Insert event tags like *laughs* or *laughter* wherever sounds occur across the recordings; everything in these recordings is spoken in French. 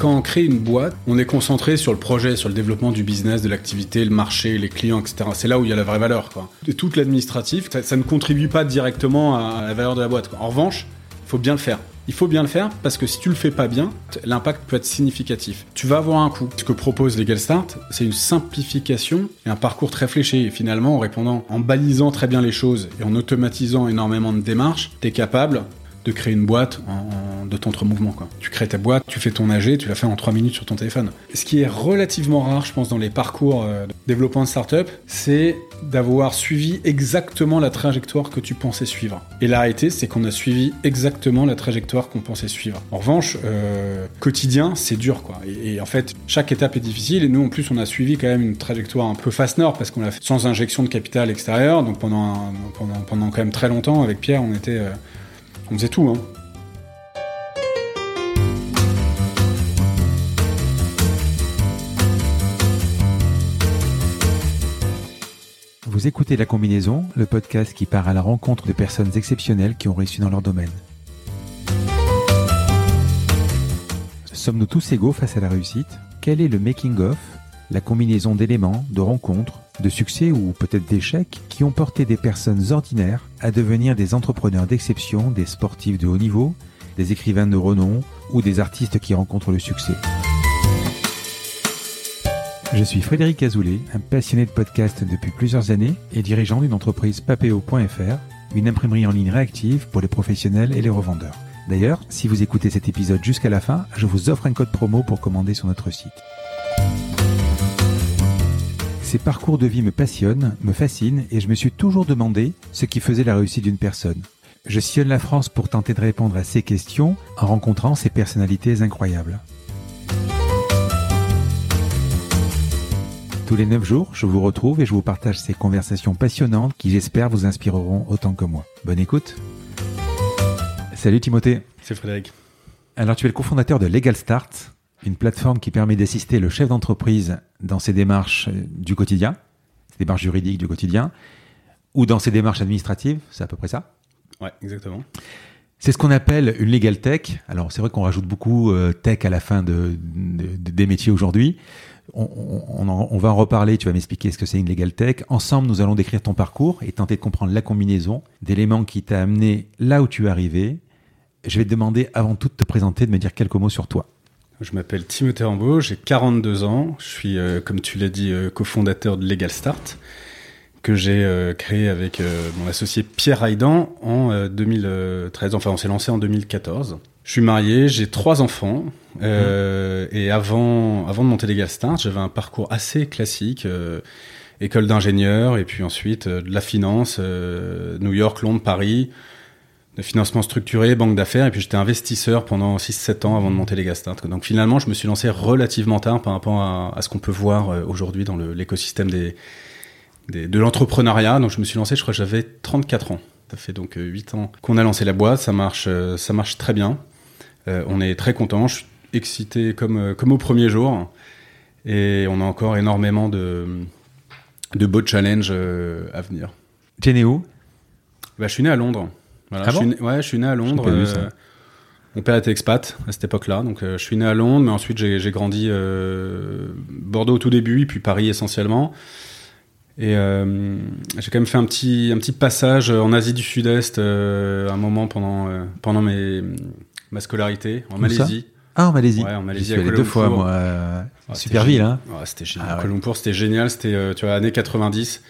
quand on crée une boîte, on est concentré sur le projet, sur le développement du business, de l'activité, le marché, les clients, etc. C'est là où il y a la vraie valeur. Quoi. Et tout l'administratif, ça, ne contribue pas directement à la valeur de la boîte. En revanche, il faut bien le faire. Il faut bien le faire parce que si tu le fais pas bien, l'impact peut être significatif. Tu vas avoir un coût. Ce que propose Legal Start, c'est une simplification et un parcours très fléché. Et finalement, en répondant, en balisant très bien les choses et en automatisant énormément de démarches, tu es capable de créer une boîte de temps mouvement. Quoi. Tu crées ta boîte, tu fais ton AG, tu la fais en 3 minutes sur ton téléphone. Ce qui est relativement rare, je pense, dans les parcours euh, de développement de start-up, c'est d'avoir suivi exactement la trajectoire que tu pensais suivre. Et la réalité, c'est qu'on a suivi exactement la trajectoire qu'on pensait suivre. En revanche, euh, quotidien, c'est dur, quoi. Et, en fait, chaque étape est difficile. Et nous, en plus, on a suivi quand même une trajectoire un peu fast nord parce qu'on l'a fait sans injection de capital extérieur. Donc pendant, pendant, pendant quand même très longtemps, avec Pierre, on était... Euh, on faisait tout, hein. Vous écoutez La Combinaison, le podcast qui part à la rencontre de personnes exceptionnelles qui ont réussi dans leur domaine. Sommes-nous tous égaux face à la réussite? Quel est le making-of, la combinaison d'éléments, de rencontres, de succès ou peut-être d'échecs qui ont porté des personnes ordinaires à devenir des entrepreneurs d'exception, des sportifs de haut niveau, des écrivains de renom ou des artistes qui rencontrent le succès. Je suis Frédéric Azoulay, un passionné de podcast depuis plusieurs années et dirigeant d'une entreprise papeo.fr, une imprimerie en ligne réactive pour les professionnels et les revendeurs. D'ailleurs, si vous écoutez cet épisode jusqu'à la fin, je vous offre un code promo pour commander sur notre site. Ces parcours de vie me passionnent, me fascinent et je me suis toujours demandé ce qui faisait la réussite d'une personne. Je sillonne la France pour tenter de répondre à ces questions en rencontrant ces personnalités incroyables. Tous les 9 jours, je vous retrouve et je vous partage ces conversations passionnantes qui j'espère vous inspireront autant que moi. Bonne écoute. Salut Timothée. C'est Frédéric. Alors tu es le cofondateur de Legal Start, une plateforme qui permet d'assister le chef d'entreprise dans ses démarches euh, du quotidien, ses démarches juridiques du quotidien, ou dans ses démarches administratives, c'est à peu près ça Ouais, exactement. C'est ce qu'on appelle une legal tech. Alors c'est vrai qu'on rajoute beaucoup euh, tech à la fin de, des métiers aujourd'hui. On, on, va en reparler, tu vas m'expliquer ce que c'est une legal tech. Ensemble, nous allons décrire ton parcours et tenter de comprendre la combinaison d'éléments qui t'a amené là où tu es arrivé. Je vais te demander avant tout de te présenter, de me dire quelques mots sur toi. Je m'appelle Timothée Rambaud, j'ai 42 ans. Je suis, euh, comme tu l'as dit, euh, cofondateur de Legal Start, que j'ai euh, créé avec mon associé Pierre Aidan en 2013. Enfin, on s'est lancé en 2014. Je suis marié, j'ai trois enfants. Mmh. Et avant, avant de monter Legal Start, j'avais un parcours assez classique. école d'ingénieur, et puis ensuite de la finance, New York, Londres, Paris de financement structuré, banque d'affaires, et puis j'étais investisseur pendant 6-7 ans avant de monter les Gastins. Donc finalement, je me suis lancé relativement tard par rapport à, ce qu'on peut voir euh, aujourd'hui dans l'écosystème des, de l'entrepreneuriat. Donc je me suis lancé, je crois que j'avais 34 ans. Ça fait donc 8 euh, ans qu'on a lancé la boîte, ça marche, euh, ça marche très bien. on est très content, je suis excité comme, comme au premier jour, et on a encore énormément de, de beaux challenges à venir. Tu es né où? Bah, Je suis né à Londres. Voilà, ah je, suis né, ouais, je suis né à Londres. Euh, mon père était expat à cette époque-là, donc euh, je suis né à Londres, mais ensuite j'ai grandi euh, Bordeaux au tout début, puis Paris essentiellement. Et euh, j'ai quand même fait un petit, un petit passage en Asie du Sud-Est un moment pendant, pendant mes, ma scolarité, en Malaisie. ah, en Malaisie. Ouais, en Malaisie. J'y deux fois, moi. Super ville, hein. Ouais, c'était génial. Ah, ouais. c'était génial. C'était, tu vois, années 90.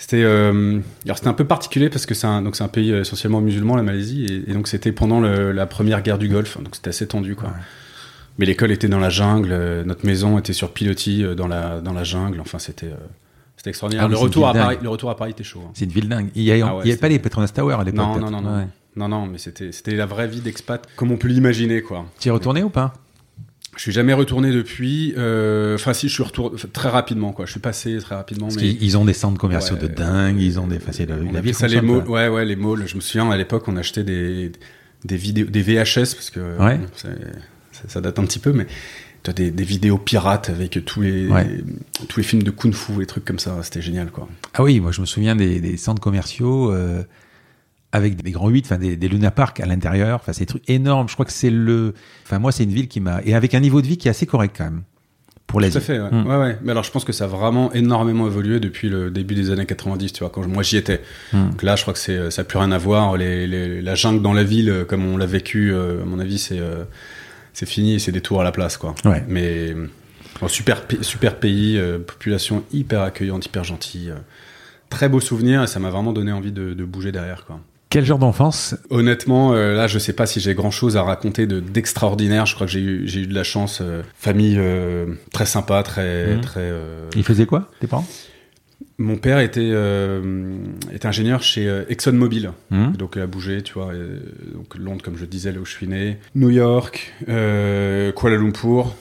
C'était euh, alors c'était un peu particulier parce que c'est un donc c'est un pays euh, essentiellement musulman la Malaisie et, donc c'était pendant le, la première guerre du Golfe donc c'était assez tendu quoi. Mais l'école était dans la jungle, euh, notre maison était sur pilotis dans la dans la jungle. Enfin c'était c'était extraordinaire. Ah, le retour à Paris le retour à Paris était chaud. Hein. C'est une ville dingue. Il y, a, ah il y avait pas les Petronas Tower à l'époque. Non non non non. Non non mais c'était c'était la vraie vie d'expat comme on peut l'imaginer quoi. Tu es retourné ou pas? Je suis jamais retourné depuis. Euh, enfin, si, je suis retourné très rapidement, quoi. Je suis passé très rapidement. Parce mais... ils ont des centres commerciaux de dingue, ils ont des. Enfin, la, vie ça les malls. Ouais, ouais, les malls. Je me souviens à l'époque, on achetait des des vidéos, des VHS parce que ouais. ça, date un petit peu, mais as des, des, vidéos pirates avec tous les tous les films de kung-fu et trucs comme ça. C'était génial, quoi. Ah oui, moi je me souviens des, des centres commerciaux. Euh avec des grands 8, enfin des, des Luna Park à l'intérieur, enfin c'est des trucs énormes. Je crois que c'est le, enfin moi c'est une ville qui m'a et avec un niveau de vie qui est assez correct quand même pour l'Asie. Tout à fait, ouais. Mm. ouais. ouais. Mais alors, je pense que ça a vraiment énormément évolué depuis le début des années 90, tu vois, quand je- moi j'y étais. Mm. Donc là, je crois que c'est, ça n'a plus rien à voir. Les, les- la jungle dans la ville, euh, comme on l'a vécu, euh, à mon avis, c'est, euh, c'est fini, c'est des tours à la place, quoi. Ouais. Mais bon, super, super pays, euh, population hyper accueillante, hyper gentille. euh, très beau souvenir et ça m'a vraiment donné envie de, de bouger derrière, quoi. Quel genre d'enfance? Honnêtement, euh, là, je sais pas si j'ai grand chose à raconter de d'extraordinaire. Je crois que j'ai eu, eu de la chance. euh, famille euh, très sympa, très, Mhm. très. Ils faisaient quoi, tes parents? Mon père était, était ingénieur chez ExxonMobil. Hmm Donc, il a bougé, tu vois. et, donc, Londres, comme je disais, là où je suis né. New York, Kuala Lumpur.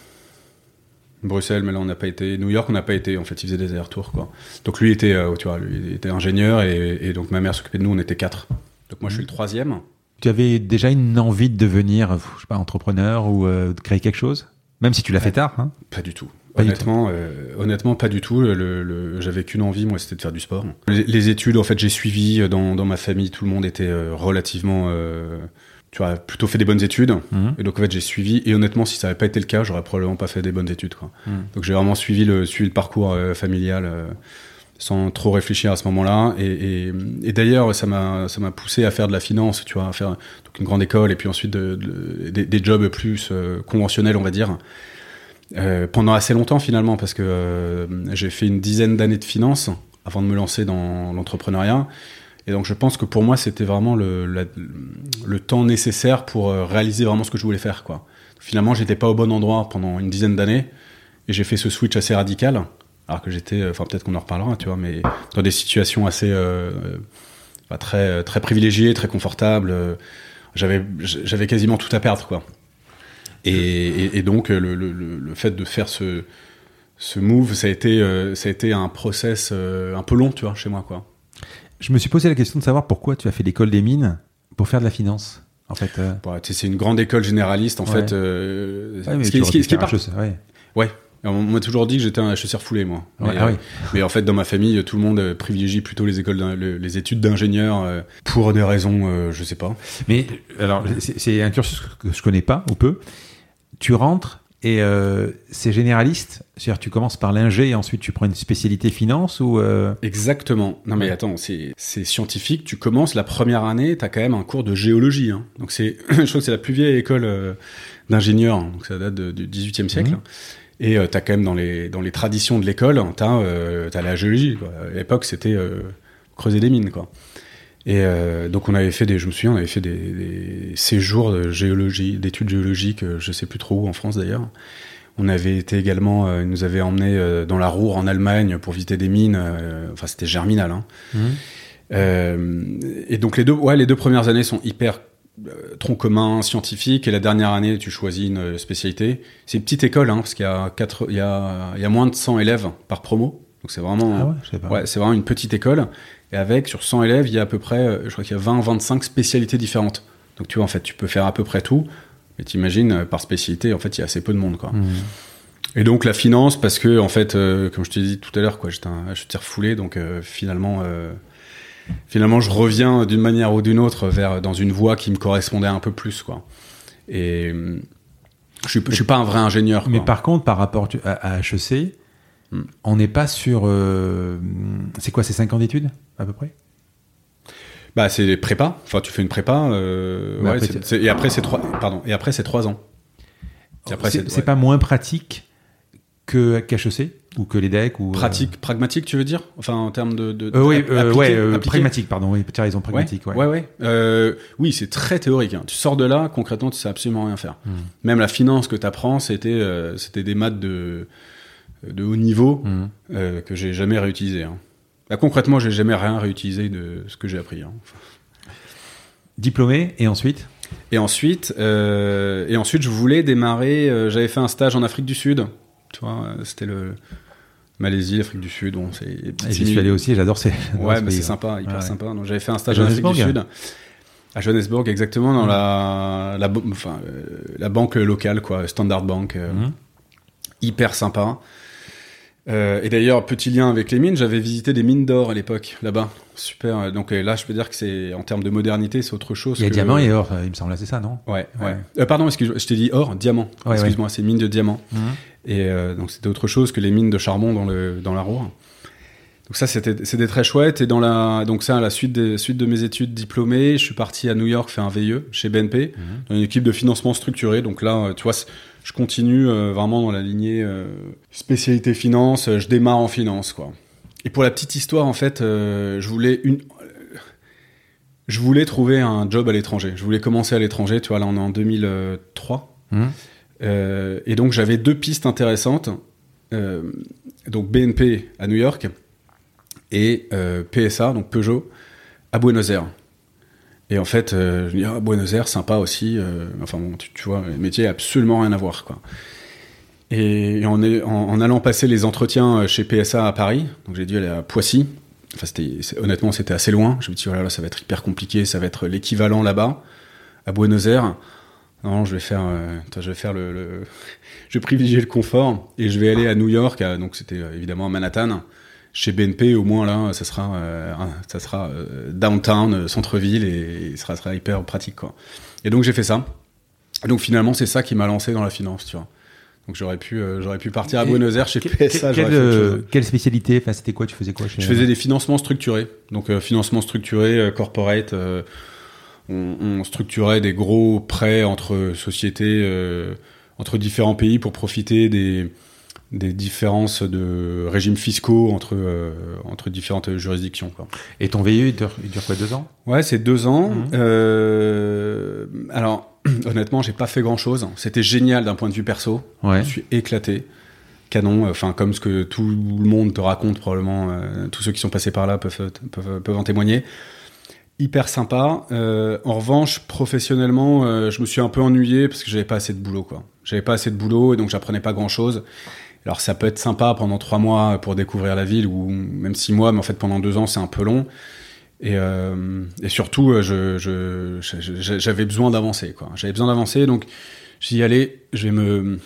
Bruxelles, mais là on n'a pas été. New York, on n'a pas été. En fait, il faisait des allers-retours, quoi. Donc lui était, euh, tu vois, lui était ingénieur et, et donc ma mère s'occupait de nous. On était quatre. Donc moi, je suis le troisième. Tu avais déjà une envie de devenir, euh, je sais pas, entrepreneur ou euh, de créer quelque chose? Même si tu l'as fait tard, hein? Pas du tout. Pas du honnêtement, euh, honnêtement, pas du tout. Le, le- J'avais qu'une envie, moi, c'était de faire du sport. Les, les études, en fait, j'ai suivi dans, dans ma famille. Tout le monde était relativement, euh, tu vois, plutôt fait des bonnes études. Mhm. Et donc, en fait, j'ai suivi. Et honnêtement, si ça n'avait pas été le cas, j'aurais probablement pas fait des bonnes études. Quoi. Mhm. Donc, j'ai vraiment suivi le, suivi le parcours familial sans trop réfléchir à ce moment-là. Et, d'ailleurs, ça m'a poussé à faire de la finance, tu vois, à faire une grande école et puis ensuite de- de- des, jobs plus euh, conventionnels, on va dire. Euh, pendant assez longtemps finalement parce que euh, j'ai fait une dizaine d'années de finance avant de me lancer dans l'entrepreneuriat et donc je pense que pour moi c'était vraiment le, le temps nécessaire pour réaliser vraiment ce que je voulais faire quoi. Finalement j'étais pas au bon endroit pendant une dizaine d'années et j'ai fait ce switch assez radical alors que j'étais enfin peut-être qu'on en reparlera tu vois mais dans des situations assez euh, euh, très très privilégiées très confortables euh, j'avais j'avais quasiment tout à perdre quoi. Et, et- et donc, le, le- le- fait de faire ce, ce move, ça a été, euh, ça a été un process euh, un peu long, tu vois, chez moi, quoi. Je me suis posé la question de savoir pourquoi tu as fait l'école des mines pour faire de la finance. En fait, euh, sais, c'est une grande école généraliste, en Ouais. fait. euh, ouais, mais ce qui, ce qui- ce qui chose, ouais. On m'a toujours dit que j'étais un HEC refoulé, moi. Ouais, mais, ah euh, oui. mais en fait, dans ma famille, tout le monde euh, privilégie plutôt les écoles, les études d'ingénieur euh, pour des raisons, je sais pas. Mais alors, c'est un cursus que je connais pas ou peu. Tu rentres et euh, c'est généraliste, c'est-à-dire tu commences par l'ingé et ensuite tu prends une spécialité finance ou euh, Exactement. Non mais attends, c'est scientifique. Tu commences la première année, tu as quand même un cours de géologie. hein. Donc c'est, *clears throat* je crois que c'est la plus vieille école euh, d'ingénieurs. hein. Donc ça date de- du 18e siècle. Mhm. Et tu as quand même dans les, dans les traditions de l'école, tu as, la géologie. quoi. À l'époque, c'était euh, creuser des mines. Quoi. Et euh, donc on avait fait des, je me souviens, on avait fait des, des séjours de géologie, d'études géologiques, euh, je sais plus trop où en France d'ailleurs. On avait été également, euh, ils nous avaient emmenés euh, dans la Roure en Allemagne pour visiter des mines. euh, enfin, c'était germinal. Hein. Euh, et donc les deux, ouais, les deux premières années sont hyper euh, tronc commun, scientifique, et la dernière année, tu choisis une euh, spécialité. C'est une petite école, hein, parce qu'il y a quatre, il y a, il y a moins de 100 élèves par promo. Donc c'est vraiment, Ah ouais, je sais pas. ouais, c'est vraiment une petite école. Et avec, sur 100 élèves, il y a à peu près, euh, je crois qu'il y a 20, 25 spécialités différentes. Donc tu vois, en fait, tu peux faire à peu près tout. Mais t'imagines, euh, par spécialité, en fait, il y a assez peu de monde, quoi. Mhm. Et donc la finance, parce que en fait, euh, comme je t'ai dit tout à l'heure, quoi, j'étais un acheteur foulé, donc euh, finalement, euh, finalement, je reviens d'une manière ou d'une autre vers dans une voie qui me correspondait un peu plus, quoi. Et euh, je suis, je suis pas un vrai ingénieur. Mais par contre, par rapport à, HEC, Hmm. on n'est pas sur. euh, c'est quoi, c'est 5 ans d'études à peu près? Bah c'est les prépas. Enfin, tu fais une prépa. euh, ouais, après, et après c'est trois. Pardon. Et après c'est trois ans. C'est ouais. pas moins pratique que qu'HEC ou que les DEC ou euh, Pratique, pragmatique, tu veux dire? Enfin, en termes de. de euh, oui, euh, ouais, pragmatique, pardon. Oui, tu as raison, pragmatique. Ouais, Ouais, ouais. Oui, c'est très théorique. hein. Tu sors de là, concrètement, tu sais absolument rien faire. Hmm. Même la finance que tu apprends, c'était c'était des maths de, de haut niveau euh, que j'ai jamais réutilisé. Hein. Là, concrètement, j'ai jamais rien réutilisé de ce que j'ai appris. hein. Diplômé et ensuite? Et ensuite, euh, et ensuite, je voulais démarrer. euh, J'avais fait un stage en Afrique du Sud. Tu vois, c'était le Malaisie, l'Afrique du Sud. Bon, J'y suis allé aussi, j'adore ces. Ouais, mais c'est pays, sympa, hyper Ouais, ouais. sympa. Donc j'avais fait un stage en Afrique du Johannesburg Sud. À Johannesburg, exactement, dans Mhm. la, la, enfin, euh, la banque locale, quoi, Standard Bank. euh, Mhm. Hyper sympa. Euh, et d'ailleurs, petit lien avec les mines, j'avais visité des mines d'or à l'époque, là-bas. Super. Donc là, je peux dire que c'est, en termes de modernité, c'est autre chose. Il y a que- diamant et or, il me semble, c'est ça, non? Ouais, ouais. Ouais. Pardon, excuse je t'ai dit or, diamant. Ouais, Excuse-moi, c'est mine de diamant. Mhm. Et euh, donc c'était autre chose que les mines de charbon dans le dans la Ruhr. Donc ça c'était très chouette et dans la donc ça à la suite des suite de mes études diplômées, je suis parti à New York faire un VIE chez BNP Mhm. dans une équipe de financement structuré. Donc là euh, tu vois je continue euh, vraiment dans la lignée euh, spécialité finance, je démarre en finance quoi. Et pour la petite histoire en fait, euh, je voulais une je voulais trouver un job à l'étranger. Je voulais commencer à l'étranger, tu vois là on est en 2003. Mhm. Euh, et donc j'avais deux pistes intéressantes. Euh, donc BNP à New York et euh, PSA, donc Peugeot, à Buenos Aires. Et en fait, je me dis, ah, Buenos Aires, sympa aussi. enfin bon, tu, vois, les métiers absolument rien à voir, quoi. Et, en, allant passer les entretiens chez PSA à Paris, donc j'ai dû aller à Poissy. Enfin, honnêtement, c'était assez loin. Je me dis, voilà, là, ça va être hyper compliqué, ça va être l'équivalent là-bas, à Buenos Aires. Non, je vais faire, euh, je vais faire le, le- *laughs* je vais privilégier le confort et je vais aller à New York. à- donc c'était euh, évidemment à Manhattan. Chez BNP, au moins là, ça sera, euh, ça sera euh, downtown, euh, centre-ville et, et ça sera hyper pratique quoi. Et donc j'ai fait ça. Et donc finalement, c'est ça qui m'a lancé dans la finance, tu vois. Donc j'aurais pu, euh, j'aurais pu partir à Et Buenos Aires chez PSA. quelle, chose. euh, quelle spécialité? Enfin, c'était quoi? Tu faisais quoi chez Je faisais des financements structurés. Donc, euh, financement structuré, euh, corporate. On, on structurait des gros prêts entre sociétés, euh, entre différents pays pour profiter des, des différences de régimes fiscaux entre, euh, entre différentes juridictions. Quoi. Et ton VIE, il dure, il dure quoi Deux ans? Ouais, c'est deux ans. Mhm. Euh, alors, *clears throat* honnêtement, j'ai pas fait grand chose. C'était génial d'un point de vue perso. Ouais. Je suis éclaté. Canon, enfin comme ce que tout le monde te raconte probablement, tous ceux qui sont passés par là peuvent, peuvent, peuvent en témoigner. Hyper sympa. Euh, en revanche, professionnellement, euh, je me suis un peu ennuyé parce que j'avais pas assez de boulot, quoi. J'avais pas assez de boulot et donc j'apprenais pas grand chose. Alors ça peut être sympa pendant trois mois pour découvrir la ville ou même six mois, mais en fait pendant deux ans c'est un peu long. Et, euh, et surtout, j'avais besoin d'avancer, quoi. J'avais besoin d'avancer, donc j'y allais. Je vais me,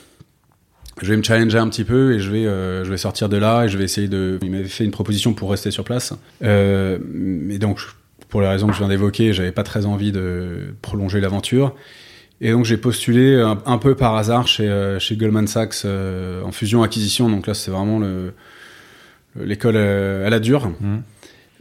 je vais me challenger un petit peu et je vais, je vais sortir de là et je vais essayer de. Il m'avait fait une proposition pour rester sur place. Euh, mais donc, pour les raisons que je viens d'évoquer, j'avais pas très envie de prolonger l'aventure. Et donc, j'ai postulé un, un peu par hasard chez, euh, chez Goldman Sachs euh, en fusion-acquisition. Donc là, c'est vraiment le, l'école euh, à la dure.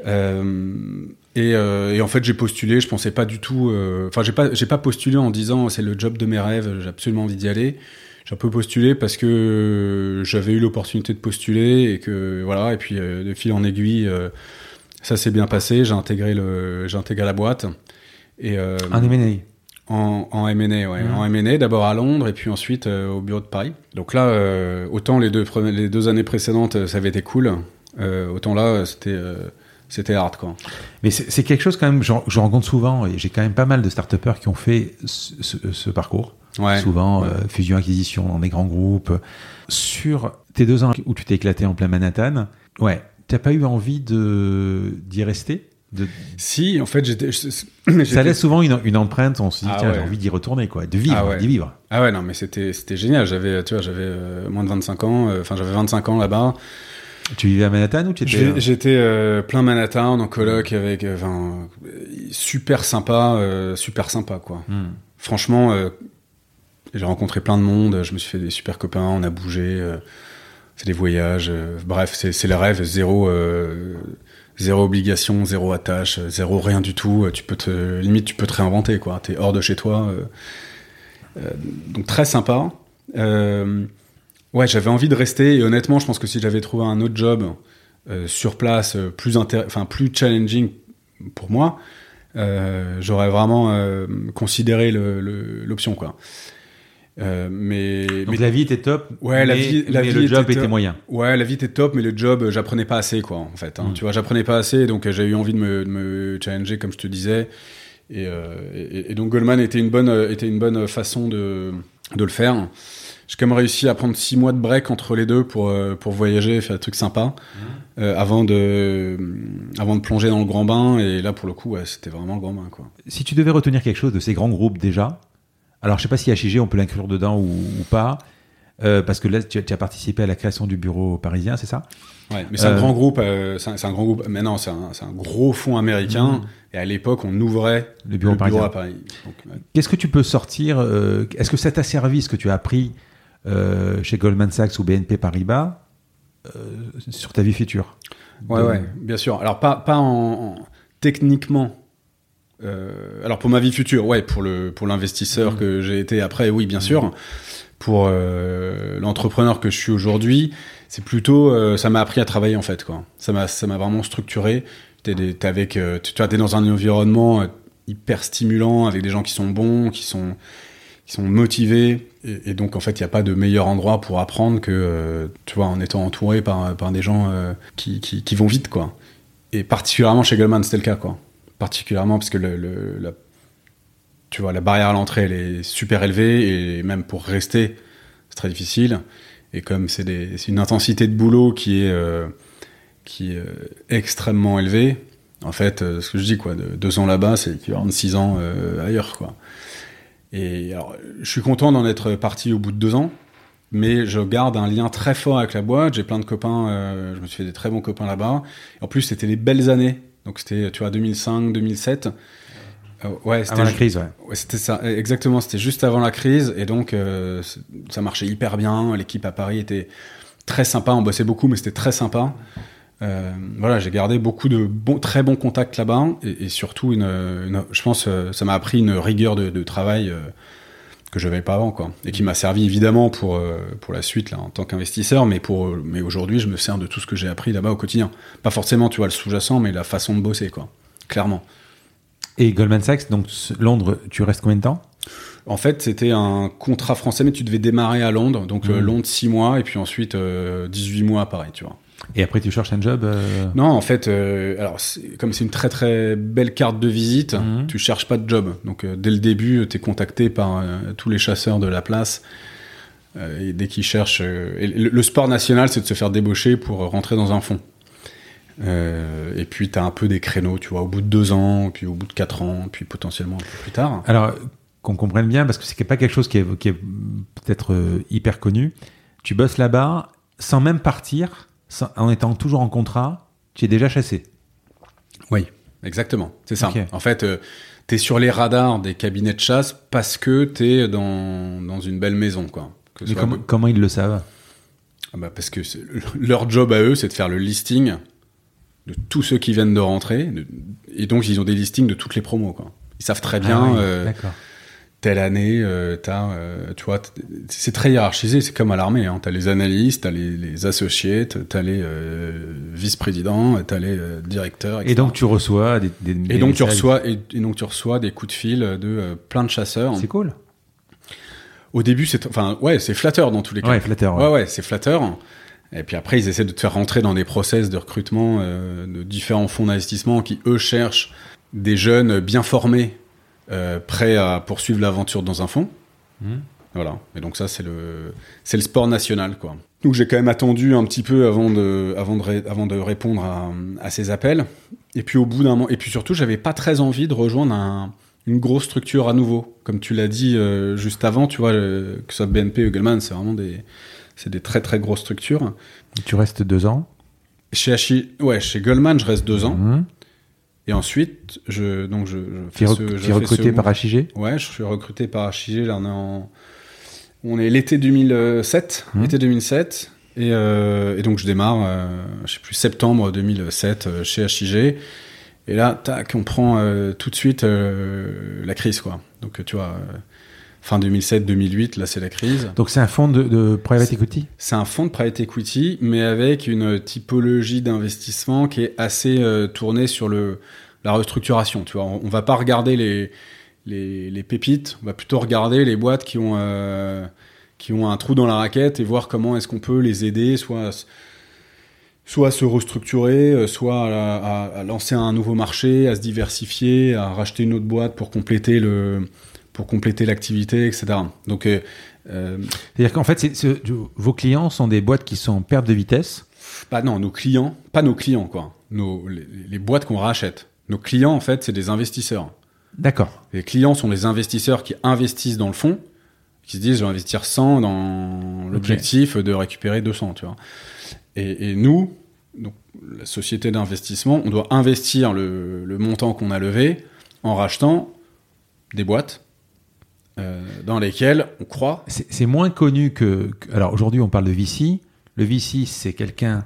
Euh, et, euh, et en fait, j'ai postulé. Je pensais pas du tout. Enfin, j'ai pas, j'ai pas postulé en disant c'est le job de mes rêves. J'ai absolument envie d'y aller. J'ai un peu postulé parce que j'avais eu l'opportunité de postuler et que voilà. Et puis de fil en aiguille, ça s'est bien passé. J'ai intégré le, j'ai intégré la boîte. Et euh, Un M&A. en, en M&A, ouais. Mhm. En M&A, d'abord à Londres et puis ensuite euh, au bureau de Paris. Donc là, euh, autant les deux, les deux années précédentes, ça avait été cool. autant là, c'était c'était hard, quoi. Mais c'est quelque chose quand même, je, je rencontre souvent, et j'ai quand même pas mal de start qui ont fait ce, ce- ce parcours. Ouais. souvent Ouais. fusion-acquisition dans des grands groupes. Sur tes deux ans où tu t'es éclaté en plein Manhattan, ouais, t'as pas eu envie de d'y rester de, Si, en fait, j'étais. *clears throat* Ça laisse souvent une, une empreinte, on se dit, Ah tiens, ouais. j'ai envie d'y retourner, quoi, de vivre, Ah ouais. d'y vivre. Ah ouais, non, mais c'était c'était génial. J'avais, tu vois, j'avais euh, moins de 25 ans. euh, Enfin, j'avais 25 ans là-bas. Tu vivais à Manhattan ou tu étais... J'ai- J'étais euh, plein Manhattan en coloc avec, euh, enfin, euh, super sympa, euh, super sympa, quoi. Hmm. Franchement, euh, j'ai rencontré plein de monde, je me suis fait des super copains, on a bougé, fait des voyages, euh, bref, c'est c'est le rêve, zéro, euh, zéro obligation, zéro attache, zéro rien du tout. euh, Tu peux te, limite, tu peux te réinventer, quoi. T'es hors de chez toi. donc très sympa. Ouais, j'avais envie de rester et honnêtement, je pense que si j'avais trouvé un autre job sur place, plus plus challenging pour moi, j'aurais vraiment considéré l'option, quoi. Euh, mais, Donc mais la vie était top, Ouais, la mais, vie- la mais vie le job était moyen. Ouais, la vie était top, mais le job, euh, j'apprenais pas assez, quoi, en fait. hein. Mm. Tu vois, j'apprenais pas assez, donc euh, j'ai eu envie de me, de me challenger, comme je te disais. Et, euh, et- et donc Goldman était une bonne, était une bonne façon de, de le faire. J'ai quand même réussi à prendre six mois de break entre les deux pour, pour voyager et faire des trucs sympas euh, avant, de, avant de plonger dans le grand bain. Et là, pour le coup, ouais, c'était vraiment le grand bain, quoi. Si tu devais retenir quelque chose de ces grands groupes déjà, alors je sais pas si HIG on peut l'inclure dedans ou, ou pas, euh, parce que là, tu, tu as participé à la création du bureau parisien, c'est ça? Ouais, mais c'est un Euh, grand groupe. euh, c'est un, grand groupe. Mais non, c'est un, gros fonds américain. Mhm. Et à l'époque, on ouvrait Le bureau parisien. à Paris. Ouais. Qu'est-ce que tu peux sortir euh, Est-ce que ça t'a servi ce que tu as appris euh, chez Goldman Sachs ou BNP Paribas euh, sur ta vie future? Ouais, ouais, bien sûr. Alors pas, pas en, en- techniquement. Euh, alors pour ma vie future, ouais, pour le pour l'investisseur Mhm. que j'ai été après, oui, bien sûr. Pour euh, l'entrepreneur que je suis aujourd'hui, c'est plutôt, euh, ça m'a appris à travailler en fait, quoi. Ça m'a ça m'a vraiment structuré. T'es avec, euh, tu t'es dans un environnement hyper stimulant avec des gens qui sont bons, qui sont qui sont motivés et, et donc en fait il n'y a pas de meilleur endroit pour apprendre que tu vois en étant entouré par, par des gens qui, qui, qui vont vite quoi et particulièrement chez Goldman c'était le cas quoi particulièrement parce que la, tu vois la barrière à l'entrée elle est super élevée et même pour rester c'est très difficile et comme c'est une intensité de boulot qui est euh, euh, extrêmement élevée en fait euh, ce que je dis quoi de deux ans là-bas c'est équivalent de six ans ailleurs quoi et alors, je suis content d'en être parti au bout de deux ans, mais je garde un lien très fort avec la boîte. J'ai plein de copains, je me suis fait des très bons copains là-bas. En plus, c'était les belles années. Donc, c'était, tu vois, 2005, 2007. Euh, ouais, c'était Avant la crise, ouais. Ouais, c'était ça, exactement. C'était juste avant la crise, et donc euh, ça marchait hyper bien. L'équipe à Paris était très sympa. On bossait beaucoup, mais c'était très sympa. Euh, voilà, j'ai gardé beaucoup de bons, très bons contacts là-bas, et, et surtout, une, une- je pense, ça m'a appris une rigueur de, de travail que je n'avais pas avant, quoi, et qui m'a servi évidemment pour euh, pour la suite là en tant qu'investisseur, mais pour mais aujourd'hui, je me sers de tout ce que j'ai appris là-bas au quotidien. Pas forcément, tu vois, le sous-jacent, mais la façon de bosser, quoi, clairement. Et Goldman Sachs, donc Londres, tu restes combien de temps? En fait, c'était un contrat français, mais tu devais démarrer à Londres. Donc, euh, Mhm. Londres, 6 mois, et puis ensuite euh, 18 mois à Paris, tu vois. Et après, tu cherches un job euh, Non, en fait, euh, alors, comme c'est une très très belle carte de visite, Mhm. tu cherches pas de job. Donc, euh, dès le début, tu es contacté par tous les chasseurs de la place. Et dès qu'ils cherchent. et le, le sport national, c'est de se faire débaucher pour rentrer dans un fonds. Euh, et puis, tu as un peu des créneaux, tu vois, au bout de deux ans, puis au bout de quatre ans, puis potentiellement un peu plus tard. Alors, qu'on comprenne bien, parce que c'est pas quelque chose qui est, qui est peut-être hyper connu. Tu bosses là-bas sans même partir, en étant toujours en contrat, tu es déjà chassé. Oui, exactement. C'est ça. En fait, tu es sur les radars des cabinets de chasse parce que tu es dans, dans une belle maison. Quoi. Que Mais comment, comment ils le savent? Ah bah, parce que leur job à eux, c'est de faire le listing de tous ceux qui viennent de rentrer. de- et donc, ils ont des listings de toutes les promos. Quoi. Ils savent très bien, Ah oui, euh, D'accord. Telle année, euh, t'as, euh, tu vois, c'est très hiérarchisé, c'est comme à l'armée. Hein. T'as les analystes, t'as les, les associates, t'as les euh, vice-présidents, t'as les euh, directeurs. Et etc. donc, tu reçois des. des- des Et donc tu reçois et, et donc tu reçois des coups de fil de euh, plein de chasseurs. C'est cool. Au début, c'est enfin ouais, c'est flatteur dans tous les cas. Ouais, flatteur. ouais. Ouais ouais, c'est flatteur. Et puis après, ils essaient de te faire rentrer dans des process de recrutement euh, de différents fonds d'investissement qui eux cherchent des jeunes bien formés, euh, prêts à poursuivre l'aventure dans un fonds. Mhm. Voilà. Et donc ça, c'est le c'est le sport national quoi. Donc j'ai quand même attendu un petit peu avant de avant de ré- avant de répondre à, à ces appels. Et puis au bout d'un moment, et puis surtout, j'avais pas très envie de rejoindre un- une grosse structure à nouveau. Comme tu l'as dit euh, juste avant, tu vois, euh, que ce soit BNP ou Goldman, c'est vraiment des c'est des très très grosses structures. Tu restes deux ans? Chez Hachi, ouais, chez Goldman, je reste deux ans. Mhm. Et ensuite, je donc je, je fais ce- je fais recruté ce par. HIG Ouais, je suis recruté par HIG. Là, on est en... On est l'été 2007. Mhm. Été 2007. Et, euh, et donc, je démarre, euh, je sais plus, septembre 2007 euh, chez HIG. Et là, tac, on prend euh, tout de suite euh, la crise, quoi. Donc, tu vois, fin 2007-2008, là, c'est la crise. Donc, c'est un fonds de, de private equity? C'est un fonds de private equity, mais avec une typologie d'investissement qui est assez euh, tournée sur le, la restructuration. Tu vois, on, on va pas regarder les, les, les pépites, on va plutôt regarder les boîtes qui ont, euh, qui ont un trou dans la raquette et voir comment est-ce qu'on peut les aider, soit, soit à se restructurer, euh, soit à, à- à lancer un nouveau marché, à se diversifier, à racheter une autre boîte pour compléter le pour compléter l'activité, etc. Donc, euh, euh, C'est-à-dire qu'en fait, vos clients sont des boîtes qui sont en perte de vitesse? Pas non, nos clients, pas nos clients quoi. Nos les, les boîtes qu'on rachète. Nos clients en fait, c'est des investisseurs. D'accord. Les clients sont les investisseurs qui investissent dans le fonds, qui se disent je vais investir 100 dans l'objectif de récupérer 200, tu vois. Et, et nous, donc, la société d'investissement, on doit investir le, le montant qu'on a levé en rachetant des boîtes euh, dans lesquelles on croit. C'est moins connu que. que- alors aujourd'hui, on parle de VC. Le VC, c'est quelqu'un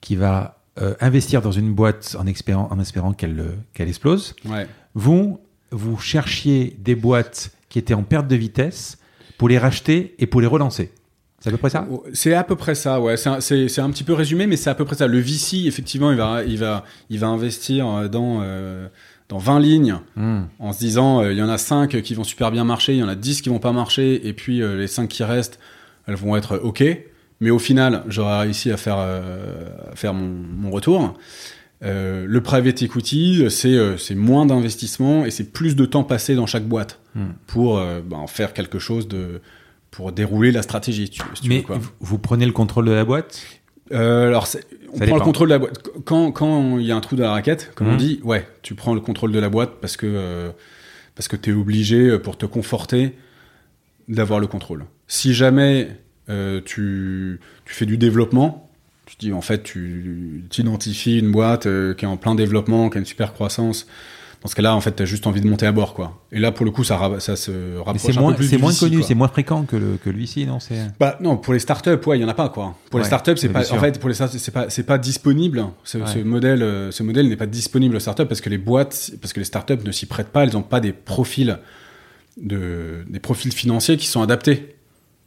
qui va euh, investir dans une boîte en espérant, en espérant qu'elle qu'elle explose. Ouais. Vous, vous cherchiez des boîtes qui étaient en perte de vitesse pour les racheter et pour les relancer. C'est à peu près ça? C'est à peu près ça, ouais. C'est un, un petit peu résumé, mais c'est à peu près ça. Le VC, effectivement, il va, il va, il va investir euh, dans, euh, dans 20 lignes Hmm. en se disant euh, il y en a 5 qui vont super bien marcher, il y en a 10 qui vont pas marcher, et puis euh, les 5 qui restent, elles vont être OK. Mais au final, j'aurai réussi à faire, euh, à faire mon, mon retour. Le private equity, c'est moins d'investissement et c'est plus de temps passé dans chaque boîte Hmm. pour euh, bah, en faire quelque chose de pour dérouler la stratégie. si tu veux- si tu Mais veux, quoi. vous- prenez le contrôle de la boîte? Euh, alors, on prend le contrôle de la boîte. Quand quand il y a un trou dans la raquette, comme on Mhm. dit, ouais, tu prends le contrôle de la boîte parce que euh, parce que t'es obligé euh, pour te conforter d'avoir le contrôle. Si jamais euh, tu tu fais du développement, tu dis en fait tu identifies une boîte euh, qui est en plein développement, qui a une super croissance. Dans ce cas-là, en fait, t'as juste envie de monter à bord, quoi. Et là, pour le coup, ça, se rapproche c'est un moins, peu plus c'est moins VC, connu, c'est moins fréquent que le, que le VC, non c'est... Bah non, pour les startups, ouais, il y en a pas quoi. Pour les startups, c'est pas en fait pour les c'est pas c'est pas disponible. Ce, Ouais. ce modèle euh, ce modèle n'est pas disponible aux startups parce que les boîtes parce que les startups ne s'y prêtent pas, elles n'ont pas des profils de des profils financiers qui sont adaptés.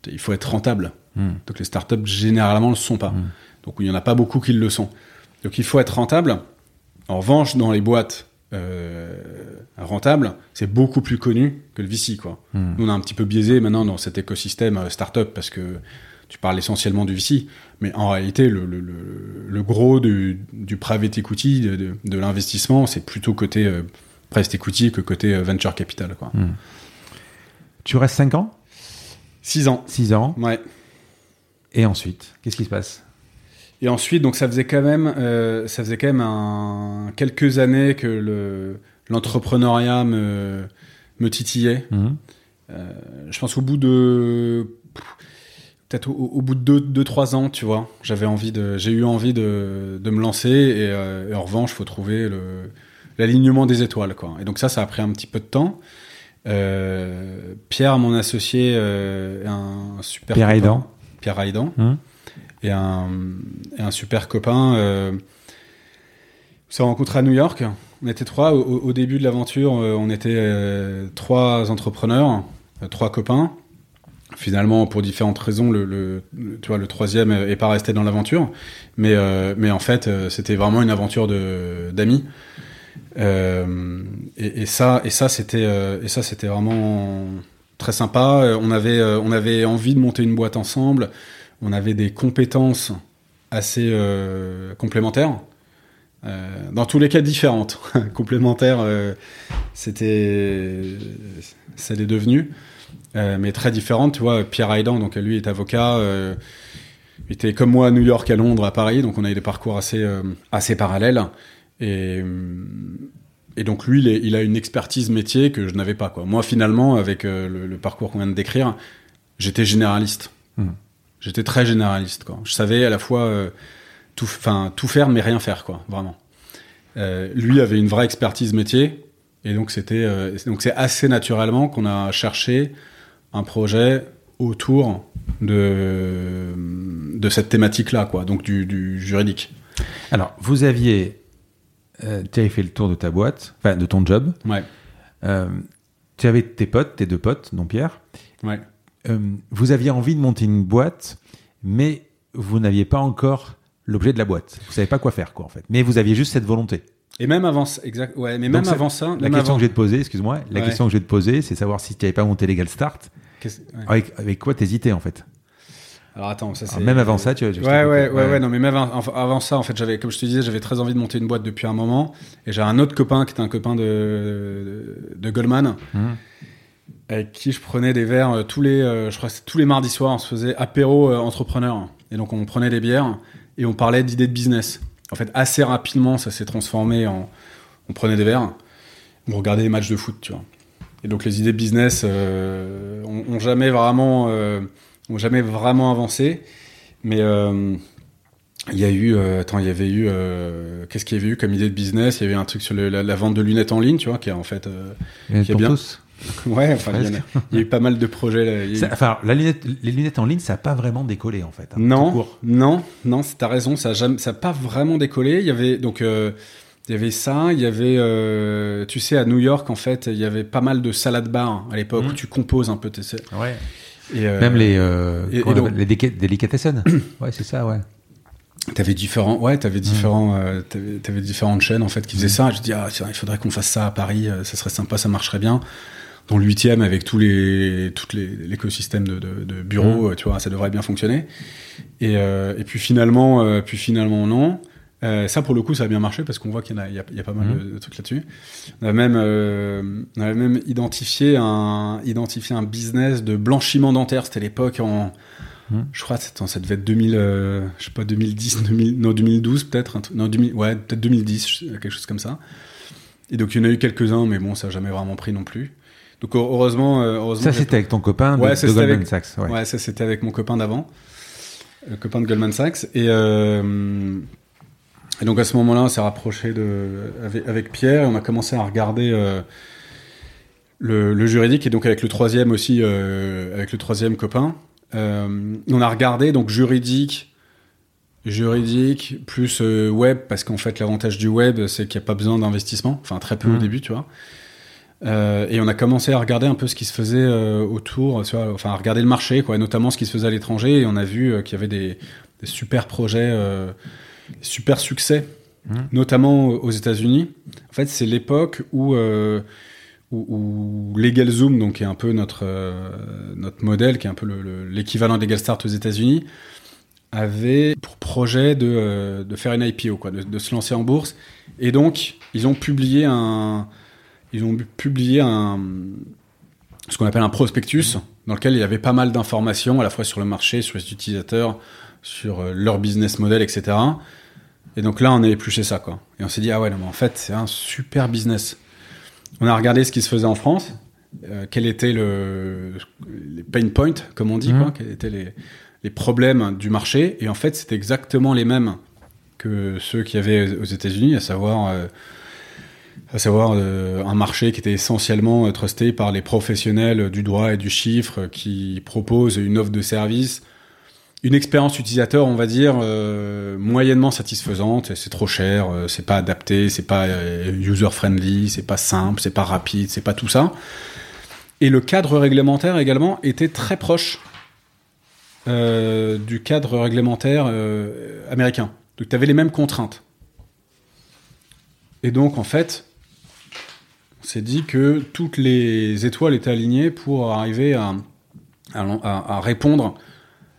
Il faut être rentable. Hmm. Donc les startups généralement le sont pas. Mm. Donc il y en a pas beaucoup qui le sont. Donc il faut être rentable. En revanche, dans les boîtes euh, rentables, c'est beaucoup plus connu que le VC quoi. Hmm. Nous, on est un petit peu biaisé maintenant dans cet écosystème euh, startup parce que tu parles essentiellement du VC, mais en réalité, le, le, le, le gros du, du private equity, de, de, de l'investissement, c'est plutôt côté euh, private equity que côté euh, venture capital. Quoi. Tu restes 5 ans? 6 ans. 6 ans Ouais. Et ensuite, qu'est-ce qui se passe? Et ensuite, donc ça faisait quand même, euh, ça faisait quand même un, quelques années que le, l'entrepreneuriat me, me titillait. Mhm. Euh, je pense au bout de peut-être au, au bout de 2-3 ans, tu vois, j'avais envie de, j'ai eu envie de, de me lancer et, euh, et en revanche, faut trouver le, l'alignement des étoiles, quoi. Et donc ça, ça a pris un petit peu de temps. Pierre, mon associé, est un super Pierre. Aidan. Pierre Aidan Mhm. Et un, super copain. Euh, on s'est rencontrés à New York. On était trois. Au, début de l'aventure, euh, on était euh, trois entrepreneurs, euh, trois copains. Finalement, pour différentes raisons, le, tu vois, le troisième est pas resté dans l'aventure. Mais, mais en fait, c'était vraiment une aventure d'amis. Et, et ça, et ça, c'était, et vraiment très sympa. On avait, on avait envie de monter une boîte ensemble. On avait des compétences assez euh, complémentaires. Euh, dans tous les cas différentes. *laughs* complémentaires, euh, c'était, ça l'est devenu, mais très différentes. Tu vois, Pierre Aidan, donc lui est avocat. était comme moi à New York, à Londres, à Paris, donc on a eu des parcours assez, assez parallèles. Et, donc lui, il, a une expertise métier que je n'avais pas. Moi, finalement, avec le, parcours qu'on vient de décrire, j'étais généraliste. Mhm. J'étais très généraliste. Quoi. Je savais à la fois euh, tout, enfin, tout faire, mais rien faire, quoi, vraiment. Euh, lui avait une vraie expertise métier, et donc c'était, euh, donc c'est assez naturellement qu'on a cherché un projet autour de de cette thématique-là, quoi, donc du, du juridique. Alors, vous aviez. euh, tu avais fait le tour de ta boîte, enfin de ton job. Ouais, tu avais tes potes, tes deux potes, dont Pierre. ouais. Euh, vous aviez envie de monter une boîte, mais vous n'aviez pas encore l'objet de la boîte. Vous savez pas quoi faire, quoi, en fait. Mais vous aviez juste cette volonté. Et même avant ça, exact, ouais, mais Donc même ça- avant ça, La question avant- que je vais te poser, excuse-moi, la Ouais. question que je vais te poser, c'est savoir si tu n'avais pas monté Legal Start. Ouais. Avec, avec quoi t'hésitais, en fait? Alors attends, ça c'est. Alors, Même avant ça, tu vois. Ouais, ouais, ouais, ouais, non, mais même avant, ça, en fait, j'avais, comme je te disais, j'avais très envie de monter une boîte depuis un moment. Et j'ai un autre copain qui était un copain de, de, de Goldman, Mhm. Avec qui je prenais des verres euh, tous les, euh, je crois que tous les mardis soirs, on se faisait apéro euh, entrepreneur. Et donc, on prenait des bières et on parlait d'idées de business. En fait, assez rapidement, ça s'est transformé en, on prenait des verres, on regardait des matchs de foot, tu vois. Et donc, les idées de business euh, ont, ont jamais vraiment, euh, n'ont jamais vraiment avancé. Mais il y a eu, attends, il y avait eu, qu'est-ce qu'il y avait eu comme idée de business? Il y avait un truc sur la, vente de lunettes en ligne, tu vois, qui a en fait, qui est bien. Tous. *laughs* Ouais, enfin, il y, a, eu pas mal de projets. Enfin, la lunette, les lunettes en ligne, ça n'a pas vraiment décollé en fait. Hein, non, non, non, t'as raison, ça n'a pas vraiment décollé. Il y avait donc. Euh, il y avait ça, il y avait, euh, tu sais, à New York, en fait, il y avait pas mal de salades bars à l'époque où mmh. tu composes un peu tes. Ouais. Et euh, Même les, et, donc... les délicatessen. *clears throat* ouais, c'est ça, ouais. T'avais différents, ouais, t'avais différents, mmh. avais, différentes chaînes en fait qui faisaient mmh. ça. je dis ah, il faudrait qu'on fasse ça à Paris, ça serait sympa, ça marcherait bien dans le huitième avec tous les tout l'écosystème de, de, bureaux, mmh. tu vois, ça devrait bien fonctionner. Et, euh, et puis finalement, euh, puis finalement non. Euh, ça pour le coup, ça a bien marché parce qu'on voit qu'il y, a, il y, a, pas mal mmh. de, trucs là-dessus. On a même, on avait même identifié un identifié un business de blanchiment dentaire. C'était l'époque en mmh. Je crois ça devait être 2000, je sais pas, 2010, 2000, non, 2012 peut-être. Non, 2000, ouais, peut-être 2010, quelque chose comme ça. Et donc il y en a eu quelques-uns, mais bon, ça n'a jamais vraiment pris non plus. Donc heureusement, euh, heureusement ça c'était avec ton copain de, Goldman Sachs. Ouais. ça c'était avec mon copain d'avant, le copain de Goldman Sachs. Et, euh, et donc à ce moment-là, on s'est rapproché de, avec, Pierre et on a commencé à regarder euh, le, le, juridique et donc avec le troisième aussi, avec le troisième copain. on a regardé donc juridique, juridique plus web parce qu'en fait l'avantage du web c'est qu'il n'y a pas besoin d'investissement, enfin très peu au mmh. début, tu vois. Euh, et on a commencé à regarder un peu ce qui se faisait euh, autour, tu vois, enfin à regarder le marché, quoi, notamment ce qui se faisait à l'étranger. Et on a vu euh, qu'il y avait des, des, super projets, super succès, mmh. notamment aux États-Unis. En fait, c'est l'époque où, où, où, LegalZoom, donc qui est un peu notre notre modèle, qui est un peu l'équivalent le, d'EgalStart aux États-Unis, avait pour projet de, de faire une IPO, quoi, de, de se lancer en bourse. Et donc, ils ont publié un ils ont publié un, ce qu'on appelle un prospectus, dans lequel il y avait pas mal d'informations, à la fois sur le marché, sur les utilisateurs, sur euh, leur business model, etc. Et donc là, on est épluché ça, quoi. Et on s'est dit, ah ouais, non, mais en fait, c'est un super business. On a regardé ce qui se faisait en France, euh, quels étaient le, les pain points, comme on dit, quoi, mmh. quels étaient les, les, problèmes du marché. Et en fait, c'était exactement les mêmes que ceux qu'il y avait aux États-Unis, à savoir euh, à savoir euh, un marché qui était essentiellement euh, trusté par les professionnels du droit et du chiffre qui proposent une offre de service, une expérience utilisateur, on va dire, euh, moyennement satisfaisante. C'est trop cher, c'est pas adapté, c'est pas user friendly, c'est pas simple, c'est pas rapide, c'est pas tout ça. Et le cadre réglementaire également était très proche du cadre réglementaire américain. Donc tu avais les mêmes contraintes. Et donc en fait, s'est dit que toutes les étoiles étaient alignées pour arriver à, répondre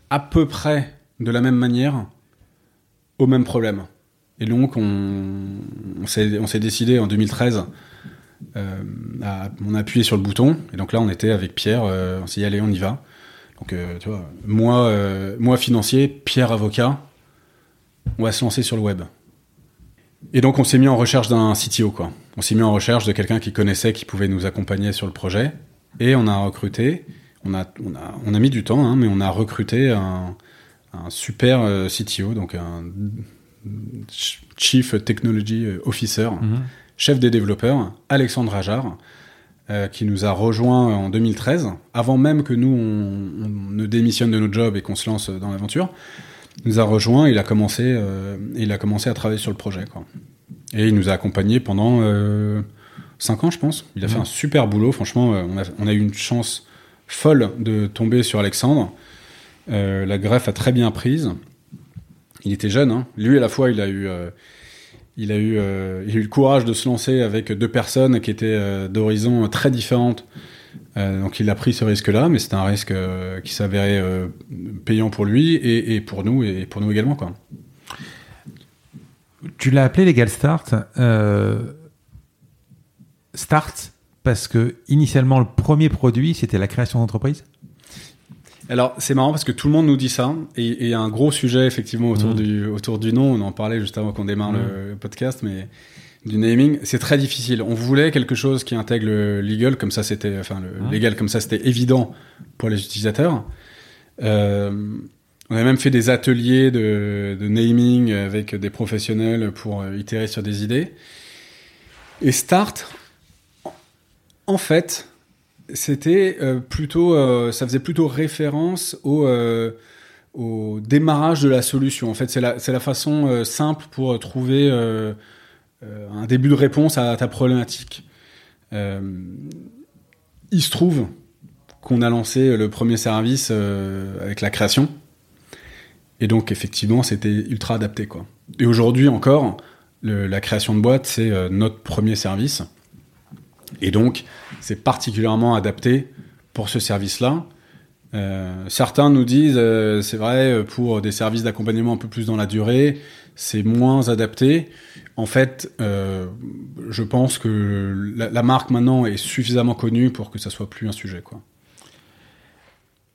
à peu près de la même manière au même problème. Et donc, on, on s'est décidé en 2013, euh, à, on a sur le bouton, et donc là, on était avec Pierre, euh, on s'est dit, allez, on y va. Donc, euh, tu vois, moi, moi financier, Pierre avocat, on va se lancer sur le web. Et donc, on s'est mis en recherche d'un CTO, quoi. On s'est mis en recherche de quelqu'un qui connaissait, qui pouvait nous accompagner sur le projet. Et on a recruté, on a, on a, on a mis du temps, hein, mais on a recruté un, un super euh, CTO, donc un Chief Technology Officer, mhm. chef des développeurs, Alexandre Ajar, euh, qui nous a rejoint en 2013, avant même que nous, on, ne démissionne de notre job et qu'on se lance dans l'aventure nous a rejoint, il a commencé, euh, il a commencé à travailler sur le projet. Quoi. Et il nous a accompagnés pendant euh, 5 ans, je pense. Il a fait un super boulot, franchement. Euh, on, a, on, a, eu une chance folle de tomber sur Alexandre. Euh, la greffe a très bien prise. Il était jeune, hein. lui à la fois, il a eu, il a eu, il a eu le courage de se lancer avec deux personnes qui étaient d'horizons très différentes euh, donc il a pris ce risque-là, mais c'est un risque euh, qui s'avérait euh, payant pour lui et, pour nous et pour nous également. Quoi. Tu l'as appelé Legal Start. start parce que initialement le premier produit c'était la création d'entreprise? Alors c'est marrant parce que tout le monde nous dit ça et il y a un gros sujet effectivement autour, mmh. du, autour du nom. On en parlait juste avant qu'on démarre le, mmh. podcast, mais du naming, c'est très difficile. On voulait quelque chose qui intègre le legal, comme ça c'était, enfin le légal, comme ça c'était évident pour les utilisateurs. Euh, on a même fait des ateliers de, naming avec des professionnels pour itérer sur des idées. Et Start, en fait, c'était plutôt, ça faisait plutôt référence au démarrage de la solution. En fait, c'est la, la, façon simple pour trouver un début de réponse à ta problématique. Euh, il se trouve qu'on a lancé le premier service euh, avec la création. Et donc, effectivement, c'était ultra adapté. Quoi. Et aujourd'hui encore, la création de boîte, c'est euh, notre premier service. Et donc, c'est particulièrement adapté pour ce service-là. certains nous disent, c'est vrai, pour des services d'accompagnement un peu plus dans la durée, c'est moins adapté. En fait, euh, je pense que la, marque maintenant est suffisamment connue pour que ça soit plus un sujet. Quoi.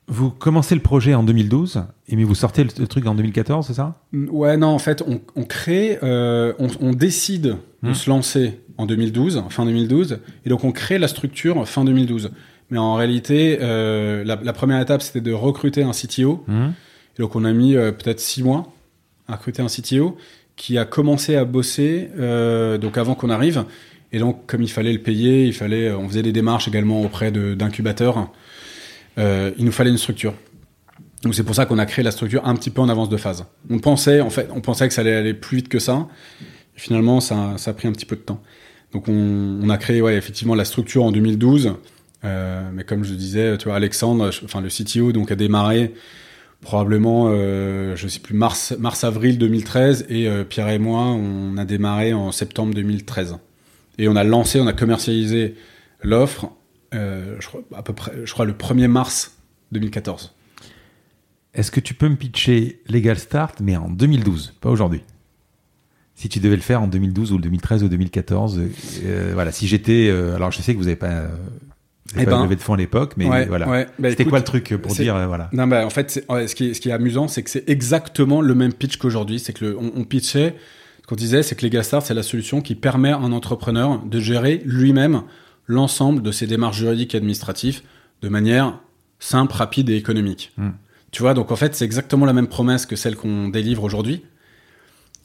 Vous commencez le projet en 2012, mais vous sortez le, truc en 2014, c'est ça? Ouais, non, en fait, on, crée, euh, on, décide de hmm. se lancer en 2012, fin 2012, et donc on crée la structure fin 2012. Mais en réalité, euh, la, première étape, c'était de recruter un CTO. Hmm. Et donc on a mis peut-être six mois à recruter un CTO qui a commencé à bosser euh, donc avant qu'on arrive. Et donc, comme il fallait le payer, il fallait, on faisait des démarches également auprès d'incubateurs. Euh, il nous fallait une structure. Donc c'est pour ça qu'on a créé la structure un petit peu en avance de phase. On pensait, en fait, on pensait que ça allait aller plus vite que ça. Finalement, ça, a pris un petit peu de temps. Donc on, on a créé, ouais, effectivement, la structure en 2012. Euh, mais comme je disais, tu vois, Alexandre, enfin le CTO, donc a démarré probablement, euh, je sais plus, mars, mars avril 2013 et euh, Pierre et moi, on a démarré en septembre 2013 et on a lancé, on a commercialisé l'offre, euh, je crois à peu près, je crois le 1er mars 2014. Est-ce que tu peux me pitcher Legal Start, mais en 2012, pas aujourd'hui? Si tu devais le faire en 2012 ou 2013 ou 2014, euh, voilà, si j'étais, alors je sais que vous n'avez pas et pas ben, levé de fonds à l'époque, mais voilà. Bah, C'était quoi le truc pour dire euh, voilà? Non, bah, en fait, ce, qui est, ce qui est amusant, c'est que c'est exactement le même pitch qu'aujourd'hui. C'est que le, on, pitchait, ce qu'on disait, c'est que LegalStart, c'est la solution qui permet à un entrepreneur de gérer lui-même l'ensemble de ses démarches juridiques et administratives de manière simple, rapide et économique. Hmm. Tu vois, donc en fait, c'est exactement la même promesse que celle qu'on délivre aujourd'hui.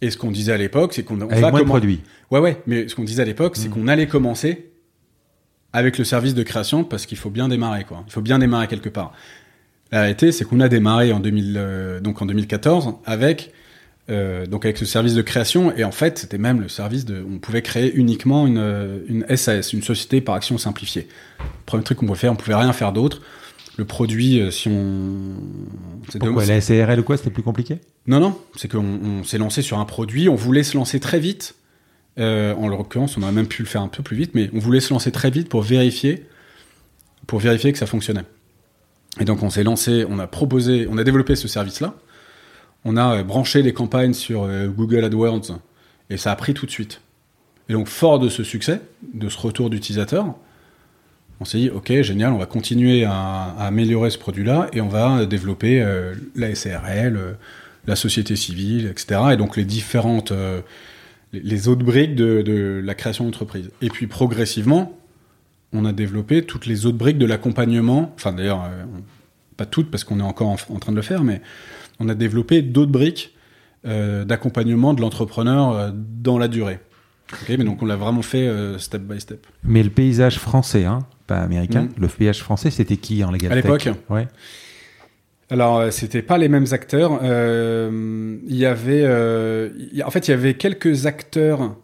Et ce qu'on disait à l'époque, c'est qu'on on va moins. Ouais, ouais. Mais ce qu'on disait à l'époque, c'est hmm. qu'on allait commencer avec le service de création parce qu'il faut bien démarrer quoi. Il faut bien démarrer quelque part. La réalité, c'est qu'on a démarré en 2000, euh, donc en 2014 avec euh, donc avec ce service de création et en fait c'était même le service de, on pouvait créer uniquement une, euh, une SAS, une société par action simplifiée. Premier truc qu'on pouvait faire, on pouvait rien faire d'autre. Le produit, si on, Pourquoi la SARL ou quoi, c'était plus compliqué? Non non, c'est qu'on s'est lancé sur un produit, on voulait se lancer très vite euh, en l'occurrence, on aurait même pu le faire un peu plus vite, mais on voulait se lancer très vite pour vérifier, pour vérifier que ça fonctionnait. Et donc on s'est lancé, on a proposé, on a développé ce service-là. On a euh, branché les campagnes sur euh, Google AdWords et ça a pris tout de suite. Et donc fort de ce succès, de ce retour d'utilisateur, on s'est dit ok génial, on va continuer à, améliorer ce produit-là et on va développer la SARL, la société civile, etc. Et donc les différentes les autres briques de, la création d'entreprise. Et puis progressivement, on a développé toutes les autres briques de l'accompagnement. Enfin d'ailleurs, euh, pas toutes parce qu'on est encore en, train de le faire, mais on a développé d'autres briques euh, d'accompagnement de l'entrepreneur euh, dans la durée. mais donc on l'a vraiment fait step by step. Mais le paysage français, hein, pas américain, mm. le paysage français, c'était qui en légal À l'époque Ouais. Alors, euh, c'était pas les mêmes acteurs. Euh, il y avait, euh, en fait, il y avait quelques acteurs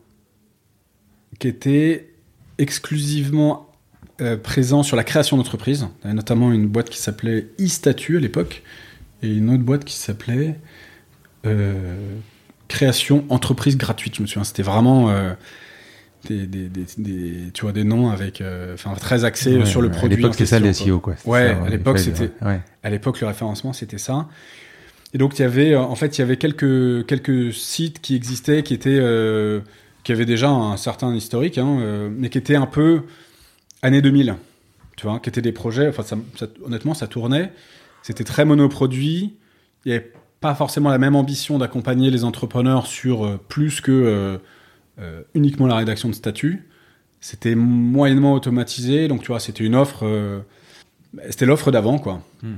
qui étaient exclusivement présents sur la création d'entreprise. Il y avait notamment une boîte qui s'appelait e-statut à l'époque et une autre boîte qui s'appelait création entreprise gratuite. Je me souviens, c'était vraiment des, des, des, tu vois, des noms avec, euh, enfin, très axés sur le produit. À l'époque, c'était ça les SEO, quoi. Ouais, à l'époque, c'était, à l'époque, le référencement, c'était ça. Et donc, il y avait, euh, en fait, il y avait quelques, quelques sites qui existaient, qui étaient, euh, qui avaient déjà un certain historique, hein, mais qui étaient un peu année 2000, tu vois, qui étaient des projets, enfin, ça, honnêtement, ça tournait. C'était très monoproduit. Il n'y avait pas forcément la même ambition d'accompagner les entrepreneurs sur plus que euh, uniquement la rédaction de statut. C'était moyennement automatisé, donc tu vois, c'était une offre. Euh, c'était l'offre d'avant, quoi. Hmm.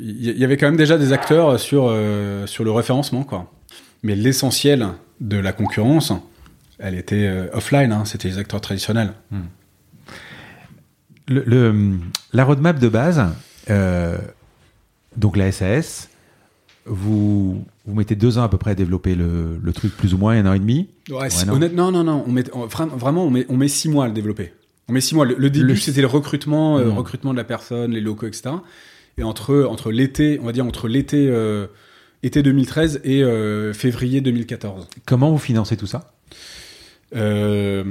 il y, avait quand même déjà des acteurs sur euh, sur le référencement, quoi. Mais l'essentiel de la concurrence, elle était euh, offline. Hein, C'était les acteurs traditionnels. Le, le- la roadmap de base, euh, donc la SAS, vous, vous mettez deux ans à peu près à développer le, le truc, plus ou moins, un an et demi. Ouais, si- non. non, non, non. On met, on- vraiment, on met, on met six mois à le développer. On met six mois. Le, le début, Le- c'était le recrutement, euh, Mm. recrutement de la personne, les locaux, etc. Et entre, entre l'été, on va dire entre l'été, euh, été 2013 et euh, février 2014. Comment vous financez tout ça? Euh,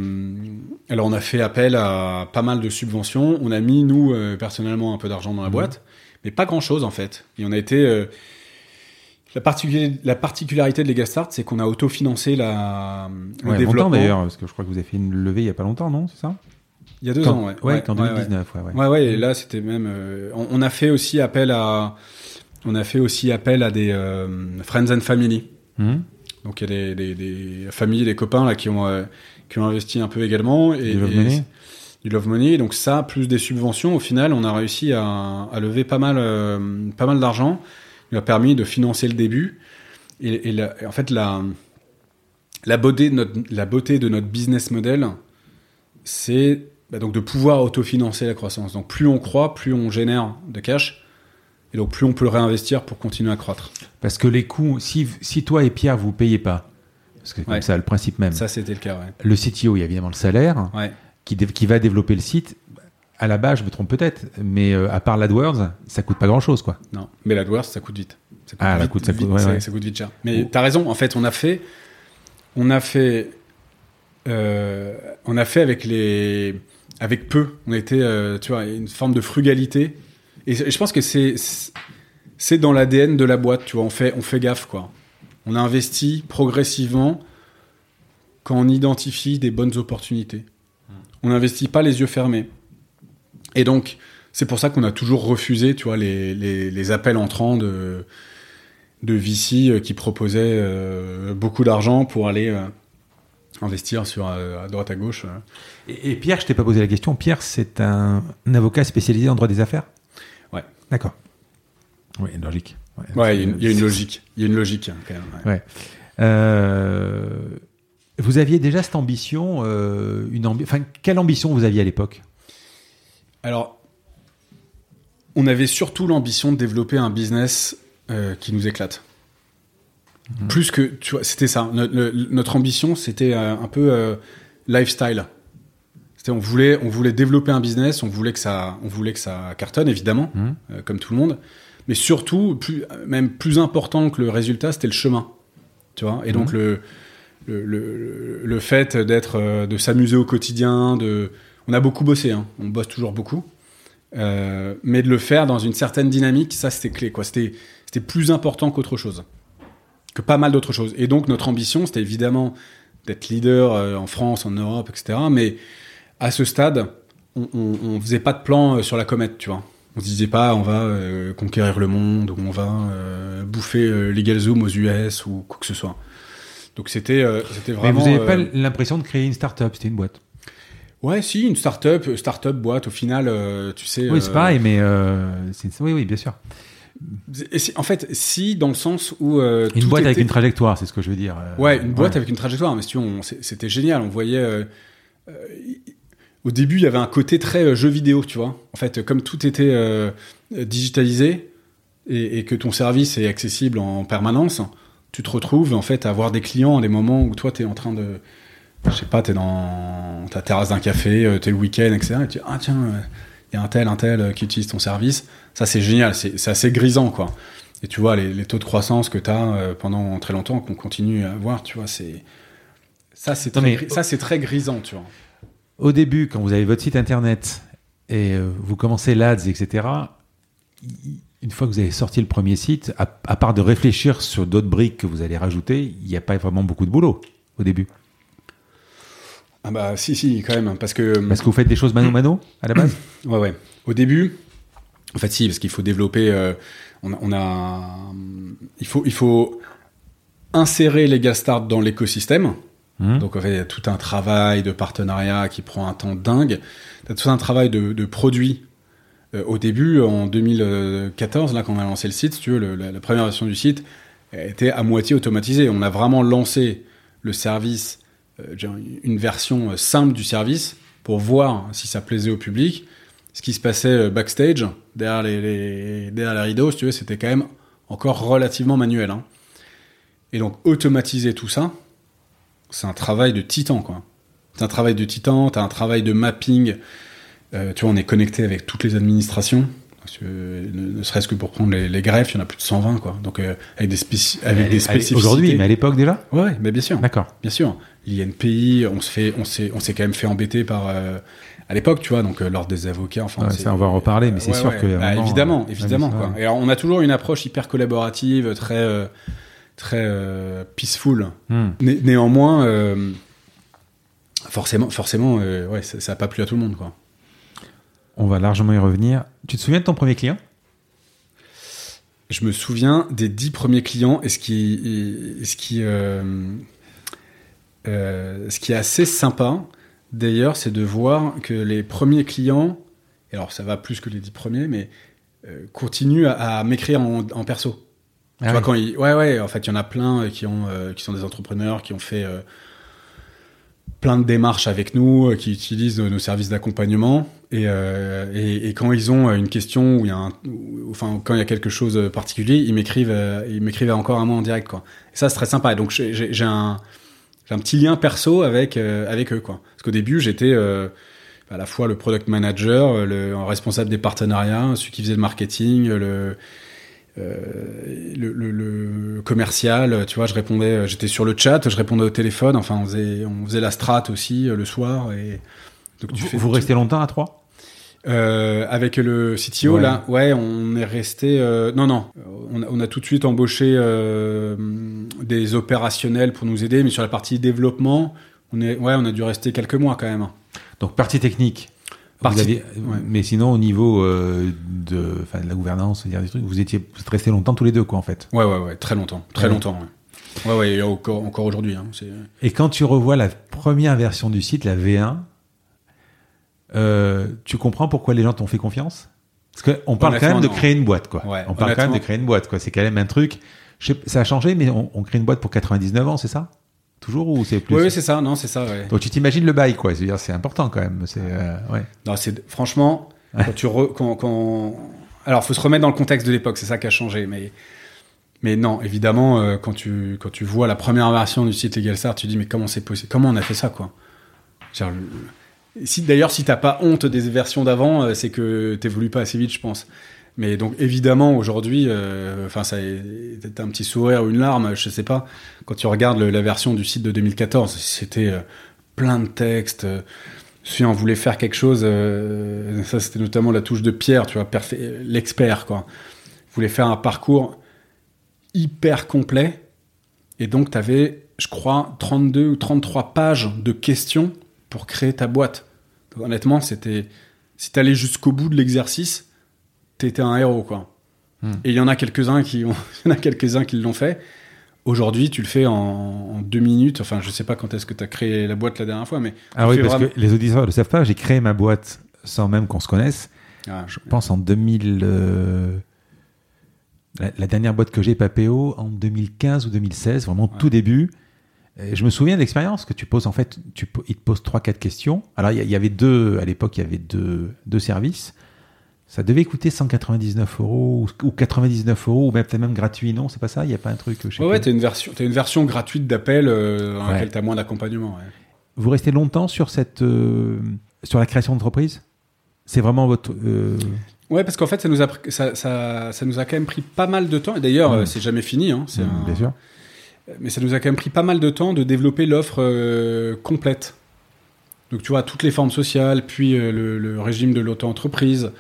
alors, on a fait appel à pas mal de subventions. On a mis, nous, euh, personnellement, un peu d'argent dans la Mhm. boîte, mais pas grand-chose, en fait. Et on a été... euh, la, particu- la particularité de Legastart, c'est qu'on a autofinancé la, le Ouais, développement. d'ailleurs, parce que je crois que vous avez fait une levée il y a pas longtemps, non C'est ça? Il y a deux Quand- ans, ouais. Ouais, ouais, 2019, ouais, ouais. Ouais, ouais, et là, c'était même. euh, on, on a fait aussi appel à. On a fait aussi appel à des euh, friends and family. Hum Donc, il y a des, des, des familles, des copains là qui ont, euh, qui ont investi un peu également. Et, et- Du love money. Donc, ça, plus des subventions, au final, on a réussi à, à lever pas mal, euh, pas mal d'argent. Il a permis de financer le début. Et, et la- et en fait, la, la, beauté de notre, la beauté de notre business model, c'est bah, donc de pouvoir autofinancer la croissance. Donc plus on croit, plus on génère de cash, et donc plus on peut le réinvestir pour continuer à croître. Parce que les coûts, si, si toi et Pierre vous payez pas, parce que comme Ouais. ça, le principe même, Ça, c'était le cas, ouais. le CTO, il y a évidemment le salaire, Ouais. Qui, va développer le site. À la base, je me trompe peut-être, mais euh, à part l'AdWords, ça coûte pas grand-chose, quoi. Non, mais l'AdWords, ça coûte vite. Ça Ah, coûte- ça vite, ouais, ça- ouais. ça coûte vite cher. Mais t'as raison. En fait, on a fait, on a fait, euh, on a fait avec les, avec peu. On était, euh, tu vois, une forme de frugalité. Et je pense que c'est, c'est dans l'ADN de la boîte. Tu vois, on fait, on fait gaffe, quoi. On investit progressivement quand on identifie des bonnes opportunités. On n'investit pas les yeux fermés. Et donc, c'est pour ça qu'on a toujours refusé, tu vois, les, les, les appels entrants de, de VC euh, qui proposaient euh, beaucoup d'argent pour aller euh, investir sur à droite à gauche. Et, et Pierre, je t'ai pas posé la question. Pierre, c'est un, un avocat spécialisé en droit des affaires? Ouais. D'accord. Oui, une logique. Ouais, il y, a une- il y a une logique. Il y a une logique hein, quand même. ouais. Ouais. Euh, vous aviez déjà cette ambition, euh, une ambi- enfin, quelle ambition vous aviez à l'époque? Alors, on avait surtout l'ambition de développer un business euh, qui nous éclate. Plus que, tu vois, c'était ça. Le- notre ambition, c'était euh, un peu lifestyle. C'était, on voulait, on voulait développer un business, on voulait que ça, on voulait que ça cartonne évidemment, euh, comme tout le monde. Mais surtout, plus, même plus important que le résultat, c'était le chemin. Tu vois? Et donc le, le, le, le fait d'être, euh, de s'amuser au quotidien, de, on a beaucoup bossé, hein. on bosse toujours beaucoup. Euh, mais de le faire dans une certaine dynamique, ça c'était clé. Quoi. C'était, c'était plus important qu'autre chose. Que pas mal d'autres choses. Et donc notre ambition, c'était évidemment d'être leader euh, en France, en Europe, etc. Mais à ce stade, on, on, on faisait pas de plan sur la comète, tu vois. On se disait pas, on va conquérir le monde, ou on va bouffer euh, LegalZoom aux US, ou quoi que ce soit. Donc c'était, euh, c'était Mais vraiment. vous n'avez euh, pas l'impression de créer une start-up, c'était une boîte. Ouais, si, une start-up, euh, start-up boîte, au final, euh, tu sais. Oui, c'est euh, pareil, mais euh, c'est- oui, oui, bien sûr. en fait, si, dans le sens où. euh, Une tout boîte avec une trajectoire, c'est ce que je veux dire. euh, Ouais, une boîte ouais. avec une trajectoire. Mais si c'était génial. On voyait. euh, euh, au début, il y avait un côté très euh, jeu vidéo, tu vois. En fait, comme tout était euh, euh, digitalisé et, et que ton service est accessible en permanence, tu te retrouves en fait à avoir des clients à des moments où toi, tu es en train de. Je sais pas, tu es dans ta terrasse d'un café, euh, t'es le week-end, etc. Et tu dis, ah tiens, il y a un tel, un tel euh, qui utilise ton service. Ça, c'est génial. C'est assez grisant, quoi. Et tu vois, les, les taux de croissance que tu as pendant très longtemps, qu'on continue à avoir, tu vois, c'est. Ça, c'est très, mais- gri- ça, c'est très grisant, tu vois. Au début, quand vous avez votre site internet et euh, vous commencez l'ADS, etc., une fois que vous avez sorti le premier site, à, à part de réfléchir sur d'autres briques que vous allez rajouter, il n'y a pas vraiment beaucoup de boulot au début. Ah bah, si, si, quand même. Parce que. Parce que vous faites des choses mano mano à la base *coughs* Ouais, ouais. Au début, en fait, si, parce qu'il faut développer. euh, on, a, on a- il faut, il faut insérer les Start dans l'écosystème. Hum. Donc, en fait, il y a tout un travail de partenariat qui prend un temps dingue. Tu as tout un travail de, de produit au début, en 2014, là, quand on a lancé le site, si tu veux, la, première version du site était à moitié automatisée. On a vraiment lancé le service, une version simple du service pour voir si ça plaisait au public. Ce qui se passait backstage, derrière les, rideaux, tu veux, c'était quand même encore relativement manuel. Hein. Et donc, automatiser tout ça, c'est un travail de titan, quoi. C'est un travail de titan, t'as un travail de mapping. Euh, tu vois, on est connecté avec toutes les administrations. ne, serait-ce que pour prendre les, greffes, il y en a plus de 120, quoi. Donc, euh, avec des, spéci avec des spécificités. Aujourd'hui, mais à l'époque déjà? Ouais, mais bien sûr. D'accord. Bien sûr. L'INPI, s'est, on s'est quand même fait embêter par, euh, à l'époque, tu vois, donc euh, lors des avocats, enfin. ça, on va en reparler, mais c'est sûr que. Bah, évidemment, évidemment, quoi. Et alors, on a toujours une approche hyper collaborative, très, très peaceful. Hmm. néanmoins, forcément, forcément, ouais, ça n'a pas plu à tout le monde, quoi. On va largement y revenir. Tu te souviens de ton premier client? Je me souviens des dix premiers clients et ce qui, ce qui, euh, euh, ce qui est assez sympa, d'ailleurs, c'est de voir que les premiers clients, et alors ça va plus que les dix premiers, mais euh, continuent à, m'écrire en, perso. tu ah vois, quand ils, ouais, ouais, en fait, il y en a plein qui ont, qui sont des entrepreneurs, qui ont fait plein de démarches avec nous, euh, qui utilisent nos services d'accompagnement. Euh, et, et, quand ils ont une question ou enfin quand il y a quelque chose de particulier, ils m'écrivent, euh, ils m'écrivent encore un mot en direct quoi. Et ça c'est très sympa. Et donc j'ai un, un petit lien perso avec avec eux quoi. Parce qu'au début j'étais à la fois le product manager, le responsable des partenariats, celui qui faisait le marketing, euh, le, le, le, commercial, tu vois, je répondais, j'étais sur le chat, je répondais au téléphone, enfin on faisait, on faisait la strat aussi euh, le soir. Et donc, tu vous, fais, vous restez longtemps à trois euh, avec le CTO là, ouais, on est resté. Euh, non, non, on a, on a, tout de suite embauché euh, des opérationnels pour nous aider, mais sur la partie développement, on est, ouais, on a dû rester quelques mois quand même. Donc partie technique, mais sinon, au niveau euh, de, de la gouvernance, dire des trucs, vous étiez vous êtes restés longtemps tous les deux, quoi, en fait. Ouais, ouais, ouais, très longtemps, très longtemps. Ouais, ouais, encore, encore aujourd'hui. Hein, et quand tu revois la première version du site, la V1, euh, tu comprends pourquoi les gens t'ont fait confiance? Parce qu'on parle quand même de créer une boîte, quoi. on parle quand même de créer une boîte, quoi. C'est quand même un truc. ça a changé, mais on, on crée une boîte pour 99 ans, c'est ça? Toujours ou c'est plus Oui, c'est ça, non, c'est ça. Ouais. Donc tu t'imagines le bail, quoi. C'est-à-dire, c'est important quand même. C'est euh, ouais. Non, c'est franchement quand tu re, quand, quand... alors faut se remettre dans le contexte de l'époque, c'est ça qui a changé, mais mais non, évidemment, euh, quand tu quand tu vois la première version du site EgalStar, tu dis mais comment c'est possible? Comment on a fait ça, quoi? Si, D'ailleurs, si t'as pas honte des versions d'avant, euh, c'est que voulu pas assez vite, je pense. Mais donc évidemment aujourd'hui, euh, enfin ça, t'as un petit sourire ou une larme, je sais pas. Quand tu regardes la version du site de 2014, c'était euh, plein de textes. si on voulait faire quelque chose, euh, ça c'était notamment la touche de Pierre, tu vois, l'expert quoi. Voulait faire un parcours hyper complet, et donc t'avais, je crois, 32 ou 33 pages de questions pour créer ta boîte. honnêtement, c'était si t'allais jusqu'au bout de l'exercice t'étais un héros, quoi. Hmm. Et il y en a quelques-uns qui ont, *laughs* y en a quelques-uns qui l'ont fait. Aujourd'hui, tu le fais en, deux minutes. Enfin, je sais pas quand est-ce que tu as créé la boîte la dernière fois, mais. Ah oui, parce que les auditeurs ne le savent pas, j'ai créé ma boîte sans même qu'on se connaisse. Ah, je pense en 2000. Euh, la, dernière boîte que j'ai, Papéo, en 2015 ou 2016, vraiment tout début. Et je me souviens de l'expérience que tu poses, en fait, tu, il te pose 3-4 questions. Alors, il y, y, avait deux, à l'époque, il y avait deux, deux services. Ça devait coûter 199 euros ou 99 euros ou même peut-être même gratuit, non C'est pas ça? Il n'y a pas un truc Ouais, ouais, t'as une version, as une version gratuite d'appel euh, dans laquelle t'as moins d'accompagnement. Vous restez longtemps sur cette, euh, sur la création d'entreprise? C'est vraiment votre. Euh... Ouais, parce qu'en fait, ça nous a, ça, ça, ça, nous a quand même pris pas mal de temps. Et d'ailleurs, mmh. c'est jamais fini. Hein, mmh, Bien sûr. Mais ça nous a quand même pris pas mal de temps de développer l'offre euh, complète. Donc, tu vois, toutes les formes sociales, puis euh, le, le, régime de l'auto-entreprise.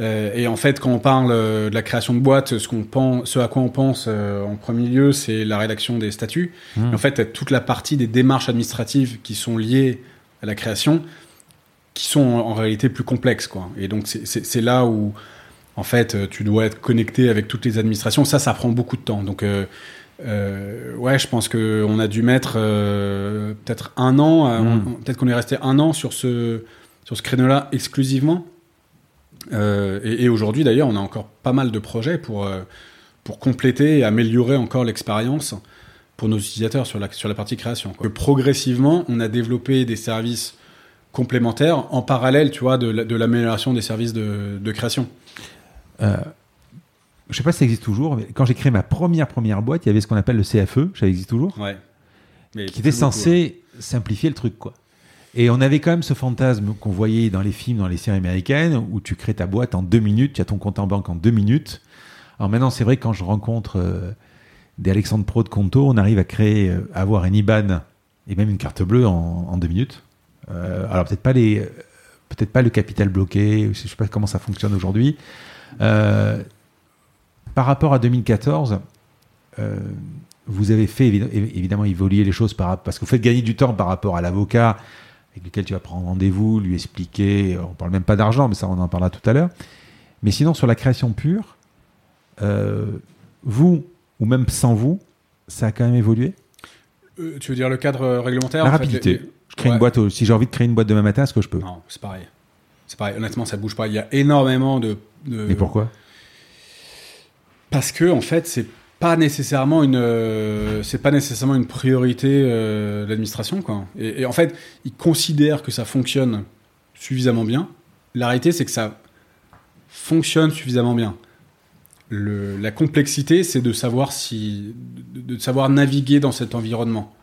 Euh, et en fait, quand on parle euh, de la création de boîte, ce, qu'on pense, ce à quoi on pense euh, en premier lieu, c'est la rédaction des statuts. Mmh. en fait, toute la partie des démarches administratives qui sont liées à la création, qui sont en, réalité plus complexes. Quoi. Et donc, c'est là où, en fait, tu dois être connecté avec toutes les administrations. Ça, ça prend beaucoup de temps. Donc, euh, ouais, je pense qu'on a dû mettre peut-être un an, mmh. peut-être qu'on est resté un an sur ce, sur ce créneau-là exclusivement. Euh, et, et aujourd'hui, d'ailleurs, on a encore pas mal de projets pour, euh, pour compléter et améliorer encore l'expérience pour nos utilisateurs sur la, sur la partie création. quoi. Progressivement, on a développé des services complémentaires en parallèle, tu vois, de, la- de l'amélioration des services de, de création. Euh, je sais pas si ça existe toujours, mais quand j'ai créé ma première première boîte, il y avait ce qu'on appelle le CFE, ça existe toujours, Ouais. Mais qui était beaucoup, censé simplifier le truc, quoi. Et on avait quand même ce fantasme qu'on voyait dans les films, dans les séries américaines, où tu crées ta boîte en deux minutes, tu as ton compte en banque en deux minutes. Alors maintenant, c'est vrai que quand je rencontre euh, des Alexandre Pro de Conto, on arrive à créer, euh, avoir une IBAN et même une carte bleue en, deux minutes. Euh, alors peut-être pas les, peut-être pas le capital bloqué, je sais pas comment ça fonctionne aujourd'hui. Par rapport à 2014, euh, vous avez fait évi- évidemment évoluer les choses par, parce que vous faites gagner du temps par rapport à l'avocat avec lequel tu vas prendre rendez-vous, lui expliquer. On parle même pas d'argent, mais ça on en parlera tout à l'heure. Mais sinon sur la création pure, euh, vous ou même sans vous, ça a quand même évolué? Euh, tu veux dire le cadre euh, réglementaire La en fait, rapidité. les- Je crée Ouais. une boîte. si j'ai envie de créer une boîte demain matin, est-ce que je peux? Non, c'est pareil. C'est pareil. Honnêtement, ça bouge pas. Il y a énormément de. de- Mais pourquoi? Parce que en fait, c'est pas nécessairement une, euh, c'est pas nécessairement une priorité euh, l'administration, quoi. Et, en fait, ils considèrent que ça fonctionne suffisamment bien. La réalité, c'est que ça fonctionne suffisamment bien. Le- la complexité, c'est de savoir si, de, savoir naviguer dans cet environnement,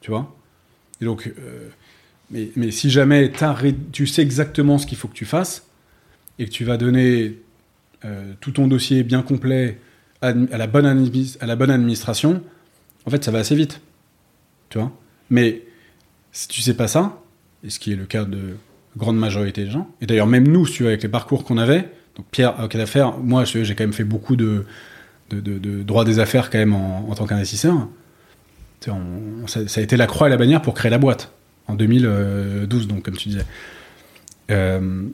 tu vois? Donc, euh, mais, mais si jamais tu sais exactement ce qu'il faut que tu fasses et que tu vas donner euh, tout ton dossier bien complet à la, bonne à la bonne administration, en fait, ça va assez vite. Tu vois? Mais si tu sais pas ça, et ce qui est le cas de grande majorité des gens, et d'ailleurs, même nous, tu veux, avec les parcours qu'on avait, donc Pierre, avocat d'affaires, moi, j'ai quand même fait beaucoup de, de, droit des affaires quand même en, en tant qu'investisseur. Ça, ça a été la croix et la bannière pour créer la boîte en 2012, donc comme tu disais. Euh,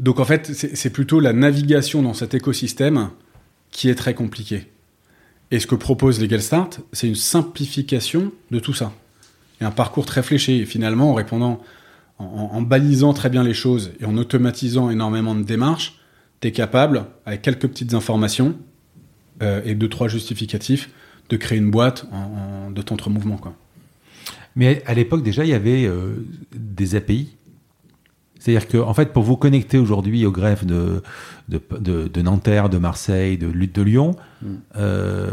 donc en fait, c'est plutôt la navigation dans cet écosystème qui est très compliquée. Et ce que propose Legal Start, c'est une simplification de tout ça. Et un parcours très fléché. Et finalement, en répondant, en, balisant très bien les choses et en automatisant énormément de démarches, tu es capable, avec quelques petites informations euh, et deux, trois justificatifs, de créer une boîte de temps mouvement. Mais à l'époque, déjà, il y avait euh, des API. C'est-à-dire que, en fait, pour vous connecter aujourd'hui au greffe de, de, de, de Nanterre, de Marseille, de, de Lyon, Mm. euh,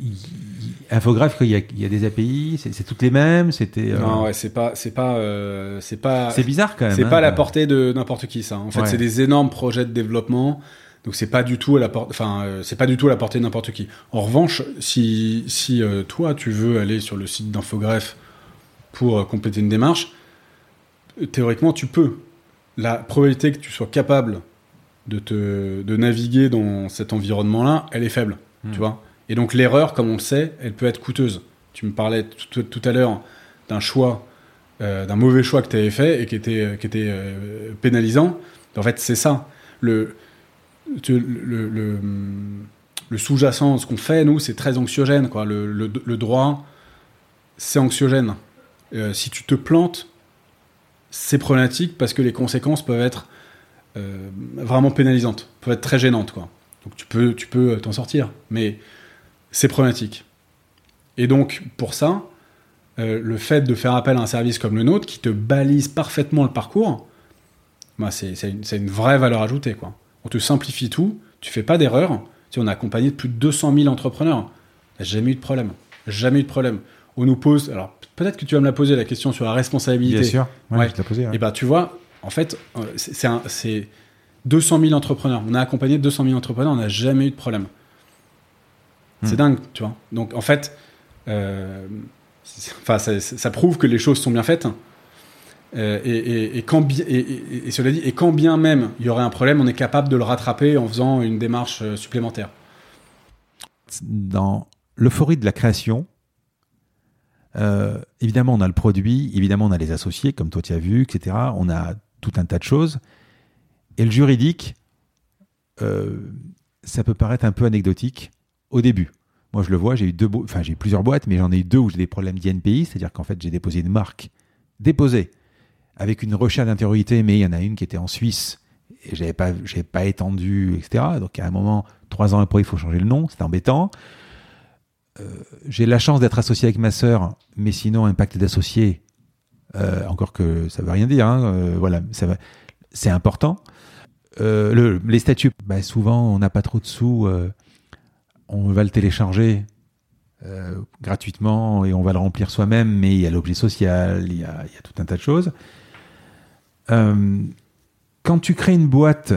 il- il- Infographe, il y, a, il y a des API, c'est toutes les mêmes, c'était. euh, Non, ouais, c'est pas, c'est pas, euh, c'est pas, c'est bizarre quand même. C'est hein. pas à la portée de n'importe qui, ça. En fait, Ouais. c'est des énormes projets de développement. Donc, c'est pas du tout à la portée, enfin, euh, c'est pas du tout à la portée de n'importe qui. En revanche, si, si toi, tu veux aller sur le site d'Infogreffe pour compléter une démarche, théoriquement, tu peux. La probabilité que tu sois capable de te, de naviguer dans cet environnement-là, elle est faible, Hmm. tu vois. Et donc, l'erreur, comme on le sait, elle peut être coûteuse. Tu me parlais tout, tout à l'heure d'un choix euh, d'un mauvais choix que tu avais fait et qui était, qui était euh, pénalisant. En fait, c'est ça. Le, le, le, le sous-jacent ce qu'on fait, nous, c'est très anxiogène. Quoi. Le, le, le droit, c'est anxiogène. Euh, si tu te plantes, c'est problématique parce que les conséquences peuvent être euh, vraiment pénalisantes, peuvent être très gênantes. Quoi. Donc tu peux tu peux t'en sortir, mais c'est problématique. Et donc, pour ça, euh, le fait de faire appel à un service comme le nôtre qui te balise parfaitement le parcours, bah, c'est une, une vraie valeur ajoutée. Quoi. On te simplifie tout, tu fais pas d'erreur. Tu on a accompagné plus de 200 000 entrepreneurs. Jamais eu de problème. Jamais eu de problème. On nous pose, alors peut-être que tu vas me la poser la question sur la responsabilité. Bien sûr. Ouais, Ouais. je te posé, ouais. Et bah tu vois, en fait, euh, c'est c'est un- c'est 200 000 entrepreneurs. On a accompagné 200 000 entrepreneurs, on n'a jamais eu de problème. C'est Hmm. dingue, tu vois. Donc en fait, euh, enfin, ça, ça prouve que les choses sont bien faites. Euh, et, et- et quand et, cela dit, et quand bien même il y aurait un problème, on est capable de le rattraper en faisant une démarche supplémentaire. dans l'euphorie de la création, euh, évidemment, on a le produit, évidemment, on a les associés, comme toi tu as vu, etc. On a tout un tas de choses. Et le juridique, euh, ça peut paraître un peu anecdotique au début. Moi, je le vois, j'ai eu deux, plusieurs boîtes, mais j'en ai eu deux où j'ai des problèmes d'INPI, c'est-à-dire qu'en fait, j'ai déposé une marque, déposée, avec une recherche d'intériorité, mais il y en a une qui était en Suisse, et j'avais pas, pas étendu, etc. Donc à un moment, trois ans après, il faut changer le nom, c'est embêtant. Euh, j'ai la chance d'être associé avec ma sœur, mais sinon, impact d'associé, euh, encore que ça veut rien dire, hein, euh, voilà, c'est important. Le, les statuts, bah, souvent, on n'a pas trop de sous, on va le télécharger gratuitement et on va le remplir soi-même, mais il y a l'objet social, il y a, tout un tas de choses. Quand tu crées une boîte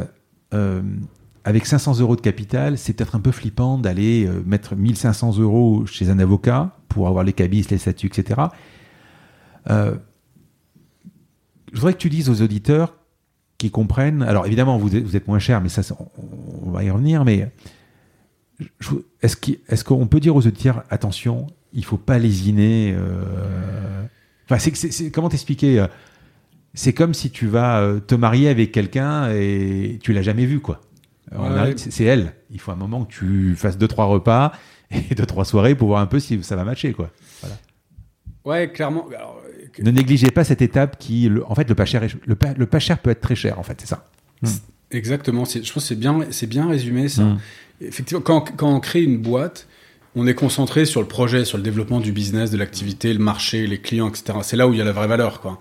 avec 500 euros de capital, c'est peut-être un peu flippant d'aller euh, mettre 1500 euros chez un avocat pour avoir les cabis, les statuts, etc. Euh, je voudrais que tu dises aux auditeurs qui comprennent. Alors évidemment, vous êtes, moins cher, mais ça, on, va y revenir. Mais est-ce qu'on peut dire aux auditeurs attention, il faut pas lésiner. euh, comment t'expliquer C'est comme si tu vas te marier avec quelqu'un et tu l'as jamais vu, quoi. Ouais. c'est, elle. Il faut un moment que tu fasses deux trois repas et *laughs* deux trois soirées pour voir un peu si ça va matcher, quoi. Ouais, clairement. Alors, que- Ne négligez pas cette étape qui, le- en fait, le pas cher, est- le pas, le pas cher peut être très cher, en fait, c'est ça. Exactement. c'est- Je pense que c'est bien, c'est bien résumé ça. Mm. Effectivement, quand, quand on crée une boîte, on est concentré sur le projet, sur le développement du business, de l'activité, le marché, les clients, etc. C'est là où il y a la vraie valeur, quoi.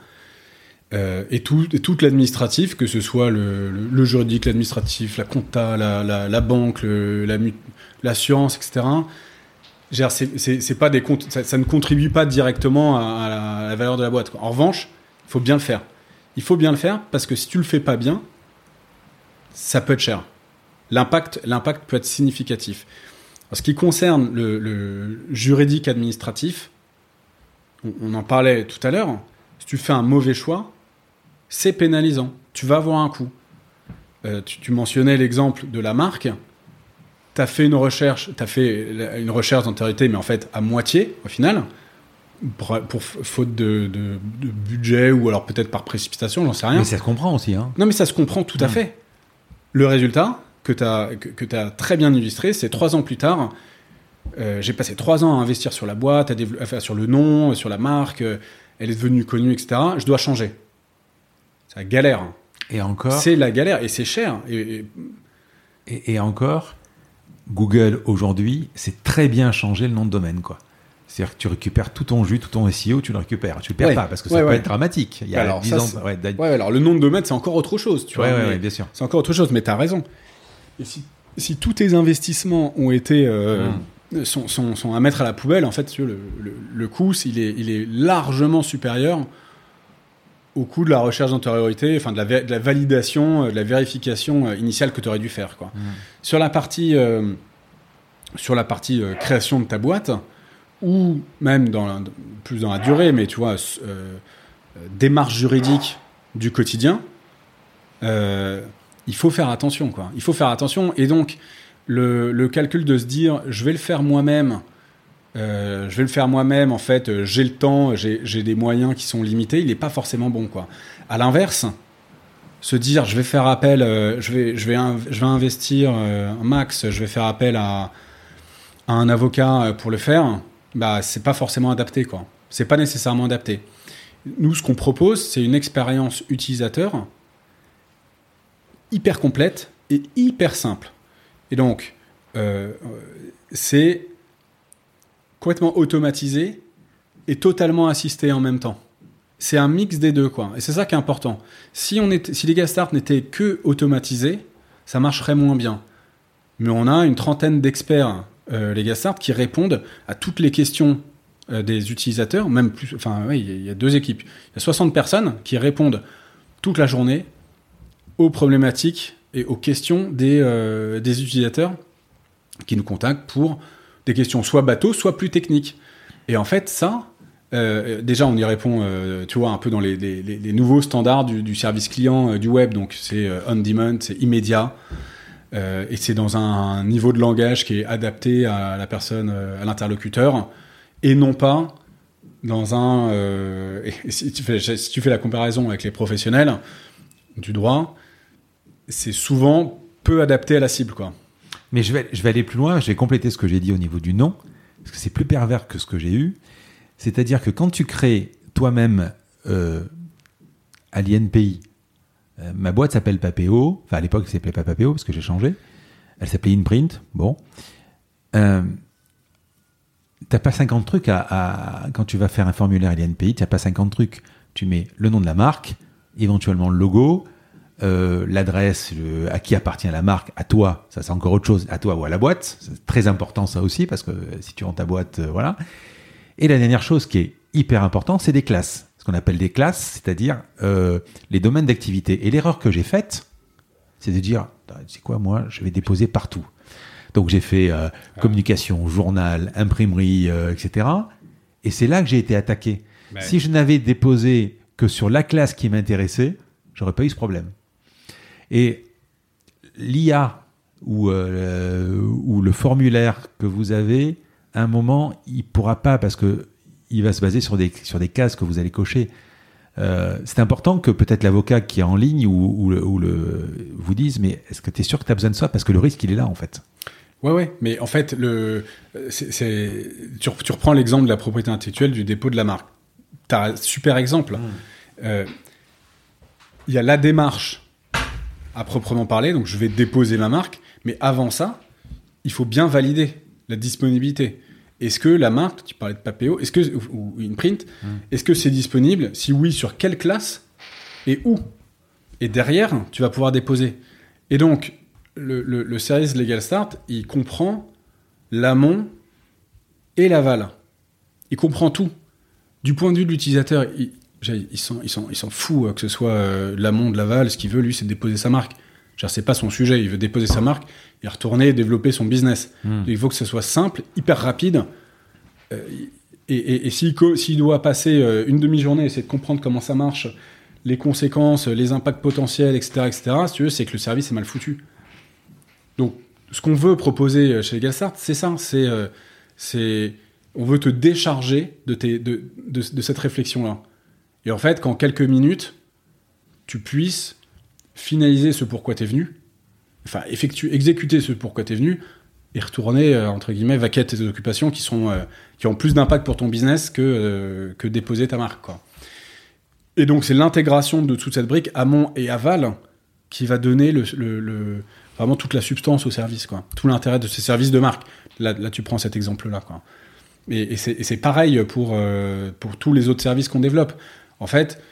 Euh, et tout, l'administratif, que ce soit le, juridique, l'administratif, la compta, la, banque, l'assurance, etc. C'est pas des ça, ne contribue pas directement à, la, valeur de la boîte. En revanche, il faut bien le faire. Il faut bien le faire parce que si tu le fais pas bien, ça peut être cher. L'impact, l'impact peut être significatif. En ce qui concerne le, juridique administratif, on en parlait tout à l'heure. Si tu fais un mauvais choix, c'est pénalisant. Tu vas avoir un coût. Euh, tu, tu mentionnais l'exemple de la marque. Tu as fait une recherche, tu as fait une recherche d'antériorité, mais en fait à moitié au final, pour, pour faute de, de- de budget ou alors peut-être par précipitation, j'en sais rien. Mais ça se comprend aussi, hein. Non, mais ça se comprend tout à Mm. fait. Le résultat que tu as, que, très bien illustré, c'est trois ans plus tard. euh, J'ai passé trois ans à investir sur la boîte, à enfin, sur le nom, sur la marque. euh, elle est devenue connue, etc. Je dois changer. C'est la galère. Et encore, C'est la galère et c'est cher. Et, et- et, et encore, Google aujourd'hui, c'est très bien changé le nom de domaine, quoi. C'est-à-dire que tu récupères tout ton jus, tout ton SEO, tu le récupères. Tu le perds Ouais. pas parce que Ouais, ça peut ouais. être dramatique. Il y a Alors, 10 ça, ans. ouais, ouais, alors le nom de domaine, c'est encore autre chose. Tu ouais, vois, ouais, mais- ouais, bien sûr. C'est encore autre chose, mais tu as raison. Et si, si tous tes investissements ont été euh, sont, sont, sont à mettre à la poubelle, en fait, le, le, le coût, il est, il est largement supérieur au coût de la recherche d'antériorité, enfin de la, vé- de la validation, euh, de la vérification euh, initiale que tu aurais dû faire. Quoi. Sur la partie, euh, sur la partie euh, création de ta boîte, ou même dans la- plus dans la durée, mais tu vois, euh, démarche juridique du quotidien, il faut faire attention, quoi. Il faut faire attention. Et donc, le, le calcul de se dire, je vais le faire moi-même, euh, je vais le faire moi-même, en fait, euh, j'ai le temps, j'ai des moyens qui sont limités, il n'est pas forcément bon, quoi. À l'inverse, se dire, je vais faire appel, euh, je, vais, je, vais je vais investir un max, je vais faire appel à, un avocat pour le faire, bah, c'est pas forcément adapté, quoi. C'est pas nécessairement adapté. Nous, ce qu'on propose, c'est une expérience utilisateur hyper complète et hyper simple. Et donc, c'est complètement automatisé et totalement assisté en même temps. C'est un mix des deux, quoi. Et c'est ça qui est important. Si, on était, si les Gastart n'étaient que automatisés, ça marcherait moins bien. Mais on a une trentaine d'experts, euh, les Gastart, qui répondent à toutes les questions euh, des utilisateurs, même plus. Enfin, oui, il y a- il y a deux équipes. Il y a 60 personnes qui répondent toute la journée aux problématiques et aux questions des, euh, des utilisateurs qui nous contactent pour des questions soit bateau, soit plus techniques. Et en fait, ça, euh, déjà, on y répond, euh, tu vois, un peu dans les, nouveaux standards du, service client euh, du web. Donc, c'est on demand, c'est immédiat. Et c'est dans un niveau de langage qui est adapté à la personne, à l'interlocuteur, et non pas dans un. *laughs* si, tu fais, si tu fais la comparaison avec les professionnels du droit, c'est souvent peu adapté à la cible, quoi. Mais je vais, aller plus loin, je vais compléter ce que j'ai dit au niveau du nom, parce que c'est plus pervers que ce que j'ai eu. C'est-à-dire que quand tu crées toi-même euh, Euh, ma boîte s'appelle Papéo. Enfin, à l'époque, elle s'appelait pas Papéo parce que j'ai changé. Elle s'appelait Inprint. Bon. Euh, t'as pas 50 trucs à, Quand tu vas faire un formulaire INPI, t'as pas 50 trucs. Tu mets le nom de la marque, éventuellement le logo, euh, l'adresse, à qui appartient la marque, à toi, ça c'est encore autre chose, à toi ou à la boîte. C'est très important ça aussi, parce que si tu rends ta boîte, euh, voilà. Et la dernière chose qui est hyper importante, c'est des classes. Ce qu'on appelle des classes, c'est-à-dire euh, les domaines d'activité. Et l'erreur que j'ai faite, c'est de dire, c'est quoi moi, je vais déposer partout. Donc j'ai fait euh, communication, journal, imprimerie, euh, etc. Et c'est là que j'ai été attaqué. Si je n'avais déposé que sur la classe qui m'intéressait, j'aurais pas eu ce problème. Et l'IA ou, euh, ou le formulaire que vous avez, à un moment, il pourra pas parce que il va se baser sur des, sur des cases que vous allez cocher. c'est important que peut-être l'avocat qui est en ligne ou, ou, le, ou le, vous dise, mais est-ce que tu es sûr que tu as besoin de ça? Parce que le risque, il est là, en fait. Ouais, ouais, mais en fait, le, c'est, tu, reprends l'exemple de la propriété intellectuelle du dépôt de la marque. Tu as un super exemple. Mmh. Euh, il y a la démarche à proprement parler, donc je vais déposer ma marque, mais avant ça, il faut bien valider la disponibilité. Est-ce que la marque, tu parlais de Papéo, est-ce que, ou, une print, mmh. est-ce que c'est disponible? Si oui, sur quelle classe et où? Et derrière, tu vas pouvoir déposer. Et donc, le, service Legal Start, il comprend l'amont et l'aval. Il comprend tout. Du point de vue de l'utilisateur, il, il s'en il fout euh, que ce soit euh, l'amont de l'aval. Ce qu'il veut, lui, c'est déposer sa marque. C'est pas son sujet. Il veut déposer sa marque et retourner développer son business. Hmm. Il faut que ce soit simple, hyper rapide. Euh, et, et, s'il doit passer une demi-journée, essayer de comprendre comment ça marche, les conséquences, les impacts potentiels, etc., etc., si tu veux, c'est que le service est mal foutu. Donc, ce qu'on veut proposer chez Gassart, c'est ça. Euh, c'est, on veut te décharger de, tes, de, de, cette réflexion-là. Et en fait, qu'en quelques minutes, tu puisses finaliser ce pourquoi tu es venu, enfin, effectuer, exécuter ce pourquoi tu es venu, et retourner, euh, entre guillemets, vaquer tes occupations qui, sont, euh, qui ont plus d'impact pour ton business que, que déposer ta marque. Et donc, c'est l'intégration de toute cette brique, amont et aval, qui va donner le, vraiment toute la substance au service, quoi. Tout l'intérêt de ces services de marque. Là, là tu prends cet exemple-là. Et, et c'est pareil pour, euh, pour tous les autres services qu'on développe. En fait,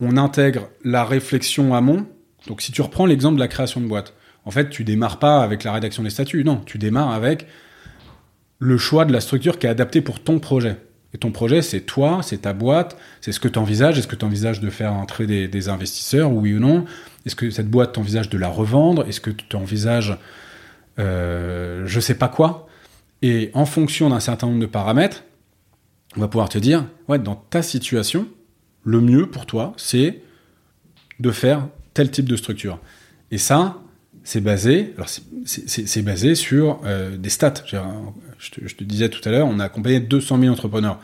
on intègre la réflexion amont. Donc, si tu reprends l'exemple de la création de boîte, en fait, tu démarres pas avec la rédaction des statuts. Non, tu démarres avec le choix de la structure qui est adaptée pour ton projet. Et ton projet, c'est toi, c'est ta boîte, c'est ce que tu envisages. Est-ce que tu envisages de faire entrer des, des investisseurs, oui ou non? Est-ce que cette boîte t'envisage de la revendre? Est-ce que tu envisages euh, je sais pas quoi? Et en fonction d'un certain nombre de paramètres, on va pouvoir te dire, ouais, dans ta situation, le mieux pour toi, c'est de faire tel type de structure. Et ça, c'est basé, alors c'est basé sur euh, des stats. Je te, je te, disais tout à l'heure, on a accompagné 200 000 entrepreneurs.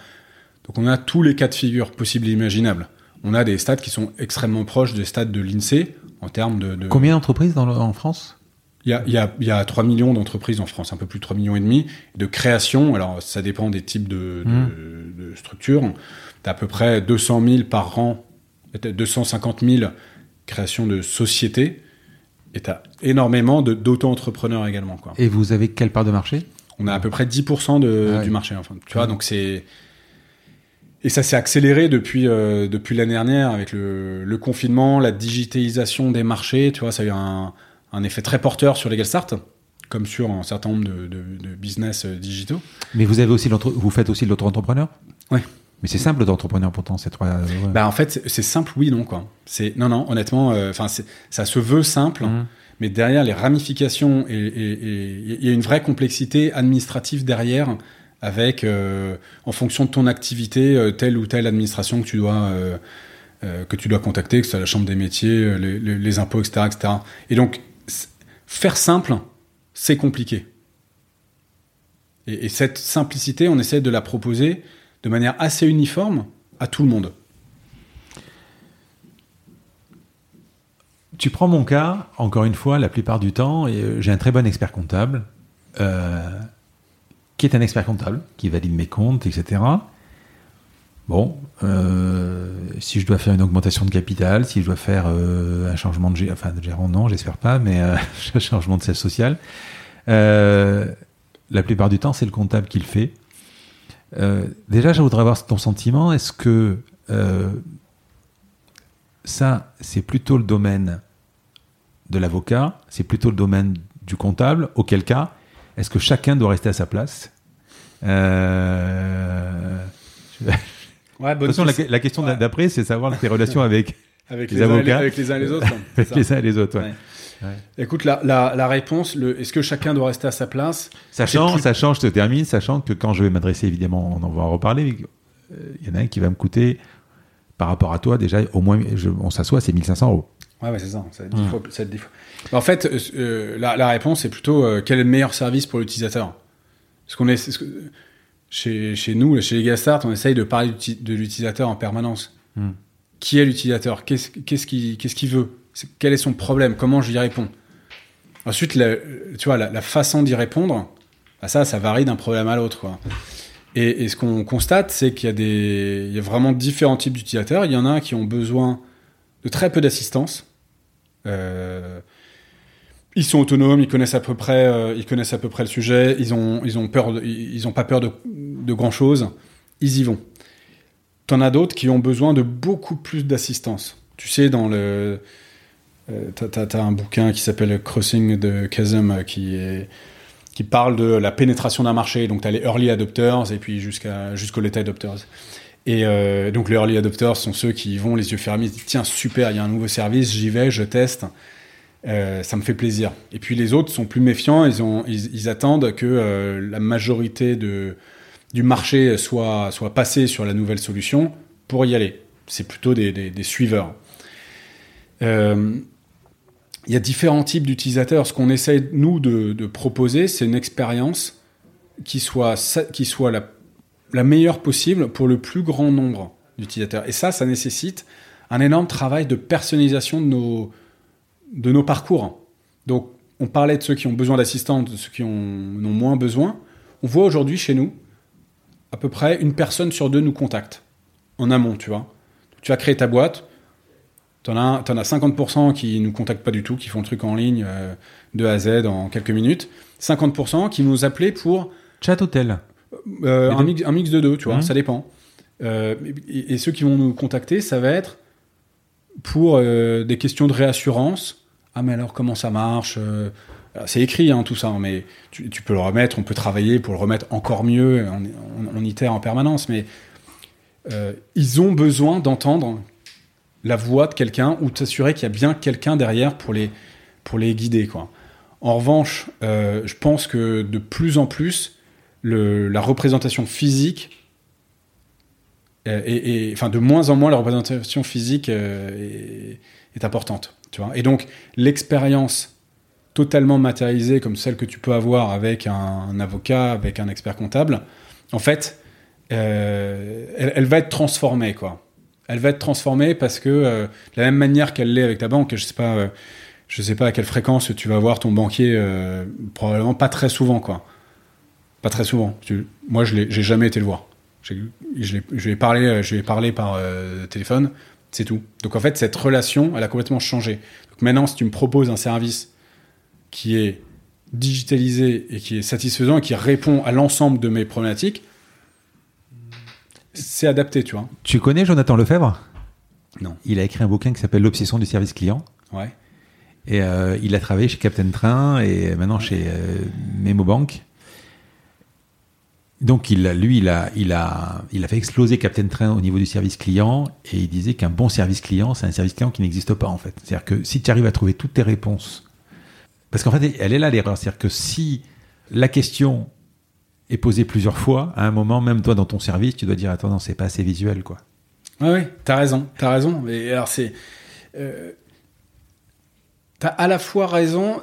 Donc on a tous les cas de figure possibles et imaginables. On a des stats qui sont extrêmement proches des stats de l'INSEE en termes de, Combien d'entreprises en France? Il y, a, il, y a, il y a 3 millions d'entreprises en France, un peu plus de 3 millions et demi, de création. Alors, ça dépend des types de, de, mmh. structures. Tu à peu près 200 000 par an, 250 000 créations de sociétés. Et tu as énormément d'auto-entrepreneurs également. Quoi. Et vous avez quelle part de marché? On a à peu près 10% de, ah du marché. Enfin, tu vois, donc c'est et ça s'est accéléré depuis euh, depuis l'année dernière avec le, le, confinement, la digitalisation des marchés. Tu vois, ça a eu un, un effet très porteur sur Legal Start, comme sur un certain nombre de, de, de business euh, digitaux. Mais vous avez aussi vous faites aussi de l'auto-entrepreneur? Oui. Mais c'est simple d'entrepreneur pourtant ces trois. Euh, bah en fait c'est simple oui non quoi. C'est non non honnêtement enfin ça se veut simple. Mmh. Mais derrière les ramifications et il y a une vraie complexité administrative derrière avec, euh, en fonction de ton activité, euh, telle ou telle administration que tu dois, euh, que tu dois contacter, que ce soit la chambre des métiers, les, impôts, etc., etc. Et donc, faire simple, c'est compliqué. Et, et, cette simplicité, on essaie de la proposer de manière assez uniforme à tout le monde. Tu prends mon cas, encore une fois, la plupart du temps, j'ai un très bon expert comptable. Euh, qui est un expert comptable, qui valide mes comptes, etc. Bon, euh, si je dois faire une augmentation de capital, si je dois faire euh, un changement de, enfin, de gérant, non, j'espère pas, mais euh, *laughs* un changement de siège social, euh, la plupart du temps, c'est le comptable qui le fait. Euh, déjà, je voudrais avoir ton sentiment. Est-ce que euh, ça, c'est plutôt le domaine de l'avocat, c'est plutôt le domaine du comptable Auquel cas, est-ce que chacun doit rester à sa place? Euh, *laughs* Ouais, de bonne toute façon, la, question. la question Ouais. d'après, c'est savoir tes relations avec, avec les avocats. avec les uns et les autres. C'est *laughs* avec ça. les uns et les autres. ouais. Ouais. Écoute, la, la, la réponse, est-ce que chacun doit rester à sa place? Sachant, plus- sachant, je te termine, sachant que quand je vais m'adresser, évidemment, on en va en reparler, euh, il y en a un qui va me coûter, par rapport à toi, déjà, au moins, je- on s'assoit, c'est 1500 euros. Ouais, ouais, c'est ça. Ça va être dix Mm. fois- ça va être dix fois. En fait, euh, euh, la, la réponse est plutôt euh, quel est le meilleur service pour l'utilisateur? Parce qu'on est, c'est ce que- chez, chez nous, chez les Gastart, on essaye de parler de l'utilisateur en permanence. Mm. Qui est l'utilisateur? Qu'est-ce qu'il veut? Quel est son problème? Comment je lui réponds? Ensuite, la- tu vois, la, façon d'y répondre, bah ça, ça varie d'un problème à l'autre. Et, ce qu'on constate, c'est qu'il y, a des- il y a vraiment différents types d'utilisateurs. Il y en a qui ont besoin de très peu d'assistance. Euh, ils sont autonomes, ils connaissent à peu près, euh, ils connaissent à peu près le sujet. Ils ont, ils ont peur, ils ont pas peur de, de grand chose. Ils y vont. T'en as d'autres qui ont besoin de beaucoup plus d'assistance. Tu sais, dans le, t'as, t'as- un bouquin qui s'appelle Crossing the Chasm euh, qui qui parle de la pénétration d'un marché. Donc, tu as les early adopters et puis jusqu'à, jusqu'aux late adopters. Et euh, donc, les early adopters sont ceux qui vont les yeux fermés, disent Tiens, super, il y a un nouveau service, j'y vais, je teste, euh, ça me fait plaisir. Et puis, les autres sont plus méfiants, ils, ont, ils, attendent que euh, la majorité de, du marché soit, soit passée sur la nouvelle solution pour y aller. C'est plutôt des, des, suiveurs. Euh, il y a différents types d'utilisateurs. Ce qu'on essaie, nous, de, proposer, c'est une expérience qui soit, qui soit la, meilleure possible pour le plus grand nombre d'utilisateurs. Et ça, ça nécessite un énorme travail de personnalisation de nos, de nos parcours. Donc, on parlait de ceux qui ont besoin d'assistance, de ceux qui en ont moins besoin. On voit aujourd'hui chez nous, à peu près une personne sur deux nous contacte en amont, tu vois. Tu as créé ta boîte, T'en as, t'en as 50% qui nous contactent pas du tout, qui font le truc en ligne euh, de A à Z en quelques minutes. 50% qui nous appelaient pour Chat hôtel. euh, un, mix, un mix de deux, tu vois, Mhm. ça dépend. Euh, et, et ceux qui vont nous contacter, ça va être pour euh, des questions de réassurance. Ah, mais alors comment ça marche alors, C'est écrit hein, tout ça, hein, mais tu, tu peux le remettre, on peut travailler pour le remettre encore mieux, on, on, on itère en permanence, mais ils ont besoin d'entendre la voix de quelqu'un ou de s'assurer qu'il y a bien quelqu'un derrière pour les, pour les guider. Quoi. En revanche, euh, je pense que de plus en plus, le, la représentation physique euh, et, et- enfin de moins en moins la représentation physique euh, est, importante tu vois et donc l'expérience totalement matérialisée comme celle que tu peux avoir avec un, avocat avec un expert comptable en fait euh, elle, elle va être transformée quoi elle va être transformée parce que euh, de la même manière qu'elle l'est avec ta banque je sais pas euh, je sais pas à quelle fréquence tu vas voir ton banquier euh, probablement pas très souvent quoi pas très souvent. Moi, je l'ai, jamais été le voir. Je, lui ai parlé, je lui parlé par téléphone, c'est tout. Donc en fait, cette relation, elle a complètement changé. Donc maintenant, si tu me proposes un service qui est digitalisé et qui est satisfaisant et qui répond à l'ensemble de mes problématiques, c'est adapté, tu vois. Tu connais Jonathan Lefebvre? Non. Il a écrit un bouquin qui s'appelle L'obsession du service client. Ouais. Et euh, il a travaillé chez Captain Train et maintenant chez euh, Memo Bank. Donc il, a- lui, il a, il, a, il a fait exploser Captain Train au niveau du service client et il disait qu'un bon service client, c'est un service client qui n'existe pas en fait. C'est-à-dire que si tu arrives à trouver toutes tes réponses, parce qu'en fait, elle est là l'erreur. C'est-à-dire que si la question est posée plusieurs fois, à un moment, même toi dans ton service, tu dois dire attends, non, c'est pas assez visuel quoi. Ouais, ouais, t'as raison, t'as raison. Et alors c'est, euh, t'as à la fois raison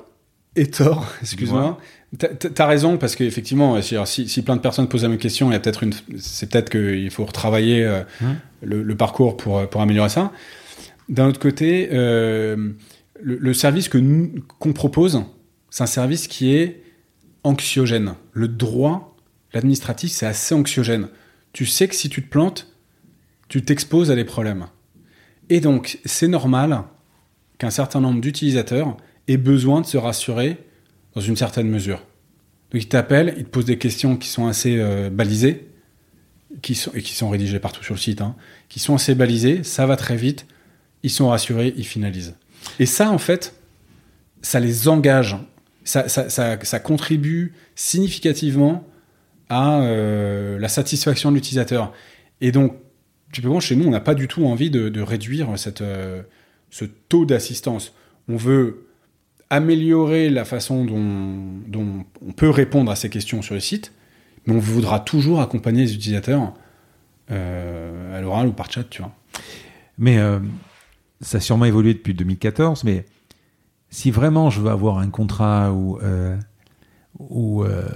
et tort. *laughs* Excuse-moi. T'as- T'as raison parce qu'effectivement, si, si, si plein de personnes posent la même question, il y a peut-être une, c'est peut-être qu'il faut retravailler euh, Hum. le, le parcours pour euh, pour améliorer ça. D'un autre côté, euh, le, le service que qu'on propose, c'est un service qui est anxiogène. Le droit, l'administratif, c'est assez anxiogène. Tu sais que si tu te plantes, tu t'exposes à des problèmes. Et donc, c'est normal qu'un certain nombre d'utilisateurs aient besoin de se rassurer dans une certaine mesure. Donc, ils t'appellent, ils te posent des questions qui sont assez euh, balisées, qui sont, et qui sont rédigées partout sur le site, hein, qui sont assez balisées, ça va très vite, ils sont rassurés, ils finalisent. Et ça, en fait, ça les engage, ça, ça, ça, ça contribue significativement à euh, la satisfaction de l'utilisateur. Et donc, typiquement, chez nous, on n'a pas du tout envie de, réduire cette, euh, ce taux d'assistance. On veut améliorer la façon dont, on peut répondre à ces questions sur le site, mais on voudra toujours accompagner les utilisateurs euh, à l'oral ou par chat, tu vois. Mais ça a sûrement évolué depuis 2014, mais si vraiment je veux avoir un contrat ou, euh,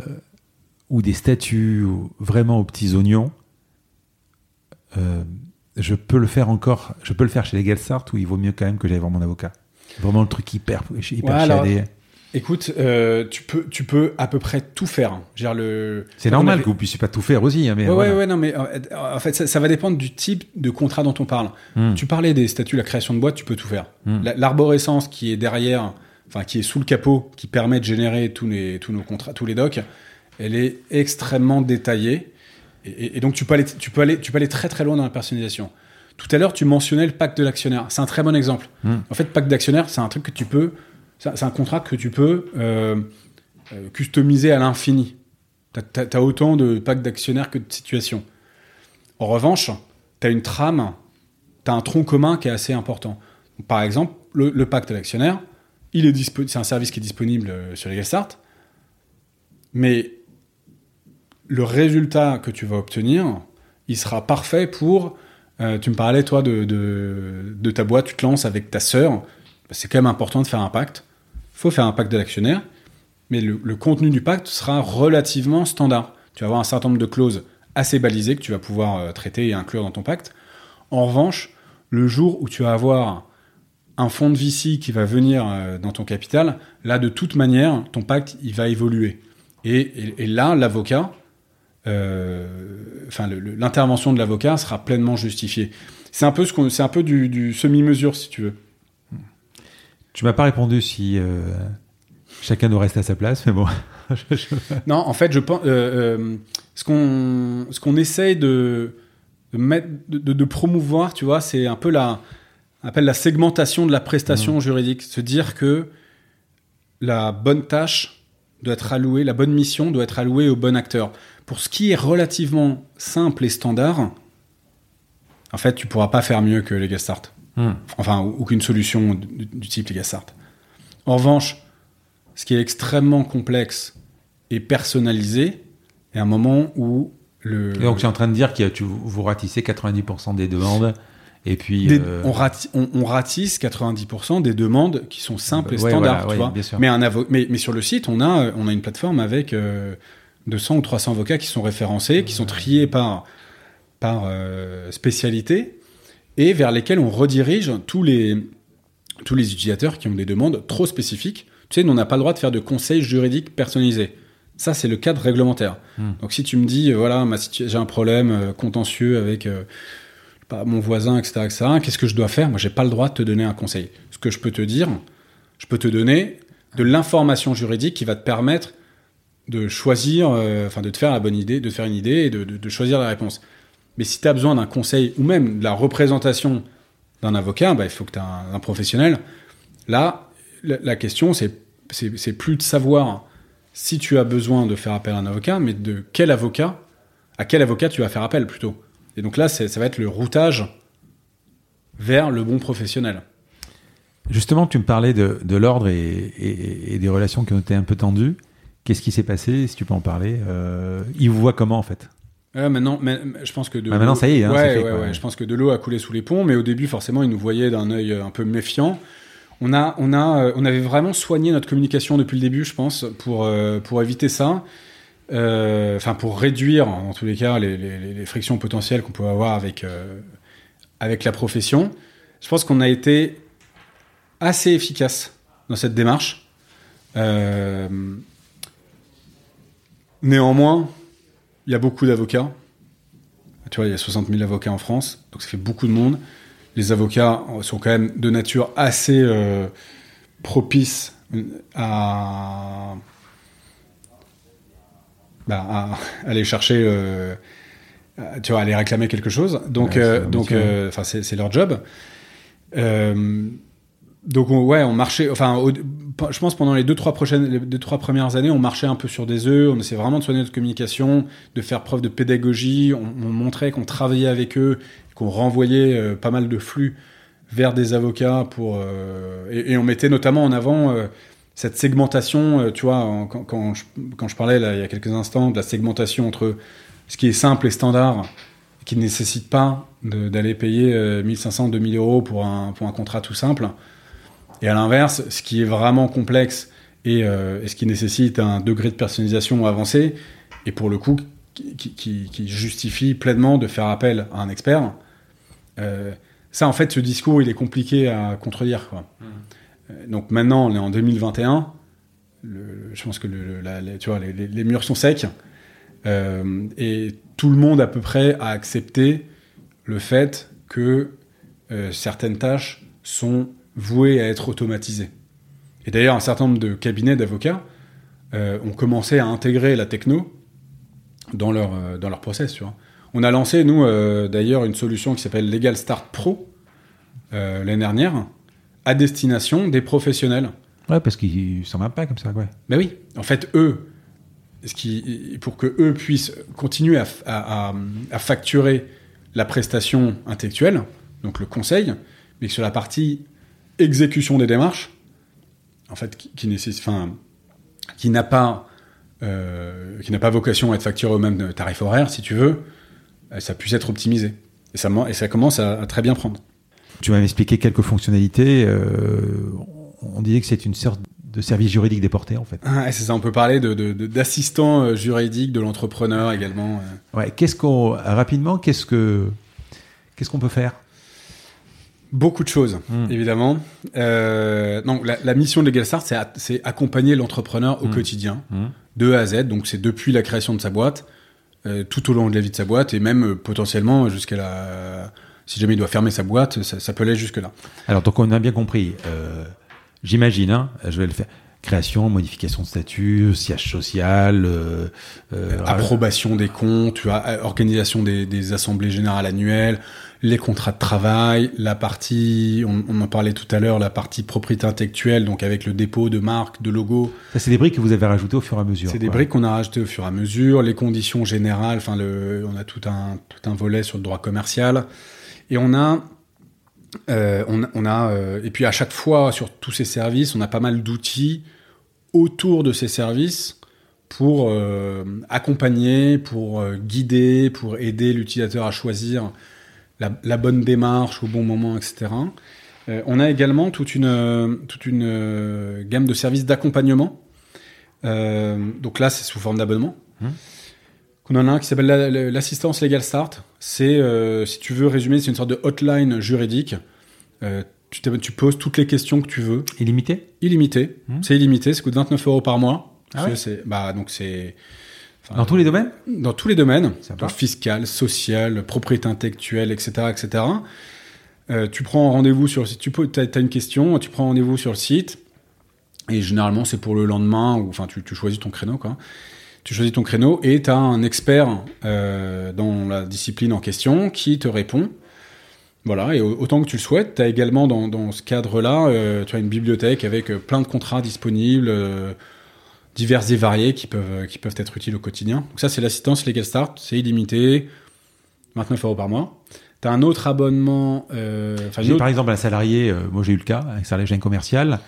ou des statuts ou vraiment aux petits oignons, euh, je peux le faire encore, je peux le faire chez LegalStart ou il vaut mieux quand même que j'aille voir mon avocat. Vraiment le truc hyper, hyper Ouais, alors, chiadé. Écoute, euh, tu, peux, tu peux à peu près tout faire. Genre le... C'est normal avait- que vous puissiez pas tout faire aussi, hein, mais Ouais, voilà. ouais, ouais, non, mais euh, en fait, ça, ça va dépendre du type de contrat dont on parle. Hmm. Tu parlais des statuts, la création de boîte, tu peux tout faire. Hmm. La- L'arborescence qui est derrière, enfin, qui est sous le capot, qui permet de générer tous, les, tous nos contrats, tous les docs, elle est extrêmement détaillée. Et, et- et donc, tu peux, aller, tu, peux aller, tu peux aller très très loin dans la personnalisation. Tout à l'heure, tu mentionnais le pacte de l'actionnaire. C'est un très bon exemple. Hmm. En fait, pacte d'actionnaire, c'est un truc que tu peux. C'est un contrat que tu peux euh, euh, customiser à l'infini. Tu as, autant de pactes d'actionnaires que de situations. En revanche, tu as une trame, tu as un tronc commun qui est assez important. Par exemple, le, le pacte d'actionnaire, c'est un service qui est disponible euh, sur LegalStart, mais le résultat que tu vas obtenir, il sera parfait pour. euh, tu me parlais, toi, de, ta boîte, tu te lances avec ta sœur. C'est quand même important de faire un pacte. Il faut faire un pacte de l'actionnaire, mais le, contenu du pacte sera relativement standard. Tu vas avoir un certain nombre de clauses assez balisées que tu vas pouvoir euh, traiter et inclure dans ton pacte. En revanche, le jour où tu vas avoir un fonds de VC qui va venir euh, dans ton capital, là, de toute manière, ton pacte, il va évoluer. Et, là, l'avocat, enfin, le- le- l'intervention de l'avocat sera pleinement justifiée. C'est un peu, ce qu'on- c'est un peu du, du semi-mesure, si tu veux. Tu m'as pas répondu si euh, chacun doit rester à sa place, mais bon. *laughs* Non, en fait, je pense, euh, euh, ce qu'on, ce qu'on essaye de, de mettre, de, promouvoir, tu vois, c'est un peu la, on appelle la segmentation de la prestation juridique, se dire que la bonne tâche doit être allouée, la bonne mission doit être allouée au bon acteur. Pour ce qui est relativement simple et standard, en fait, tu pourras pas faire mieux que LegalStart. Hmm. Enfin, ou, ou qu'une solution du, du type LegalStart. En revanche, ce qui est extrêmement complexe et personnalisé, est un moment où le. Et donc, tu es en train de dire que tu, vous ratissez 90% des demandes, et puis. des- euh, on, rati- on- on ratisse 90% des demandes qui sont simples et Ouais, standards, voilà, tu ouais, vois. Mais, un avo- mais, mais sur le site, on a, on a une plateforme avec euh, 200 ou 300 avocats qui sont référencés, qui sont triés par, par euh, spécialité et vers lesquels on redirige tous les, tous les utilisateurs qui ont des demandes trop spécifiques. Tu sais, nous, on n'a pas le droit de faire de conseils juridiques personnalisés. Ça, c'est le cadre réglementaire. Hmm. Donc, si tu me dis, euh, voilà, j'ai un problème euh, contentieux avec euh, pas, mon voisin, etc., etc., qu'est-ce que je dois faire? Moi, j'ai pas le droit de te donner un conseil. Ce que je peux te dire, je peux te donner de l'information juridique qui va te permettre de choisir, euh, enfin, de te faire la bonne idée, de faire une idée et de, de- de choisir la réponse. Mais si tu as besoin d'un conseil ou même de la représentation d'un avocat, bah, il faut que tu un, professionnel. Là, la, question, c'est plus de savoir si tu as besoin de faire appel à un avocat, mais de quel avocat, à quel avocat tu vas faire appel plutôt. Et donc là, ça va être le routage vers le bon professionnel. Justement, tu me parlais de, de l'ordre et, et- et des relations qui ont été un peu tendues. Qu'est-ce qui s'est passé, si tu peux en parler euh, Ils vous voient comment, en fait? Ouais, maintenant, mais- je pense que de Ah, maintenant, l'eau- ça y est, hein, ouais, fait, ouais, quoi. ouais, je pense que de l'eau a coulé sous les ponts, mais au début, forcément, ils nous voyaient d'un œil un peu méfiant. On a, on a, euh, on avait vraiment soigné notre communication depuis le début, je pense, pour euh, pour éviter ça. Euh, Enfin, pour réduire, en tous les cas, les, les- les frictions potentielles qu'on peut avoir avec euh, avec la profession. Je pense qu'on a été assez efficace dans cette démarche. Euh, néanmoins, il y a beaucoup d'avocats Tu vois, il y a 60 000 avocats en France, donc ça fait beaucoup de monde. Les avocats sont quand même de nature assez euh, propices à, bah, à aller chercher, euh, tu vois, aller réclamer quelque chose. Donc, Ouais, euh, donc, euh, enfin, c'est c'est leur job. Euh, donc on- ouais, on marchait. Enfin, je pense pendant les deux trois prochaines, les deux trois premières années, on marchait un peu sur des œufs. On essayait vraiment de soigner notre communication, de faire preuve de pédagogie. On, on montrait qu'on travaillait avec eux, qu'on renvoyait euh, pas mal de flux vers des avocats pour euh, et, on mettait notamment en avant euh, cette segmentation. tu vois, quand, quand je, parlais il y a quelques instants de la segmentation entre ce qui est simple et standard, qui ne nécessite pas d'aller payer euh, 1500, 2000 euros pour un, pour un contrat tout simple. Et à l'inverse, ce qui est vraiment complexe et, euh, et ce qui nécessite un degré de personnalisation avancé, et pour le coup, qui, qui- qui- qui justifie pleinement de faire appel à un expert, euh, ça, en fait, ce discours, il est compliqué à contredire. Quoi. Euh, donc maintenant, on est en 2021. Le- je pense que le- le- la- les- tu vois, les, murs sont secs. Euh, et tout le monde, à peu près, a accepté le fait que certaines tâches sont vouées à être automatisées. Et d'ailleurs, un certain nombre de cabinets d'avocats euh, ont commencé à intégrer la techno dans leur, euh, dans leur process. Tu vois. On a lancé, nous, euh, d'ailleurs, une solution qui s'appelle Legal Start Pro euh, l'année dernière, à destination des professionnels. Ouais, parce qu'ils s'en pas comme ça, ouais. Mais oui, en fait, eux, ce qui, pour que eux puissent continuer à, à- à- à facturer la prestation intellectuelle, donc le conseil, mais que sur la partie exécution des démarches, en fait, qui, qui nécessite, enfin, qui n'a pas, euh, qui n'a pas vocation à être facturé au même tarif horaire, si tu veux, euh, ça puisse être optimisé. Et ça, et ça commence à, à très bien prendre. Tu m'avais expliqué quelques fonctionnalités. euh, on disait que c'est une sorte de service juridique déporté, en fait. Ah, c'est ça, on peut parler de, de- de- d'assistant juridique de l'entrepreneur également. Ouais. Qu'est-ce qu'on rapidement, qu'est-ce que qu'est-ce qu'on peut faire? Beaucoup de choses, Mm. évidemment. Euh, non, la, la mission de Legal Start, c'est, accompagner l'entrepreneur au Mm. quotidien, Mm. de A à Z. Donc, c'est depuis la création de sa boîte, euh, tout au long de la vie de sa boîte, et même euh, potentiellement jusqu'à la. Si jamais il doit fermer sa boîte, ça, ça peut aller jusque-là. Alors, donc on a bien compris. J'imagine, hein, je vais le faire. Création, modification de statut, siège social, euh, euh, Approbation des comptes, organisation des, des assemblées générales annuelles, les contrats de travail, la partie, on, on en parlait tout à l'heure, la partie propriété intellectuelle, donc avec le dépôt de marques, de logos. Ça, c'est des briques que vous avez rajoutées au fur et à mesure. C'est des briques qu'on a rajoutées au fur et à mesure, les conditions générales, enfin le, on a tout un, tout un volet sur le droit commercial. Et on a, euh, on, a- on a euh, et puis à chaque fois sur tous ces services, on a pas mal d'outils autour de ces services pour euh, accompagner, pour guider, pour aider l'utilisateur à choisir la, la bonne démarche au bon moment, etc. Euh, on a également toute une, toute une euh, gamme de services d'accompagnement. Euh, donc là, c'est sous forme d'abonnement. Mmh. On en a un qui s'appelle la- la- l'assistance Legal Start. C'est, si tu veux résumer, c'est une sorte de hotline juridique. Tu, poses toutes les questions que tu veux, Illimité? Illimité. Mmh. C'est illimité, ça coûte 29 euros par mois. Ah ouais? Bah, donc c'est. Enfin, Dans tous les domaines? Dans tous les domaines, donc fiscal, social, propriété intellectuelle, etc., etc. Euh, tu prends rendez-vous sur le site, tu peux, as, une question, tu prends rendez-vous sur le site, et généralement c'est pour le lendemain, ou enfin tu, tu choisis ton créneau, quoi. Tu choisis ton créneau et tu as un expert euh, dans la discipline en question qui te répond. Voilà, et au- autant que tu le souhaites, tu as également dans, dans ce cadre-là, euh, tu as une bibliothèque avec plein de contrats disponibles, euh, divers et variés qui peuvent, qui peuvent être utiles au quotidien. Donc ça, c'est l'assistance Legal Start, c'est illimité, 29 euros par mois. Tu as un autre abonnement... euh, J'ai autre- par exemple un salarié, euh, moi j'ai eu le cas, un salarié commercial,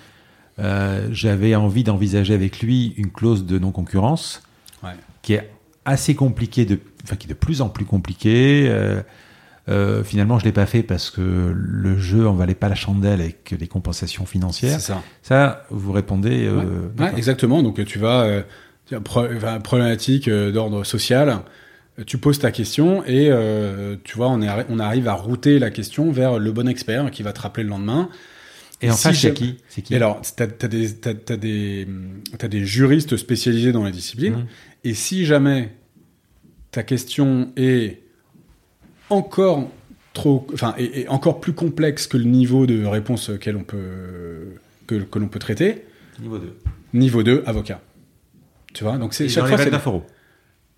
euh, j'avais envie d'envisager avec lui une clause de non-concurrence Ouais. qui est assez compliquée, de, enfin qui est de plus en plus compliquée. Euh, finalement, je l'ai pas fait parce que le jeu en valait pas la chandelle avec les compensations financières. C'est ça. Ça, vous répondez. euh, Ouais. Ouais, d'accord. exactement. Donc tu vas euh, problématique euh, d'ordre social. Tu poses ta question et tu vois, on, est, on arrive à router la question vers le bon expert qui va te rappeler le lendemain. Et en si face, c'est qui? Qui? Et alors, tu as, des, t'as- t'as des, des juristes spécialisés dans la discipline. Mhm. Et si jamais ta question est encore trop, enfin, et, encore plus complexe que le niveau de réponse auquel on peut, que, que l'on peut traiter. Niveau 2. Niveau 2, avocat. Tu vois, donc c'est chaque fois. C'est 29 euros.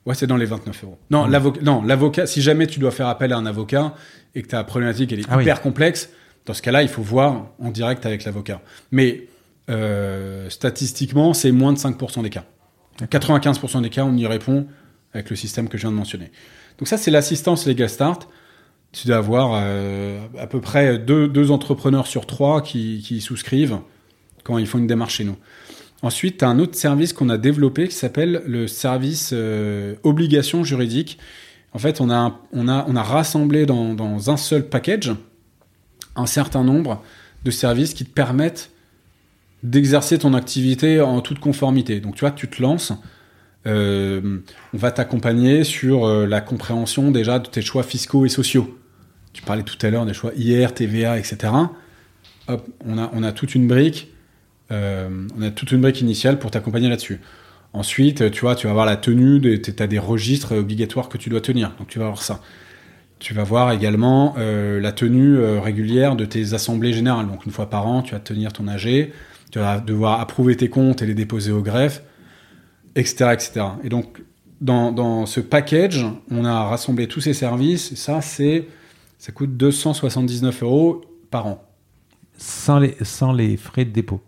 Ouais, c'est dans les 29 euros. Non, mmh. l'avocat, non, l'avocat, si jamais tu dois faire appel à un avocat et que ta problématique elle est ah hyper complexe, dans ce cas-là, il faut voir en direct avec l'avocat. Mais euh, statistiquement, c'est moins de 5% des cas. 95% des cas, on y répond avec le système que je viens de mentionner. Donc ça, c'est l'assistance Legal Start. Tu dois avoir euh, à peu près deux, entrepreneurs sur trois qui, souscrivent quand ils font une démarche chez nous. Ensuite, tu as un autre service qu'on a développé qui s'appelle le service euh, obligation juridique. En fait, on a, on a, on a rassemblé dans, dans, un seul package un certain nombre de services qui te permettent d'exercer ton activité en toute conformité. Donc, tu vois, tu te lances, on va t'accompagner sur euh, la compréhension déjà de tes choix fiscaux et sociaux. Tu parlais tout à l'heure des choix IR, TVA, etc. Hop, on a, on a toute une brique, euh, on a toute une brique initiale pour t'accompagner là-dessus. Ensuite, tu vois, tu vas avoir la tenue, tu as des registres obligatoires que tu dois tenir, donc tu vas avoir ça. Tu vas voir également la tenue régulière de tes assemblées générales. Donc une fois par an, tu vas tenir ton AG, tu vas devoir approuver tes comptes et les déposer au greffe etc., etc. Et donc, dans, dans, ce package, on a rassemblé tous ces services. ça, c'est, ça coûte 279 euros par an. Sans les, sans les frais de dépôt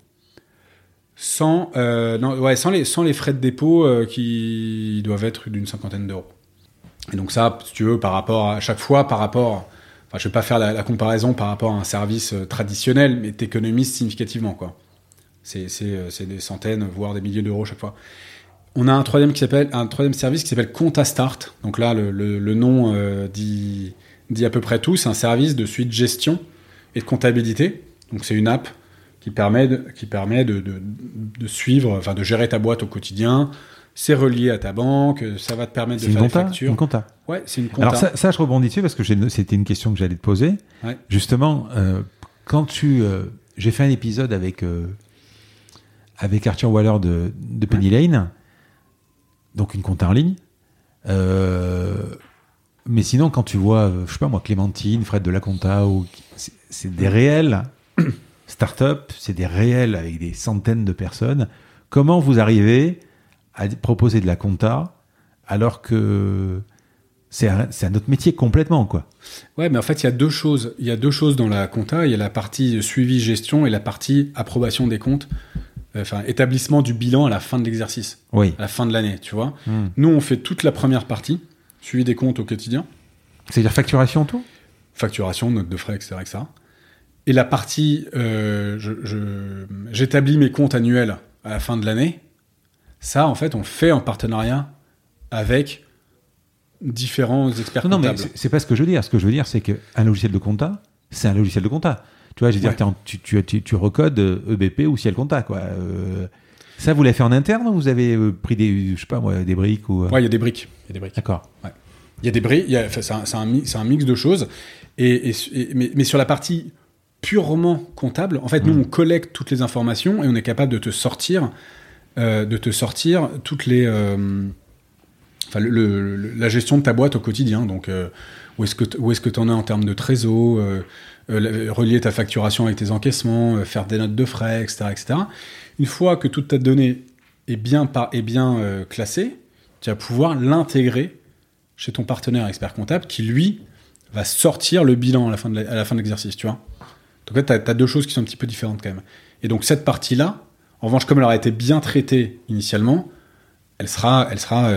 sans, euh, non, ouais, sans, les, sans les frais de dépôt euh, qui doivent être d'une cinquantaine d'euros. Et donc ça, si tu veux, par rapport à chaque fois, par rapport, enfin, je vais pas faire la, comparaison par rapport à un service euh, traditionnel, mais t'économises significativement, quoi. C'est, c'est des centaines, voire des milliers d'euros chaque fois. On a un troisième, qui s'appelle, un troisième service qui s'appelle Compta Start. Donc là, le, nom euh, dit, dit, à peu près tout. C'est un service de suite gestion et de comptabilité. Donc c'est une app qui permet de, qui permet de, de, suivre, enfin de gérer ta boîte au quotidien. C'est relié à ta banque, ça va te permettre de faire des factures. Une compta. Ouais, c'est une compta. Alors ça, ça, je rebondis dessus parce que c'était une question que j'allais te poser. Justement, euh, quand tu, euh, j'ai fait un épisode avec avec Arthur Waller de, de Penny Lane donc une compta en ligne. Euh, mais sinon, quand tu vois, je sais pas moi, Clémentine, Fred de la compta, c'est des réels *clears throat* start-up, c'est des réels avec des centaines de personnes. Comment vous arrivez à proposer de la compta alors que c'est un, un, autre métier complètement, quoi? Ouais, mais en fait, il y a deux choses. Il y a deux choses dans la compta. Il y a la partie suivi gestion et la partie approbation des comptes enfin établissement du bilan à la fin de l'exercice, oui. à la fin de l'année, tu vois. Hmm. Nous, on fait toute la première partie, suivi des comptes au quotidien. C'est-à-dire facturation, tout? Facturation, note de frais, etc. etc. Et la partie, euh, j'établis mes comptes annuels à la fin de l'année. Ça, en fait, on fait en partenariat avec différents experts non, comptables. Non, mais c'est pas ce que je veux dire. Ce que je veux dire, c'est qu'un logiciel de compta, c'est un logiciel de compta. Tu vois, je veux dire, tu, tu, tu, tu, recodes EBP ou Ciel Compta, quoi. Euh, ça, vous l'avez fait en interne ou vous avez euh, pris des, je sais pas moi, des briques ou... Euh ouais, il y a des briques. Il y a des briques. D'accord. Ouais. Il y a des briques, c'est un, un, un, mix de choses. Et, et, mais, mais, sur la partie purement comptable, en fait, nous, mmh. on collecte toutes les informations et on est capable de te sortir, euh, de te sortir toutes les... enfin, le, la gestion de ta boîte au quotidien. Donc, où est-ce que tu en es en termes de trésor euh, relier ta facturation avec tes encaissements, euh, faire des notes de frais, etc., etc. Une fois que toute ta donnée est bien, par, est bien euh, classée, tu vas pouvoir l'intégrer chez ton partenaire expert comptable qui, lui, va sortir le bilan à la fin de l'exercice, tu vois. Donc là, tu as, deux choses qui sont un petit peu différentes quand même. Et donc cette partie-là, en revanche, comme elle aura été bien traitée initialement, elle sera, elle sera,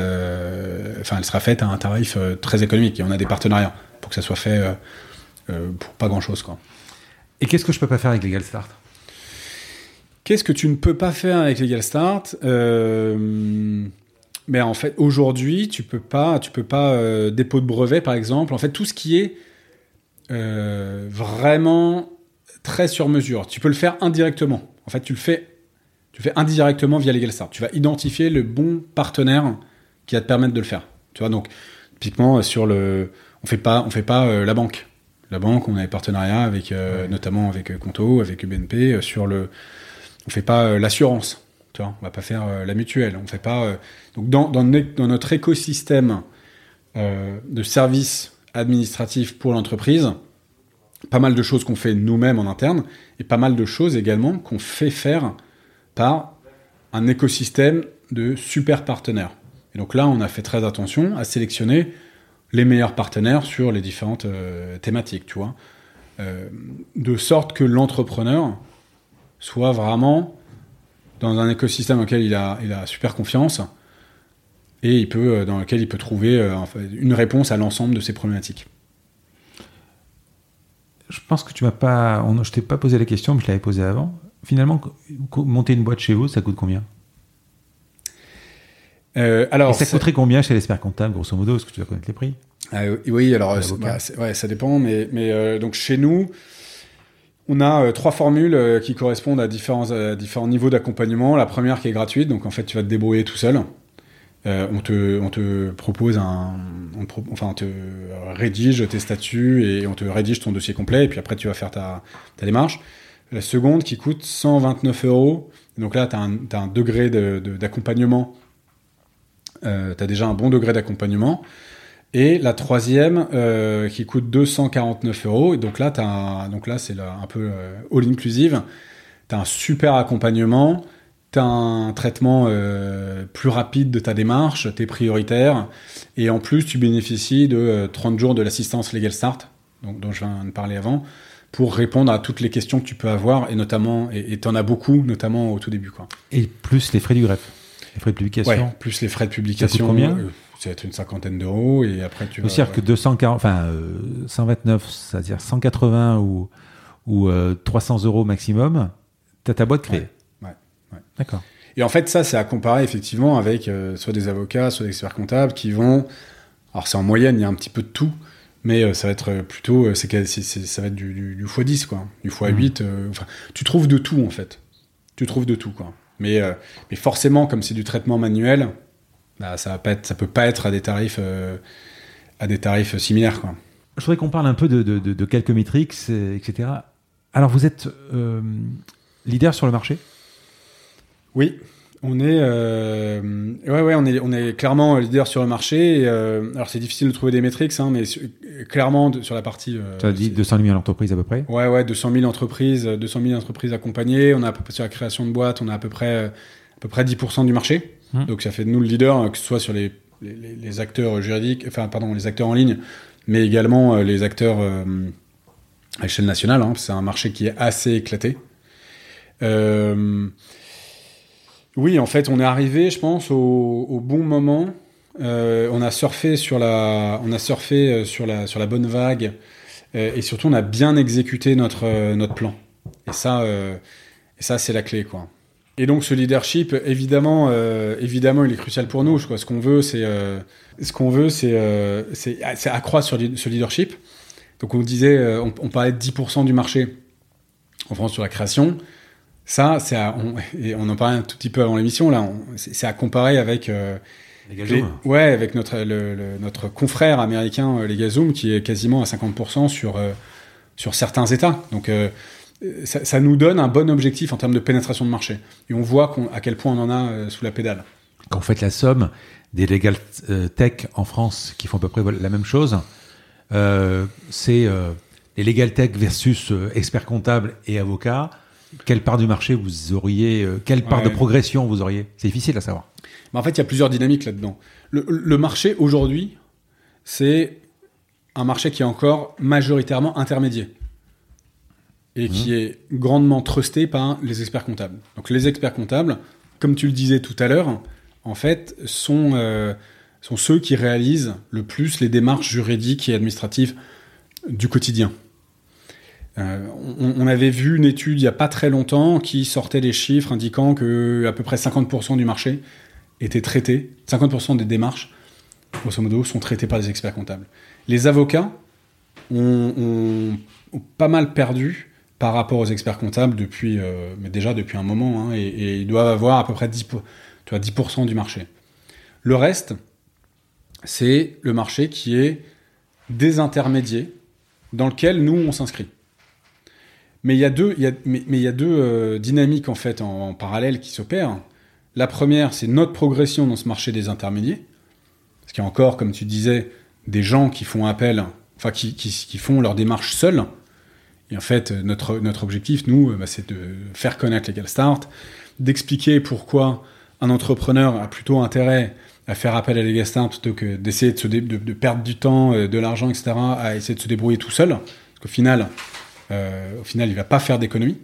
enfin, elle sera faite à un tarif très économique. Et on a des partenariats pour que ça soit fait euh, pour pas grand-chose. Quoi. Et qu'est-ce que je peux pas faire avec Legal Start Qu'est-ce que tu ne peux pas faire avec Legal Start euh, Mais en fait, aujourd'hui, tu peux pas, tu peux pas euh, dépôt de brevet, par exemple. En fait, tout ce qui est vraiment très sur mesure, tu peux le faire indirectement. En fait, tu le fais, tu fais indirectement via Legal Start. Tu vas identifier le bon partenaire qui va te permettre de le faire. Tu vois, donc typiquement sur le, on fait pas, on fait pas la banque la banque, on a des partenariats avec, euh, notamment avec euh, Conto, avec BNP, euh, sur le. On fait pas l'assurance, tu vois, on va pas faire la mutuelle, on fait pas. donc dans, dans, notre écosystème de services administratives pour l'entreprise, pas mal de choses qu'on fait nous-mêmes en interne, et pas mal de choses également qu'on fait faire par un écosystème de super partenaires. Et donc là, on a fait très attention à sélectionner les meilleurs partenaires sur les différentes euh, thématiques, tu vois. Euh, de sorte que l'entrepreneur soit vraiment dans un écosystème auquel il a, super confiance et peut, euh, dans lequel il peut trouver une réponse à l'ensemble de ses problématiques. Je pense que tu m'as pas, je t'ai pas posé la question, mais je l'avais posée avant. Finalement, monter une boîte chez vous, ça coûte combien? Euh, alors, Et ça coûterait combien chez l'expert comptable, grosso modo? Est-ce que tu vas connaître les prix? Euh, Oui, alors bah, ouais, ça dépend, mais, mais euh, donc chez nous, on a trois formules qui correspondent à différents, différents niveaux d'accompagnement. La première qui est gratuite, donc en fait tu vas te débrouiller tout seul. on, te, on te propose un. enfin, on te rédige tes statuts et on te rédige ton dossier complet, et puis après tu vas faire ta, ta démarche. La seconde qui coûte 129 euros. Donc là, tu as, un degré d'accompagnement euh, tu as déjà un bon degré d'accompagnement. Et la troisième euh, qui coûte 249 euros. Et donc là, donc c'est un peu euh, all inclusive. Tu as un super accompagnement, tu as un traitement plus rapide de ta démarche, tu es prioritaire. Et en plus, tu bénéficies de 30 jours de l'assistance Legal Start, dont je viens de parler avant, pour répondre à toutes les questions que tu peux avoir. Et notamment, et tu en as beaucoup, notamment au tout début. Quoi. Et plus les frais du greffe les frais de publication Plus les frais de publication. Ça combien euh, Ça va être une cinquantaine d'euros et après tu. C'est-à-dire que 240, enfin 129, euh, c'est-à-dire 180 ou, ou 300 euh, euros maximum, tu as ta boîte créée. Ouais. ouais, D'accord. Et en fait, ça, c'est à comparer effectivement avec soit des avocats, soit des experts comptables qui vont. Alors, c'est en moyenne, il y a un petit peu de tout, mais ça va être plutôt. C'est, ça va être du, du, x10, quoi. Du x8. Mmh. enfin, tu trouves de tout, en fait. Tu trouves de tout, quoi. Mais, euh, mais forcément, comme c'est du traitement manuel, bah, ça ne ça peut pas être à des tarifs, euh, à des tarifs similaires. Quoi. Je voudrais qu'on parle un peu de, de, de, quelques métriques, etc. Alors, vous êtes euh, leader sur le marché? Oui. On est, euh, ouais, ouais, on est, on est clairement leader sur le marché. euh, alors c'est difficile de trouver des métriques, hein, mais clairement sur la partie. Euh, tu as dit 200 000 entreprises à peu près? Ouais, ouais, 200 000 entreprises, 200 000 entreprises accompagnées. On a à peu près sur la création de boîtes, on a à peu près, à peu près 10% du marché. Hum. Donc ça fait de nous le leader, que ce soit sur les, les, les, acteurs juridiques, enfin pardon, les acteurs en ligne, mais également les acteurs à échelle nationale. Hein, c'est un marché qui est assez éclaté. Euh, oui, en fait, on est arrivé, je pense, au, bon moment. Euh, on a surfé sur la, on a surfé euh, sur la, bonne vague, euh, et surtout, on a bien exécuté notre, notre plan. Et ça, ça, c'est la clé, quoi. Et donc, ce leadership, évidemment, évidemment, il est crucial pour nous. Ce qu'on veut, c'est, ce qu'on veut, c'est, c'est, accroître sur ce leadership. Donc, on disait, on, on parlait de 10% du marché en France sur la création. Ça, c'est on, et on en parlait un tout petit peu avant l'émission là. C'est à comparer avec euh, les, ouais, avec notre le, notre confrère américain euh, LegalZoom qui est quasiment à 50% sur euh, sur certains États. Donc euh, ça, ça, nous donne un bon objectif en termes de pénétration de marché. Et on voit à quel point on en a euh, sous la pédale. Quand vous faites la somme des legal tech en France qui font à peu près la même chose, c'est les legal tech versus experts comptables et avocats quelle part du marché vous auriez, euh, quelle part de progression vous auriez C'est difficile à savoir. Mais en fait, il y a plusieurs dynamiques là-dedans. Le, marché aujourd'hui, c'est un marché qui est encore majoritairement intermédiaire et qui mmh. est grandement trusté par les experts comptables. Donc les experts comptables, comme tu le disais tout à l'heure, en fait, sont, euh, sont ceux qui réalisent le plus les démarches juridiques et administratives du quotidien. Euh, on, avait vu une étude il n'y a pas très longtemps qui sortait des chiffres indiquant que à peu près 50% du marché était traité, 50% des démarches, grosso modo, sont traitées par des experts comptables. Les avocats ont, pas mal perdu par rapport aux experts comptables depuis, euh, mais déjà depuis un moment, hein, et, ils doivent avoir à peu près 10, tu vois, 10% du marché. Le reste, c'est le marché qui est désintermédié, dans lequel nous, on s'inscrit. Mais il y a deux, y a, mais, il y a deux euh, dynamiques en fait en, parallèle qui s'opèrent. La première, c'est notre progression dans ce marché des intermédiaires. Parce qu'il y a encore, comme tu disais, des gens qui font appel enfin qui, qui, font leur démarche seuls. Et en fait, notre, notre objectif, nous, bah, c'est de faire connaître Legal Start, d'expliquer pourquoi un entrepreneur a plutôt intérêt à faire appel à Legal Start plutôt que d'essayer de, de, perdre du temps, de l'argent, etc., à essayer de se débrouiller tout seul. Parce qu'au final, euh, au final, il va pas faire d'économie.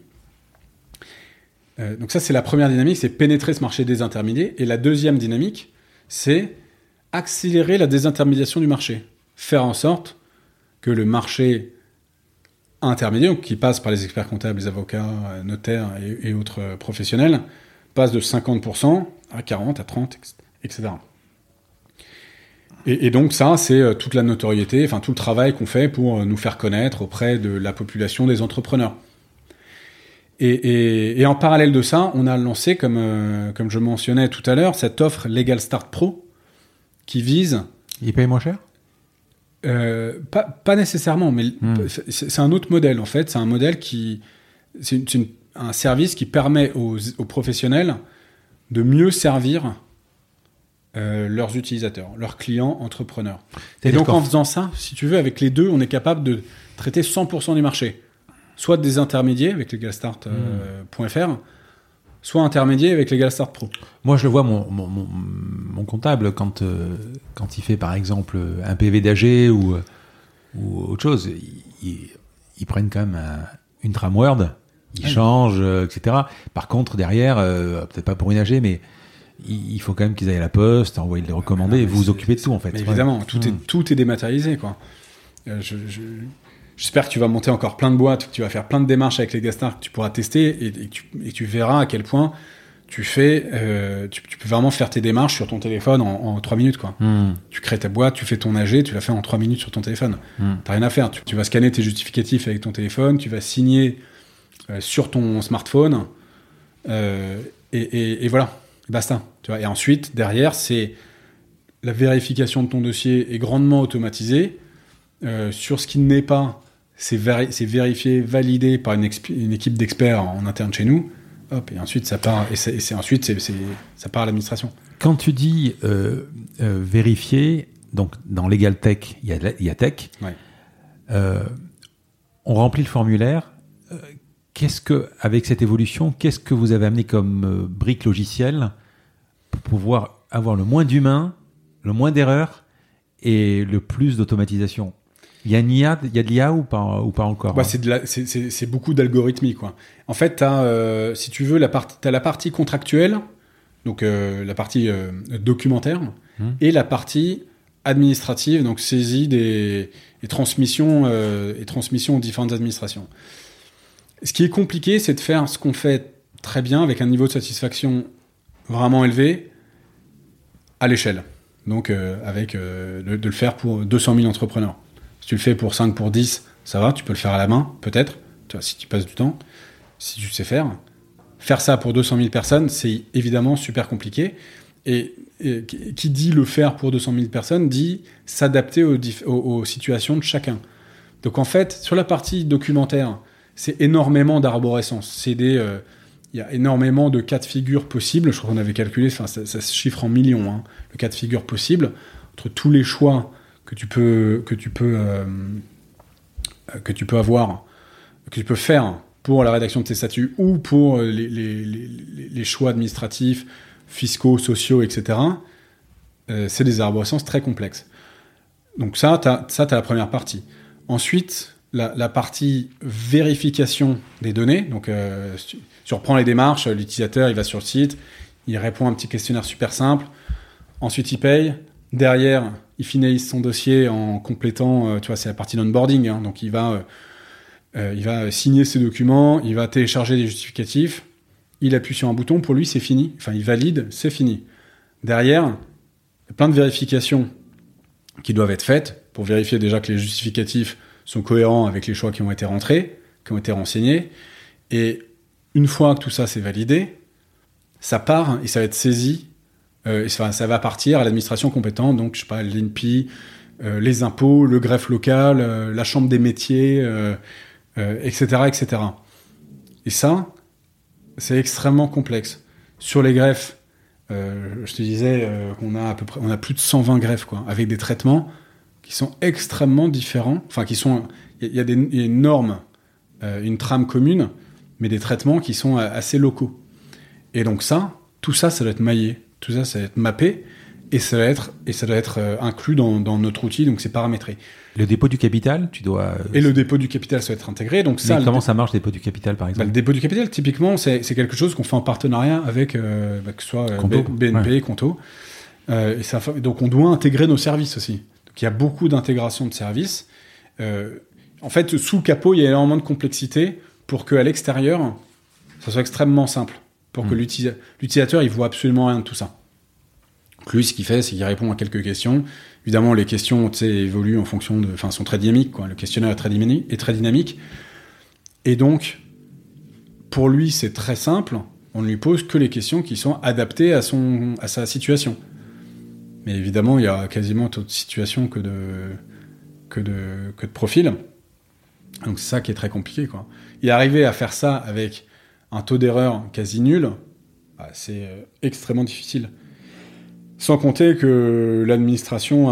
Euh, donc ça, c'est la première dynamique, c'est pénétrer ce marché des intermédiaires. Et la deuxième dynamique, c'est accélérer la désintermédiation du marché. Faire en sorte que le marché intermédiaire, qui passe par les experts comptables, les avocats, notaires et, autres professionnels, passe de 50% à 40, à 30%, etc. Et, et, donc ça, c'est euh, toute la notoriété, enfin tout le travail qu'on fait pour nous faire connaître auprès de la population des entrepreneurs. Et, et, en parallèle de ça, on a lancé, comme, euh, comme je mentionnais tout à l'heure, cette offre Legal Start Pro qui vise. Il paye moins cher? euh, pas, pas, nécessairement, mais hmm. c'est un autre modèle en fait. C'est un modèle qui. C'est un service qui permet aux, aux, professionnels de mieux servir euh, leurs utilisateurs, leurs clients entrepreneurs. Et donc en faisant ça, si tu veux, avec les deux, on est capable de traiter 100% du marché soit des intermédiaires avec legalstart.fr, euh, soit intermédiaire avec legalstart pro. Moi, je le vois, mon, mon, mon, comptable, quand, euh, quand il fait par exemple un PV d'AG ou, ou autre chose, ils, prennent quand même une tram Word, ils changent, euh, etc. Par contre, derrière, peut-être pas pour une AG, mais il faut quand même qu'ils aillent à la poste, envoyer les recommandés, et vous vous occupez de tout en fait. évidemment, tout, est, hmm. tout est dématérialisé. quoi. je, J'espère que tu vas monter encore plein de boîtes, que tu vas faire plein de démarches avec les gastars que tu pourras tester et, et, tu, verras à quel point tu fais, euh, tu, peux vraiment faire tes démarches sur ton téléphone en, trois minutes, quoi. Hmm. Tu crées ta boîte, tu fais ton AG, tu la fais en trois minutes sur ton téléphone. Hmm. T'as rien à faire. Tu, vas scanner tes justificatifs avec ton téléphone, tu vas signer euh, sur ton smartphone, euh, et, et, voilà, basta. Tu vois. Et ensuite, derrière, c'est la vérification de ton dossier est grandement automatisée. sur ce qui n'est pas, c'est vérifié, validé par une, une équipe d'experts en interne chez nous. Hop, et ensuite ça part, et c'est ensuite ça part à l'administration. Quand tu dis euh, euh, vérifier, donc dans Legal Tech, il y a, y a Tech. Ouais. Euh, on remplit le formulaire. Qu'est-ce que, avec cette évolution, qu'est-ce que vous avez amené comme euh, brique logicielle pour pouvoir avoir le moins d'humains, le moins d'erreurs et le plus d'automatisation? Il y a, il y a de l'IA ou pas, ou pas encore bah, C'est beaucoup d'algorithmie. Quoi. En fait, tu as, euh, si tu veux, la, part, as la partie contractuelle, donc euh, la partie euh, documentaire, hmm. et la partie administrative, donc saisie des et transmission, et transmission aux différentes administrations. Ce qui est compliqué, c'est de faire ce qu'on fait très bien avec un niveau de satisfaction vraiment élevé à l'échelle. Donc avec de, de, le faire pour 200 000 entrepreneurs. Si tu le fais pour 5, pour 10, ça va, tu peux le faire à la main, peut-être, si tu passes du temps, si tu sais faire. Faire ça pour 200 000 personnes, c'est évidemment super compliqué. Et, qui dit le faire pour 200 000 personnes dit s'adapter aux, situations de chacun. Donc en fait, sur la partie documentaire, c'est énormément d'arborescence. C'est des, euh, il y a énormément de cas de figure possibles. Je crois qu'on avait calculé, ça, ça, se chiffre en millions, hein, le cas de figure possible entre tous les choix que tu peux que tu peux euh, que tu peux avoir que tu peux faire pour la rédaction de tes statuts ou pour les, les, choix administratifs, fiscaux, sociaux, etc. Euh, c'est des arborescences très complexes. Donc ça, tu as, as la première partie. Ensuite, la, partie vérification des données. Donc, euh, tu, reprends les démarches, l'utilisateur, il va sur le site, il répond à un petit questionnaire super simple. Ensuite, il paye. Derrière, il finalise son dossier en complétant, euh, tu vois, c'est la partie d'onboarding, hein, donc il va, euh, euh, il va signer ses documents, il va télécharger des justificatifs, il appuie sur un bouton, pour lui c'est fini, enfin il valide, c'est fini. Derrière, plein de vérifications qui doivent être faites pour vérifier déjà que les justificatifs sont cohérents avec les choix qui ont été rentrés, qui ont été renseignés, et une fois que tout ça c'est validé, ça part et ça va être saisi euh, ça, va partir à l'administration compétente, donc je sais pas, l'INPI, euh, les impôts, le greffe local, euh, la chambre des métiers, etc., etc. Et ça, c'est extrêmement complexe. Sur les greffes, je te disais qu'on a à peu près, on a plus de 120 greffes, avec des traitements qui sont extrêmement différents. Enfin, qui sont. Il y, a des il y a une norme, euh, une trame commune, mais des traitements qui sont euh, assez locaux. Et donc, ça, tout ça, ça doit être maillé. Tout ça, ça doit être mappé. Et ça doit être, et ça doit être euh, inclus dans, dans notre outil, donc c'est paramétré. Le dépôt du capital, tu dois. Et le dépôt du capital, ça doit être intégré. Donc, ça, mais comment ça marche, le dépôt du capital, par Bah, exemple le dépôt du capital, typiquement, c'est quelque chose qu'on fait en partenariat avec, euh, bah, que ce soit Conto, BNP, Conto. Euh, et ça, donc, on doit intégrer nos services aussi. Donc, il y a beaucoup d'intégration de services. Euh, en fait, sous le capot, il y a énormément de complexité pour qu'à l'extérieur, ça soit extrêmement simple. Pour que Mm. l'utilisa- l'utilisateur, il voit absolument rien de tout ça. Donc, lui, ce qu'il fait, c'est qu'il répond à quelques questions. Évidemment, les questions, évoluent en fonction de, enfin, sont très dynamiques, quoi. Le questionnaire est très dynamique. Est très dynamique. Et donc, pour lui, c'est très simple. On ne lui pose que les questions qui sont adaptées à, son, à sa situation. Mais évidemment, il y a quasiment autant de situations que de, que de, que de profils. Donc c'est ça qui est très compliqué. Quoi. Et arriver à faire ça avec un taux d'erreur quasi nul, bah, c'est euh, extrêmement difficile. Sans compter que l'administration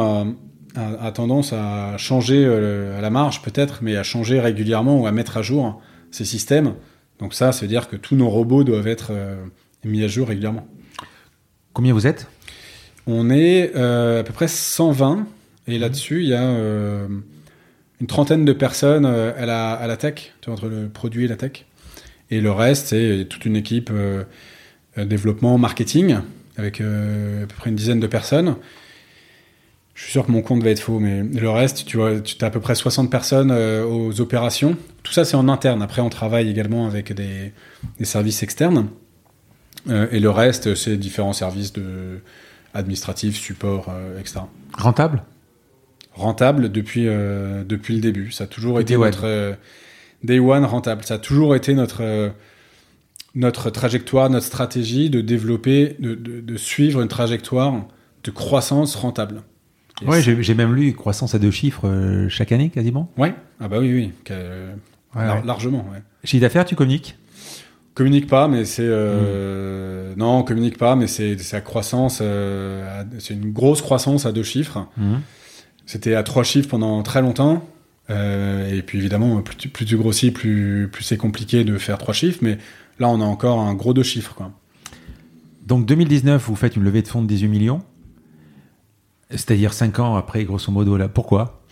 a, tendance à changer euh, à la marge peut-être, mais à changer régulièrement ou à mettre à jour ces systèmes. Donc ça, ça veut dire que tous nos robots doivent être euh, mis à jour régulièrement. Combien vous êtes? On est euh, à peu près 120, et là-dessus, il y a euh, une trentaine de personnes euh, à, la, à la tech, tu vois, entre le produit et la tech. Et le reste, c'est toute une équipe euh, développement, marketing, avec euh, à peu près une dizaine de personnes. Je suis sûr que mon compte va être faux, mais le reste, tu vois, tu as à peu près 60 personnes euh, aux opérations. Tout ça, c'est en interne. Après, on travaille également avec des, des services externes. Et le reste, c'est différents services de administratifs, support, euh, etc. Rentable? Rentable depuis, euh, depuis le début. Ça a toujours été Day one. notre euh, day one rentable. Ça a toujours été notre notre trajectoire, notre stratégie de développer, de, de, de suivre une trajectoire de croissance rentable. Et Ouais, j'ai même lu croissance à deux chiffres euh, chaque année, quasiment. ouais. Ah bah oui, oui, que- Ouais, lar- ouais. largement. Ouais. Chiffre d'affaires, tu communiques? Communique pas, mais c'est euh, Hmm. non, on communique pas, mais c'est la croissance. euh, c'est une grosse croissance à deux chiffres. Mhm. C'était à trois chiffres pendant très longtemps. Euh, et puis évidemment, plus tu, plus tu grossis, plus, plus c'est compliqué de faire trois chiffres. Mais là, on a encore un gros deux chiffres. Quoi. Donc 2019, vous faites une levée de fonds de 18 millions. C'est-à-dire 5 ans après, grosso modo, là. Pourquoi?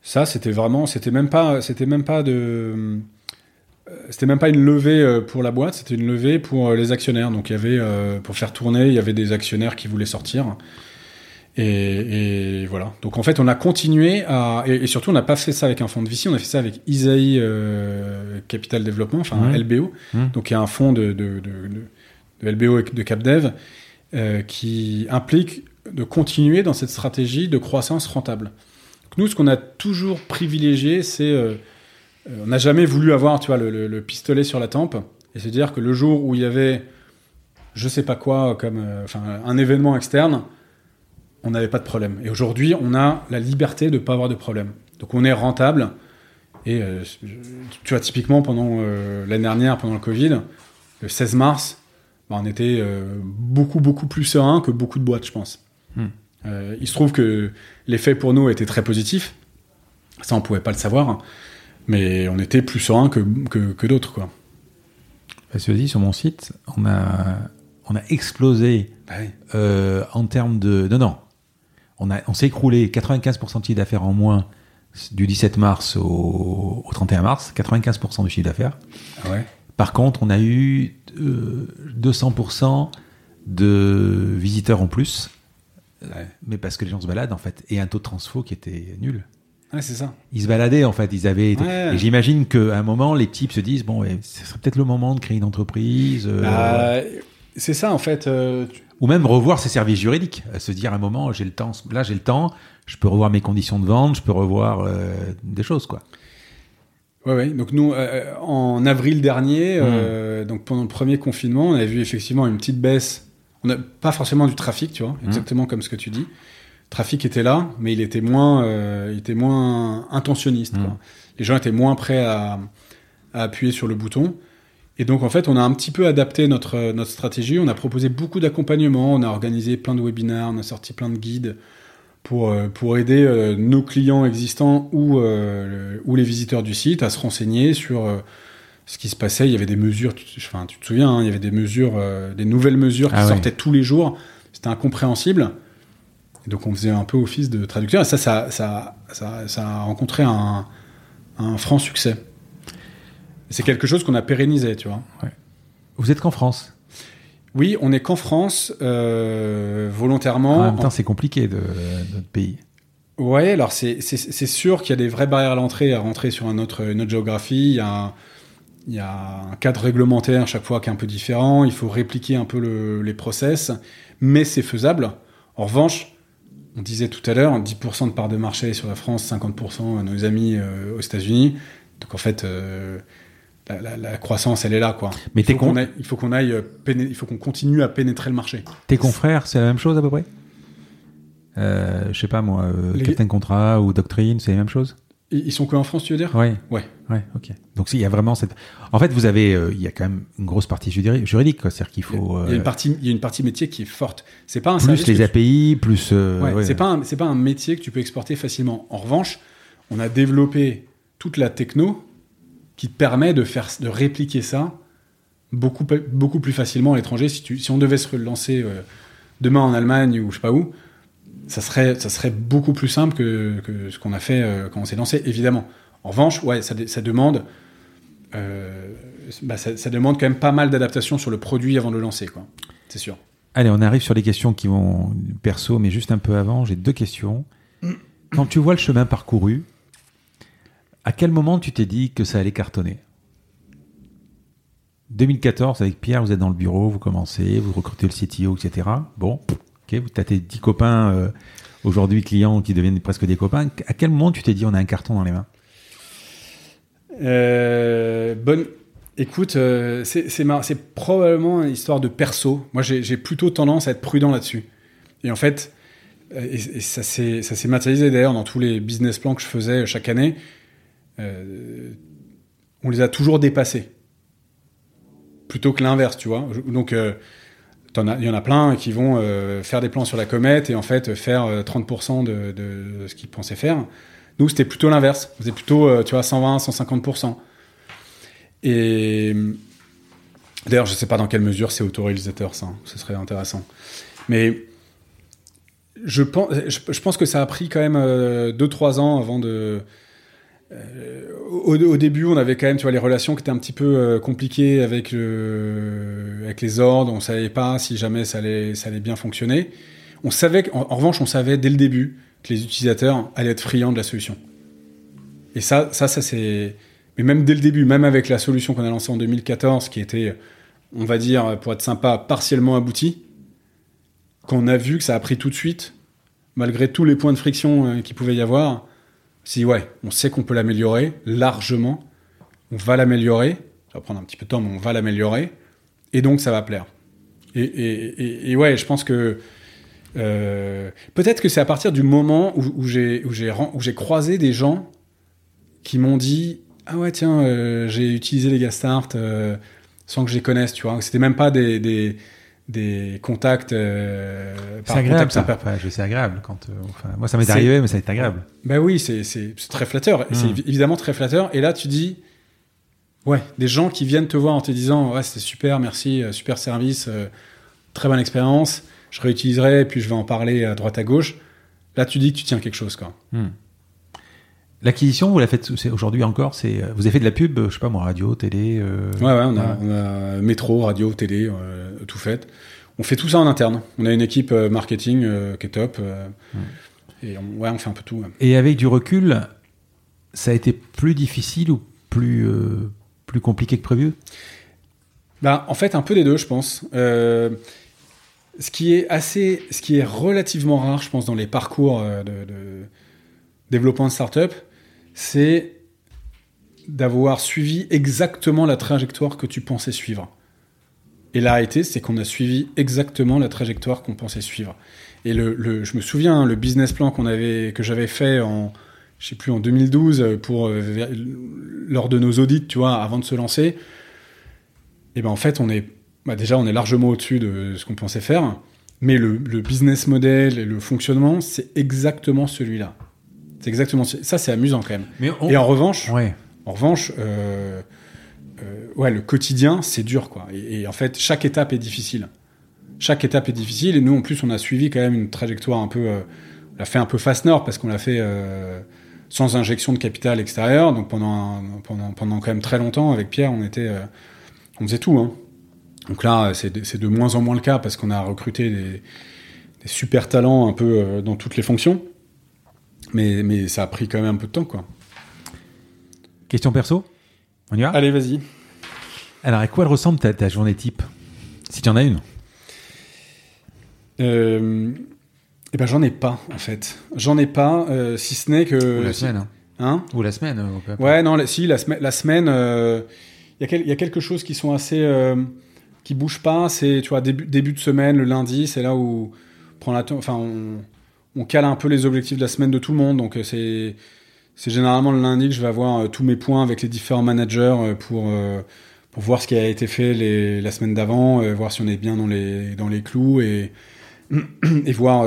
Ça, c'était vraiment, c'était même pas, c'était même pas de, c'était même pas une levée euh, pour la boîte, c'était une levée pour euh, les actionnaires. Donc il y avait, euh, pour faire tourner, il y avait des actionnaires qui voulaient sortir. Et, et voilà. Donc en fait, on a continué à, et, et surtout, on n'a pas fait ça avec un fonds de VC, on a fait ça avec Isaïe euh, Capital Développement, enfin Mhm. LBO. Mhm. Donc il y a un fonds de, de, de, de- de LBO et de CapDev euh, qui implique de continuer dans cette stratégie de croissance rentable. Donc nous, ce qu'on a toujours privilégié, c'est euh, euh, on n'a jamais voulu avoir, tu vois, le, le- le pistolet sur la tempe et se dire que le jour où il y avait, je sais pas quoi, comme, euh, enfin, un événement externe, on n'avait pas de problème. Et aujourd'hui, on a la liberté de ne pas avoir de problème. Donc on est rentable. Et euh, tu vois, typiquement, pendant euh, l'année dernière, pendant le Covid, le 16 mars, bah, on était euh, beaucoup, beaucoup plus serein que beaucoup de boîtes, je pense. Hmm. Il se trouve que l'effet pour nous était très positif. Ça, on pouvait pas le savoir. Mais on était plus serein que, que, que d'autres, quoi. Parce que dit sur mon site, on a, on a explosé Bah oui. euh, en termes de. Non, non. On, a- on s'est écroulé 95% de chiffre d'affaires en moins du 17 mars au, au 31 mars. 95% du chiffre d'affaires. Ah ouais. Par contre, on a eu euh, 200% de visiteurs en plus. Ouais. Mais parce que les gens se baladent, en fait. Et un taux de transfo qui était nul. Ouais, c'est ça. Ils se baladaient, en fait. Ils avaient été- Ouais. Et j'imagine qu'à un moment, les types se disent bon, ce serait peut-être le moment de créer une entreprise. euh, Bah, c'est ça, en fait. euh, Ou même revoir ses services juridiques. Euh, Se dire à un moment, j'ai le temps, là j'ai le temps, je peux revoir mes conditions de vente, je peux revoir euh, des choses, quoi. Ouais, ouais. Donc nous, en avril dernier, euh, donc pendant le premier confinement, on avait vu effectivement une petite baisse. On n'a pas forcément du trafic, tu vois, exactement comme ce que tu dis. Trafic était là, mais il était moins, euh, il était moins intentionniste. quoi. Mhm. Les gens étaient moins prêts à, à appuyer sur le bouton. Et donc en fait, on a un petit peu adapté notre notre stratégie. On a proposé beaucoup d'accompagnement. On a organisé plein de webinaires, on a sorti plein de guides pour, euh, pour aider euh, nos clients existants ou, euh, ou les visiteurs du site à se renseigner sur euh, ce qui se passait. Il y avait des mesures, tu, enfin, tu te souviens, hein, il y avait des mesures, euh, des nouvelles mesures qui Ah sortaient tous les jours. C'était incompréhensible. Et donc on faisait un peu office de traducteur. Et ça, ça, ça, ça, ça a rencontré un, un franc succès. C'est quelque chose qu'on a pérennisé, tu vois. Vous êtes qu'en France? Oui, on n'est qu'en France, euh, volontairement. En même temps, c'est compliqué de, de notre pays. Ouais, alors c'est sûr qu'il y a des vraies barrières à l'entrée, à rentrer sur un autre, une autre géographie. Il y, a, il y a un cadre réglementaire chaque fois qui est un peu différent. Il faut répliquer un peu le- les process, mais c'est faisable. En revanche, on disait tout à l'heure, 10% de part de marché sur la France, 50% à nos amis euh, aux États-Unis. Donc en fait, euh, la, la- la croissance, elle est là, quoi. Mais Il faut qu'on aille- il faut qu'on aille, péné- il faut qu'on continue à pénétrer le marché. tes confrères, c'est la même chose à peu près? Euh, Je sais pas moi, Les- Captain Contrat ou Doctrine, c'est la même chose? Ils sont que en France, tu veux dire? Ouais. Ouais. Ouais, ok. Donc s'il y a vraiment cette. En fait, vous avez, euh, il y a quand même une grosse partie juri- juridique, quoi. C'est-à-dire qu'il faut Il y a euh, une partie, il y a une partie métier qui est forte. C'est pas un plus les tu- API, plus. euh, Ouais, ouais. C'est pas un, c'est pas un métier que tu peux exporter facilement. En revanche, on a développé toute la techno qui te permet de faire, de répliquer ça beaucoup, beaucoup plus facilement à l'étranger. Si, tu, si on devait se relancer euh, demain en Allemagne ou je sais pas où, ça serait, ça serait beaucoup plus simple que, ce qu'on a fait euh, quand on s'est lancé, évidemment. En revanche, ouais, ça, demande, euh, bah, ça demande quand même pas mal d'adaptation sur le produit avant de le lancer, quoi. C'est sûr. Allez, on arrive sur les questions qui vont perso, mais juste un peu avant, j'ai deux questions. Quand tu vois le chemin parcouru, à quel moment tu t'es dit que ça allait cartonner? 2014, avec Pierre, vous êtes dans le bureau, vous commencez, vous recrutez le CTO, etc. Bon, ok, tu as tes 10 copains, euh, aujourd'hui clients qui deviennent presque des copains. À quel moment tu t'es dit on a un carton dans les mains? Euh, bonne. Écoute, euh, c'est probablement une histoire de perso. Moi, j'ai plutôt tendance à être prudent là-dessus. Et en fait, et, ça s'est matérialisé d'ailleurs dans tous les business plans que je faisais chaque année. On les a toujours dépassés. Plutôt que l'inverse, tu vois. Donc, il y en a plein qui vont euh, faire des plans sur la comète et en fait faire euh, 30% de, de ce qu'ils pensaient faire. Nous, c'était plutôt l'inverse. On faisait plutôt, euh, tu vois, 120, 150%. Et d'ailleurs, je sais pas dans quelle mesure c'est autoréalisateur, ça. hein. Ce serait intéressant. Mais je pense, je pense que ça a pris quand même 2-3 ans avant de. Euh, au, début, on avait quand même, tu vois, les relations qui étaient un petit peu euh, compliquées avec, le, avec les ordres. On savait pas si jamais ça allait, bien fonctionner. On savait, en revanche, on savait dès le début que les utilisateurs allaient être friands de la solution. Et ça, ça, ça c'est. Mais même dès le début, même avec la solution qu'on a lancée en 2014, qui était, on va dire, pour être sympa, partiellement aboutie, quand on a vu que ça a pris tout de suite, malgré tous les points de friction euh, qu'il pouvait y avoir, si ouais, on sait qu'on peut l'améliorer largement, on va l'améliorer, ça va prendre un petit peu de temps, mais on va l'améliorer, et donc ça va plaire. Et, et- ouais, je pense que euh, peut-être que c'est à partir du moment où, où j'ai croisé des gens qui m'ont dit ah ouais tiens euh, j'ai utilisé les Gastart euh, sans que je les connaisse tu vois c'était même pas des, des contacts euh, C'est agréable contact ça. je sais agréable quand. euh, enfin, moi, ça m'est C'est- arrivé, mais ça est agréable. Bah oui, c'est c'est- c'est très flatteur. C'est Mm. évi- évidemment très flatteur. Et là, tu dis, ouais, des gens qui viennent te voir en te disant, ouais, c'était super, merci, euh, super service, euh, très bonne expérience, je réutiliserai, puis je vais en parler à droite à gauche. Là, tu dis que tu tiens quelque chose, quoi. Hmm. L'acquisition, vous la faites aujourd'hui encore c'est, euh, Vous avez fait de la pub, je sais pas moi, radio, télé euh, Ouais, ouais, on a, voilà. on a métro, radio, télé, euh, tout fait. On fait tout ça en interne. On a une équipe euh, marketing euh, qui est top. euh, Et on, ouais, on fait un peu tout. ouais. Et avec du recul, ça a été plus difficile ou plus, euh, plus compliqué que prévu? Bah, en fait, un peu des deux, je pense. Euh, ce qui est assez, ce qui est relativement rare, je pense, dans les parcours euh, de, de développement de startup, c'est d'avoir suivi exactement la trajectoire que tu pensais suivre. Et la réalité, c'est qu'on a suivi exactement la trajectoire qu'on pensait suivre. Et le, je me souviens, le business plan qu'on avait, que j'avais fait en, je sais plus, en 2012 pour euh, lors de nos audits, tu vois, avant de se lancer. Et ben en fait, on est, bah déjà, on est largement au-dessus de ce qu'on pensait faire. Mais le business model et le fonctionnement, c'est exactement celui-là. C'est exactement ça, c'est amusant quand même. Mais on- Et en revanche, Ouais. en revanche, euh, euh, ouais, le quotidien, c'est dur, quoi. Et, et en fait, chaque étape est difficile. Chaque étape est difficile. Et nous, en plus, on a suivi quand même une trajectoire un peu. euh, on l'a fait un peu face nord parce qu'on l'a fait sans injection de capital extérieur. Donc pendant, un- pendant, pendant quand même très longtemps, avec Pierre, on était, on faisait tout. Hein. Donc là, c'est de, moins en moins le cas parce qu'on a recruté des, des super talents un peu dans toutes les fonctions. Mais, mais ça a pris quand même un peu de temps, quoi. Question perso? On y va? Allez, vas-y. Alors, à quoi elle ressemble ta, ta journée type? Si tu en as une. Euh, eh ben j'en ai pas en fait. J'en ai pas, euh, si ce n'est que. Ou la semaine. hein. Hein? Ou la semaine. euh, peu importe. Ouais, non, la- si la, semaine, la semaine, euh, il y, a quel- il y a quelque chose qui sont assez, euh, qui bougent pas. C'est tu vois début, début de semaine, le lundi, c'est là où on prend la, temps- enfin on, on cale un peu les objectifs de la semaine de tout le monde. Donc euh, c'est généralement le lundi que je vais avoir euh, tous mes points avec les différents managers euh, pour voir ce qui a été fait la semaine d'avant, voir si on est bien dans les clous et *clears throat* voir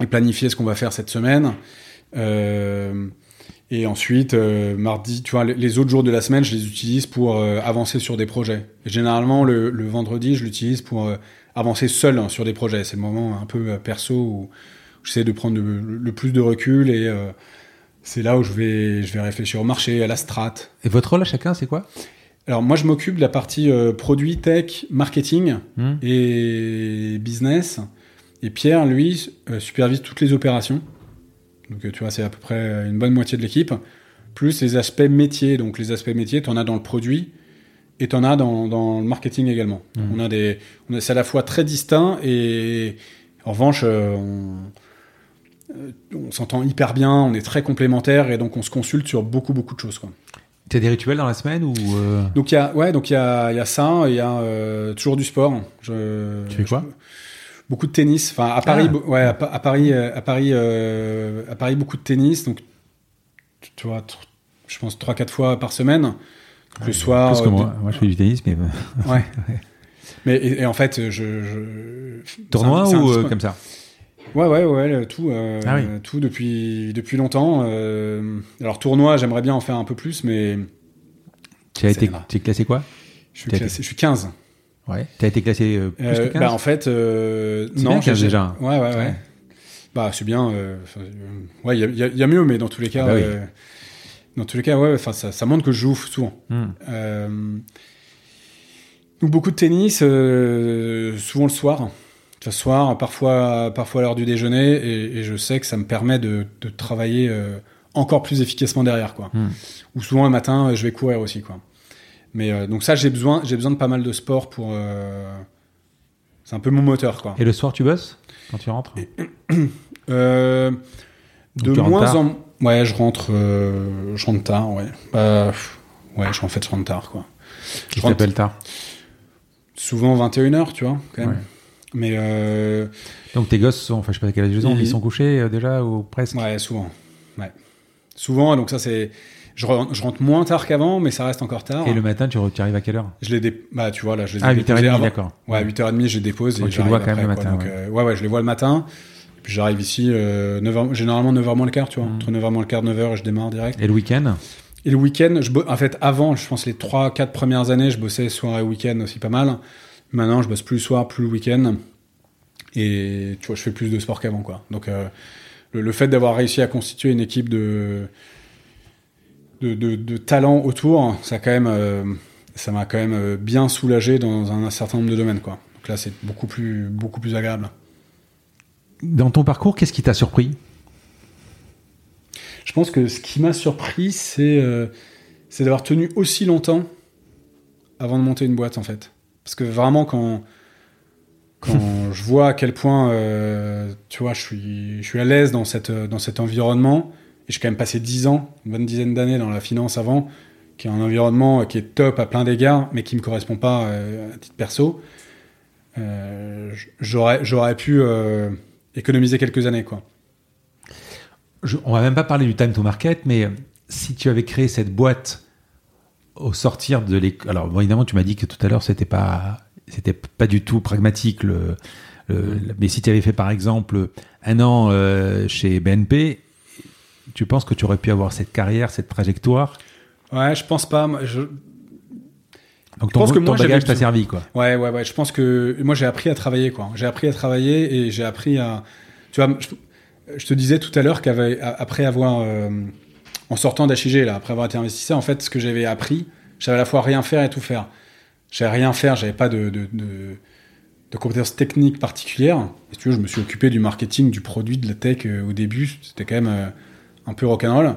et planifier ce qu'on va faire cette semaine. Et ensuite, mardi, tu vois, les- autres jours de la semaine, je les utilise pour avancer sur des projets. Et généralement, le, vendredi, je l'utilise pour avancer seul hein, sur des projets. C'est le moment un peu perso où j'essaie de prendre le, le plus de recul et euh, c'est là où je vais, je vais réfléchir au marché, à la strat. Et votre rôle à chacun, c'est quoi? Alors moi, je m'occupe de la partie euh, produit, tech, marketing Hmm et business. Et Pierre, lui, euh, supervise toutes les opérations. Donc, tu vois, c'est à peu près une bonne moitié de l'équipe. Plus les aspects métiers. Donc, les aspects métiers, tu en as dans le produit et tu en as dans, dans le marketing également. Mhm. On a des, on a- c'est à la fois très distinct et en revanche, on, on s'entend hyper bien, on est très complémentaires et donc on se consulte sur beaucoup, beaucoup de choses. Quoi. Tu as des rituels dans la semaine ou euh, Donc il y a ouais donc il y a, y a ça il y a euh, toujours du sport je, Tu fais quoi je- beaucoup de tennis enfin à Paris Ah. ouais à, Pa- à Paris euh, à Paris euh, à Paris beaucoup de tennis donc tu- vois je pense trois quatre fois par semaine Donc, le soir que euh, moi. Moi, je fais du tennis, mais euh, *laughs* ouais mais et, et en fait je, je tournoi un- ou euh, comme ça? Ouais, ouais, ouais, tout, euh, Ah oui. tout depuis, depuis longtemps. euh, alors, tournoi, j'aimerais bien en faire un peu plus, mais Tu as été es classé quoi je suis, classé- je suis 15. Ouais. Tu as été classé euh, plus que 15 bah, en fait, non, bien, 15 j'ai- déjà. Ouais, ouais, ouais. Ouais. Bah, c'est bien. ouais, il y a, y y mieux, mais dans tous les cas, Ah bah oui. dans tous les cas, ouais, ça, ça montre que je joue souvent. Hmm. Donc beaucoup de tennis, souvent le soir. Le soir, parfois, parfois à l'heure du déjeuner, et, et je sais que ça me permet de, de travailler euh, encore plus efficacement derrière, quoi. Hmm. Ou souvent le matin, je vais courir aussi, quoi. Mais euh, donc ça, j'ai besoin, j'ai besoin de pas mal de sport pour. euh, c'est un peu mon moteur, quoi. Et le soir, tu bosses quand tu rentres? *coughs* De tu moins en ouais je rentre je rentre tard ouais Bah, ouais je, en fait je rentre tard quoi Je je rentre t'appelle tard? souvent 21h tu vois quand même Ouais. Mais euh, Donc tes gosses sont, enfin je sais pas quel âge ils ont, Ils- mais ils sont couchés euh, déjà ou presque? Ouais souvent ouais souvent donc ça c'est je, re- je rentre moins tard qu'avant mais ça reste encore tard Et le matin, tu, re- tu arrives à quelle heure? Je les dé... bah tu vois là je les ai Ah, déposés 8h30, avant. d'accord. ouais à 8h30 je les dépose Donc et tu j'arrive le vois quand après, même le quoi. matin, Donc, ouais. euh, ouais ouais je les vois le matin et puis j'arrive ici euh, 9h, généralement 9h moins le quart tu vois Mm. entre 9h moins le quart 9h et je démarre direct Et le week-end? Et le week-end, je bo- en fait, avant, je pense les 3-4 premières années, je bossais soir et week-end aussi pas mal. Maintenant, je bosse plus le soir, plus le week-end. Et tu vois, je fais plus de sport qu'avant, quoi. Donc, euh, le, le fait d'avoir réussi à constituer une équipe de, de, de, de talents autour, ça, quand même, euh, ça m'a quand même euh, bien soulagé dans un, certain nombre de domaines, quoi. Donc là, c'est beaucoup plus, beaucoup plus agréable. Dans ton parcours, qu'est-ce qui t'a surpris? Je pense que ce qui m'a surpris, c'est euh, c'est d'avoir tenu aussi longtemps avant de monter une boîte, en fait. Parce que vraiment, quand, quand *laughs* je vois à quel point, euh, tu vois, je suis, je suis à l'aise dans, cette, dans cet environnement, et j'ai quand même passé 10 ans, une bonne dizaine d'années dans la finance avant, qui est un environnement qui est top à plein d'égards, mais qui me correspond pas euh, à titre perso, euh, j'aurais j'aurais pu euh, économiser quelques années, quoi. Je- On va même pas parler du time to market, mais euh, si tu avais créé cette boîte au sortir de l'école, alors bon, évidemment tu m'as dit que tout à l'heure c'était pas c'était pas du tout pragmatique le, mais si tu avais fait par exemple un an chez BNP, tu penses que tu aurais pu avoir cette carrière, cette trajectoire? Ouais, je pense pas. Je... Donc ton, je pense que ton bagage t'a servi, quoi. Ouais, ouais, ouais. Je pense que moi j'ai appris à travailler, quoi. J'ai appris à travailler et j'ai appris à. Tu vois, je, te disais tout à l'heure qu'après avoir, en sortant d'HIG, là, après avoir été investisseur, en fait, ce que j'avais appris, j'avais à la fois rien faire et tout faire. J'avais rien faire, j'avais pas de, compétences techniques particulières. Et tu je me suis occupé du marketing, du produit, de la tech euh, au début. C'était quand même euh, un peu rock'n'roll.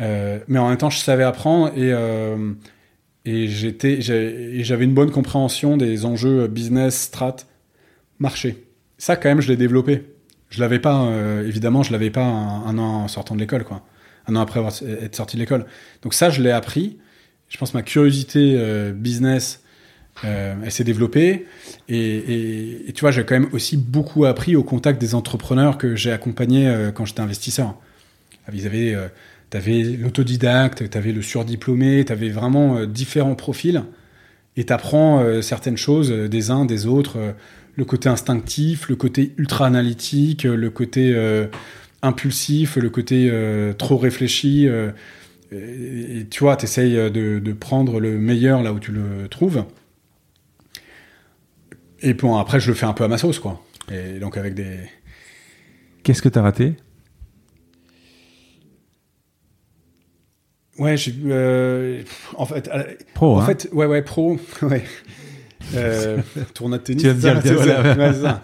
Euh, mais en même temps, je savais apprendre et, euh, j'avais une bonne compréhension des enjeux business, strat, marché. Ça, quand même, je l'ai développé. Je l'avais pas, évidemment, je l'avais pas un, un, an en sortant de l'école, quoi un an après avoir, être sorti de l'école. Donc ça, je l'ai appris. Je pense que ma curiosité euh, business, euh, elle s'est développée. Et, tu vois, j'ai quand même aussi beaucoup appris au contact des entrepreneurs que j'ai accompagnés euh, quand j'étais investisseur. Ils avaient, tu avais l'autodidacte, tu avais le surdiplômé, tu avais vraiment différents profils. Et tu apprends certaines choses des uns, des autres. le côté instinctif, le côté ultra analytique, le côté impulsif, le côté euh, trop réfléchi. Euh, et, tu vois, tu essayes de, prendre le meilleur là où tu le trouves. Et bon, après, je le fais un peu à ma sauce, quoi. Et donc avec des. Qu'est-ce que tu as raté? Ouais, j'ai. Euh, en fait. Pro, En hein fait, ouais, ouais, pro. *laughs* Ouais. *laughs* tournoi de tennis. Tu vas me dire, *laughs*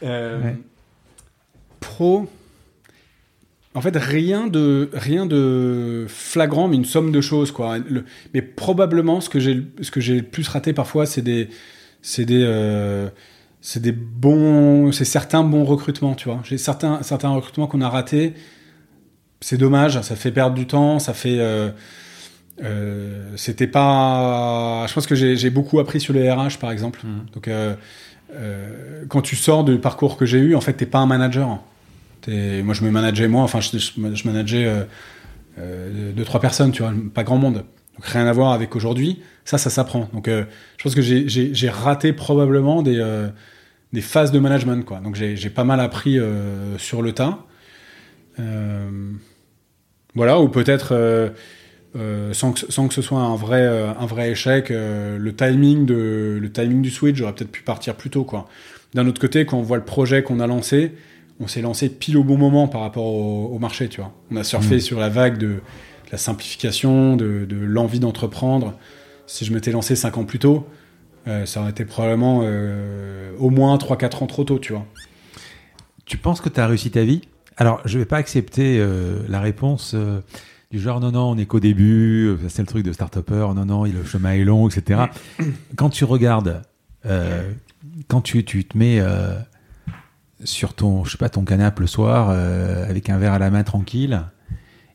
voilà. Pro en fait, rien de, rien de flagrant, mais une somme de choses, quoi. mais probablement, ce que j'ai, ce que j'ai le plus raté parfois, c'est des, c'est des, euh, c'est des bons, c'est certains bons recrutements, tu vois. J'ai certains, certains recrutements qu'on a ratés. C'est dommage, ça fait perdre du temps, ça fait. Euh, euh, c'était pas. Je pense que j'ai beaucoup appris sur les RH, par exemple. Mmh. Donc, quand tu sors du parcours que j'ai eu, en fait, t'es pas un manager moi, je me manageais moi, enfin, je, je manageais euh, euh, deux, trois personnes, tu vois, pas grand monde. Donc rien à voir avec aujourd'hui. Ça, ça s'apprend. Donc euh, je pense que j'ai raté probablement des, phases de management, quoi. Donc j'ai pas mal appris sur le tas. voilà, ou peut-être sans, que, ce soit un vrai, échec, le, timing le timing du switch, j'aurais peut-être pu partir plus tôt, quoi. D'un autre côté, quand on voit le projet qu'on a lancé, on s'est lancé pile au bon moment par rapport au, marché, tu vois. On a surfé mm. sur la vague de, la simplification, de, l'envie d'entreprendre. Si je m'étais lancé 5 ans plus tôt, euh, ça aurait été probablement euh, au moins 3-4 ans trop tôt, tu vois. Tu penses que tu as réussi ta vie? Alors, je vais pas accepter euh, la réponse du genre non, non, on est qu'au début, c'est le truc de start-upper, non, non, le chemin est long, etc. Quand tu regardes, quand tu, tu te mets sur ton, je sais pas, ton canapé le soir euh, avec un verre à la main tranquille.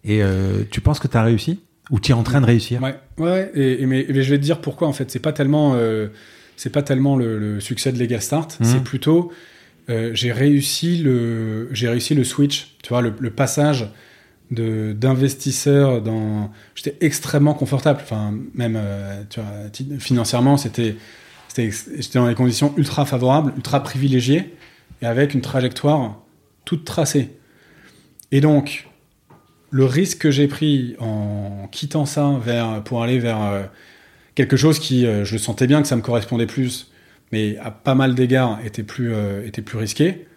Et euh, tu penses que tu as réussi? Ou tu es en train de réussir? Ouais, ouais. Et, mais, je vais te dire pourquoi en fait. C'est pas tellement, euh, c'est pas tellement le, succès de Legal Start. Mmh. C'est plutôt j'ai réussi le, j'ai réussi le switch. Tu vois, le, passage d'investisseur dans. J'étais extrêmement confortable. Enfin, même tu vois, financièrement, c'était, j'étais dans des conditions ultra favorables, ultra privilégiées et avec une trajectoire toute tracée. Et donc, le risque que j'ai pris en quittant ça pour aller vers euh, quelque chose qui, euh, je sentais bien que ça me correspondait plus, mais à pas mal d'égards était plus, euh, risqué.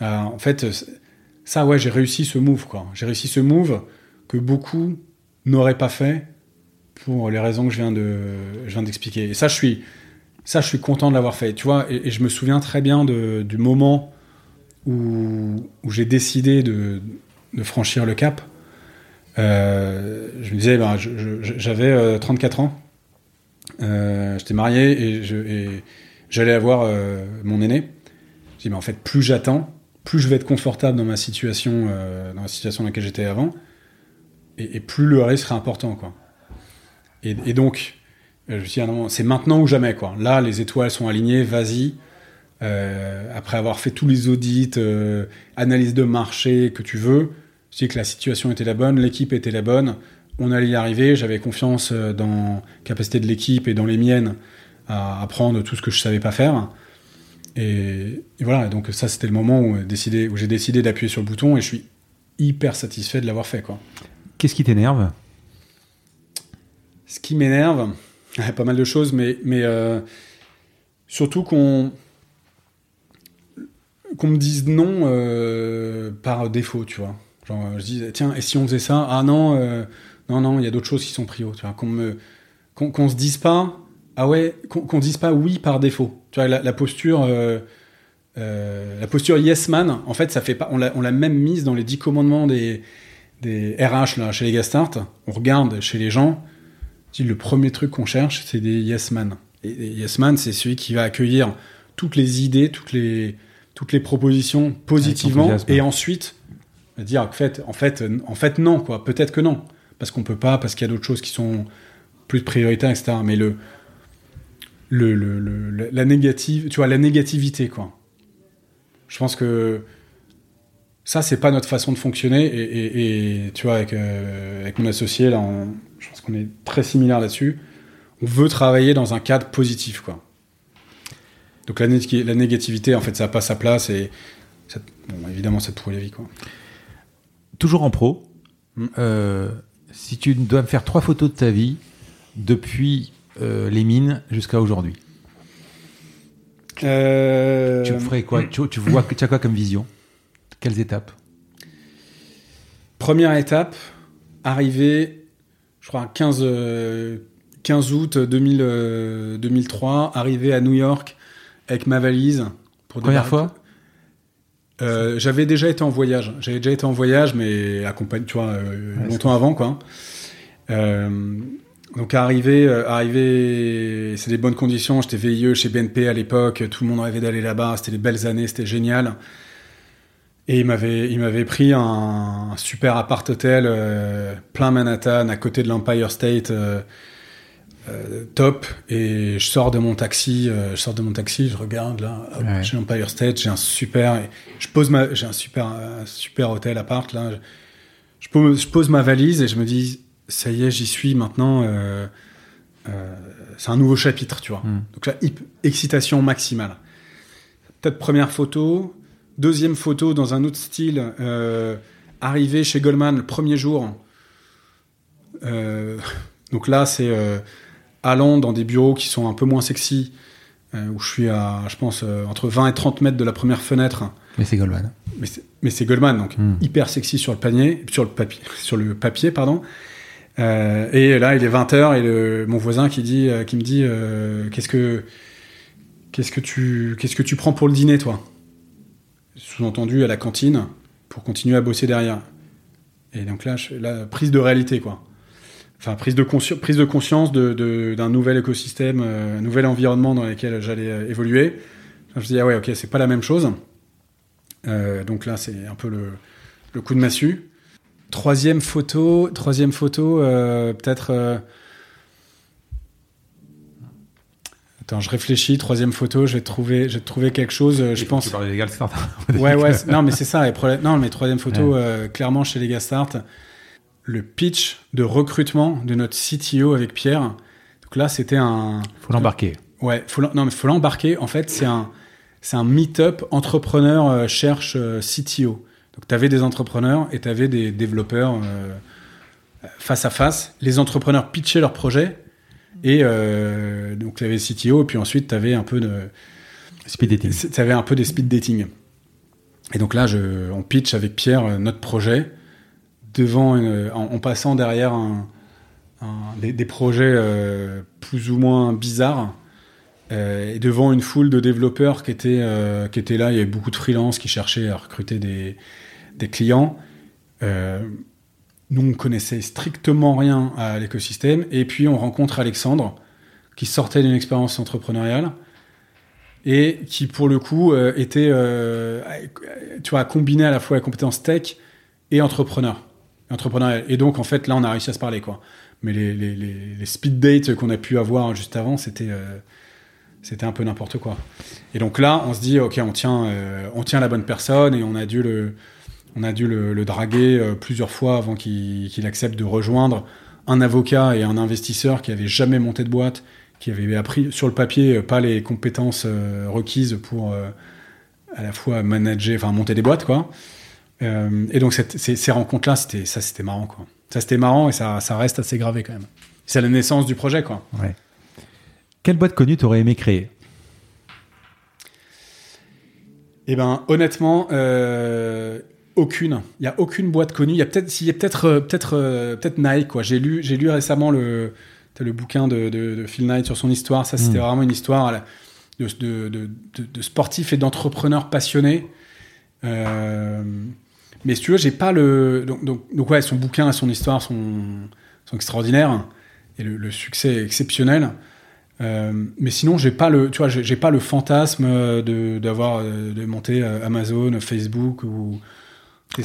en fait, ça, ouais, j'ai réussi ce move, quoi. J'ai réussi ce move que beaucoup n'auraient pas fait pour les raisons que je viens je viens d'expliquer. Et ça, je suis, ça, je suis content de l'avoir fait. Tu vois, et, je me souviens très bien du moment où, j'ai décidé de, franchir le cap. Euh, je me disais, ben, j'avais 34 euh, ans. Euh, j'étais marié et j'allais avoir mon aîné. Je dis, mais en fait, plus j'attends, plus je vais être confortable dans ma situation, dans la situation dans laquelle j'étais avant, et, plus le risque sera important, quoi. et donc, je me suis dit, ah c'est maintenant ou jamais, quoi. Là, les étoiles sont alignées, vas-y. Euh, après avoir fait tous les audits, euh, analyse de marché que tu veux, je dis que la situation était la bonne, l'équipe était la bonne, on allait y arriver, j'avais confiance euh, dans la capacité de l'équipe et dans les miennes à apprendre tout ce que je savais pas faire. Et, et voilà, donc ça c'était le moment où, décidé, où j'ai décidé d'appuyer sur le bouton et je suis hyper satisfait de l'avoir fait. Quoi. Qu'est-ce qui t'énerve? Ce qui m'énerve, *laughs* pas mal de choses, mais, euh, surtout qu'on qu'on me dise non euh, par défaut, tu vois. Genre, je dis, tiens, et si on faisait ça? Ah non, euh, non, non, il y a d'autres choses qui sont prio, tu vois. Qu'on me, qu'on, qu'on se dise pas, ah ouais, qu'on, dise pas oui par défaut. Tu vois, la, posture, la posture yes man, en fait, ça fait pas, on l'a, même mise dans les dix commandements des, des RH là, chez les Gastart. On regarde chez les gens, le premier truc qu'on cherche, c'est des yes man. Et, et yes man, c'est celui qui va accueillir toutes les idées, toutes les toutes les propositions positivement et ensuite dire en fait, en fait, en fait non quoi, peut-être que non, parce qu'on peut pas, parce qu'il y a d'autres choses qui sont plus prioritaires, etc. Mais le, le, le, le- la négative, tu vois, la négativité quoi. Je pense que ça c'est pas notre façon de fonctionner et, et- et, tu vois avec, euh, avec mon associé là, on- je pense qu'on est très similaires là-dessus. On veut travailler dans un cadre positif quoi. Donc la, né- la négativité, en fait, ça n'a pas sa place et ça- bon, évidemment, ça te pourrit la vie, quoi. Toujours en pro. Mm. Euh, si tu dois me faire trois photos de ta vie depuis euh, les mines jusqu'à aujourd'hui, Euh, tu ferais quoi? tu, tu vois tu as quoi comme vision? Quelles étapes? Première étape, arrivé, je crois, 15, euh, 15 août 2000, euh, 2003, arrivé à New York avec ma valise. Pour Première fois? Euh, J'avais déjà été en voyage. J'avais déjà été en voyage, mais accompagné, tu vois, euh, Ouais, longtemps avant, quoi. Euh, donc arrivé, euh, arrivé, c'est des bonnes conditions. J'étais VIE chez BNP à l'époque. Tout le monde rêvait d'aller là-bas. C'était les belles années. C'était génial. Et il m'avait, il m'avait pris un, un super appart hôtel euh, plein Manhattan, à côté de l'Empire State. euh, euh, top et je sors de mon taxi je sors de mon taxi je regarde là hop, Ouais. j'ai l'Empire State j'ai un super je pose ma j'ai un super un super hôtel appart là je, je pose je pose ma valise et je me dis ça y est j'y suis maintenant c'est un nouveau chapitre tu vois Mm. donc là excitation maximale peut-être première photo deuxième photo dans un autre style euh, arrivé chez Goldman le premier jour Euh, donc là c'est euh, allant dans des bureaux qui sont un peu moins sexy, euh, où je suis à, je pense, entre 20 et 30 mètres de la première fenêtre. Mais c'est Goldman. Mais c'est- Goldman, donc Hmm. hyper sexy sur le panier, sur le papier, *laughs* sur le papier, pardon. Euh, et là, il est 20h et le, mon voisin qui dit, qui me dit, euh, qu'est-ce que, qu'est-ce que tu, qu'est-ce que tu prends pour le dîner, toi? Sous-entendu à la cantine pour continuer à bosser derrière. Et donc là, je, prise de réalité, quoi. Enfin, prise de, prise de conscience de- de- d'un nouvel écosystème, euh, un nouvel environnement dans lequel j'allais euh, évoluer. Je me dis, ah ouais, ok, c'est pas la même chose. Euh, donc là, c'est un peu le, le coup de massue. Troisième photo, troisième photo, peut-être. Attends, je réfléchis. Troisième photo, je vais trouver, je vais te trouver quelque chose. euh, je pense. Tu parlais légal start. *laughs* Ouais, ouais. non, mais c'est ça. les problèmes- Non, mais troisième photo, euh, clairement chez les Start, le pitch de recrutement de notre CTO avec Pierre. Donc là, c'était un. Faut l'embarquer. Ouais, faut non, mais faut l'embarquer. En fait, c'est un, c'est un meet-up entrepreneur euh, cherche CTO. Donc, tu avais des entrepreneurs et tu avais des développeurs face à face. Les entrepreneurs pitchaient leur projet et euh, donc tu avais CTO et puis ensuite tu avais un peu de Speed dating. tu avais un peu des speed dating. Et donc là, je, on pitch avec Pierre euh, notre projet devant une- en, en passant derrière un, un- des, des projets euh, plus ou moins bizarres euh, et devant une foule de développeurs qui étaient, euh, qui étaient là. Il y avait beaucoup de freelances qui cherchaient à recruter des, des clients. Nous, on connaissait strictement rien à l'écosystème. Et puis, on rencontre Alexandre, qui sortait d'une expérience entrepreneuriale et qui, pour le coup, euh, était, euh, tu vois, combiné à la fois la compétence tech et entrepreneur. Entrepreneurial. Et donc, en fait, là, on a réussi à se parler, quoi. Mais les, les, speed dates qu'on a pu avoir juste avant, c'était euh, c'était un peu n'importe quoi. Et donc là, on se dit, ok, on tient, on tient la bonne personne et on a dû le, on a dû le, le draguer euh, plusieurs fois avant qu'il accepte de rejoindre un avocat et un investisseur qui avait jamais monté de boîte, qui avait appris sur le papier euh, pas les compétences euh, requises pour à la fois manager, enfin monter des boîtes, quoi. Euh, et donc cette- ces, ces rencontres-là, c'était ça, c'était marrant, quoi. Ça, c'était marrant et ça, ça reste assez gravé quand même. C'est la naissance du projet, quoi. Ouais. Quelle boîte connue t'aurais aimé créer? Eh ben, honnêtement, euh, aucune. Il y a aucune boîte connue. Il y a peut-être, s'il y a peut-être, euh, peut-être, euh, peut-être Nike. Quoi. J'ai lu, j'ai lu récemment le, le bouquin de, de, de Phil Knight sur son histoire. Ça, c'était Mm. vraiment une histoire de, de, sportifs et d'entrepreneurs passionnés. Euh, mais si tu veux, j'ai pas le. Donc, donc, donc ouais, son bouquin et son histoire sont, sont extraordinaires et le, le succès est exceptionnel. Euh, mais sinon, j'ai pas le, tu vois, j'ai pas le fantasme de d'avoir de monter Amazon, Facebook ou.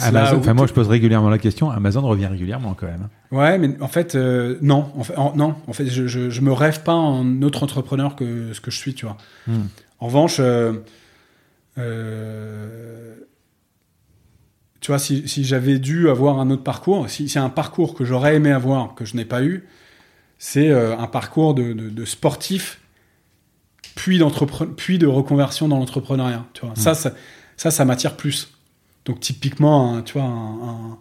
Amazon, enfin, moi, je pose régulièrement la question. Amazon revient régulièrement quand même. Ouais, mais en fait, euh, non, en fait, en- non, en fait, je, je, je me rêve pas en autre entrepreneur que ce que je suis, tu vois. Hmm. En revanche, euh, euh, tu vois, si, si j'avais dû avoir un autre parcours, si c'est un parcours que j'aurais aimé avoir, que je n'ai pas eu, c'est un parcours de, de, de sportif, puis, puis de reconversion dans l'entrepreneuriat. Tu vois, ça, ça, ça, ça m'attire plus. Donc typiquement, un, tu vois, un, un,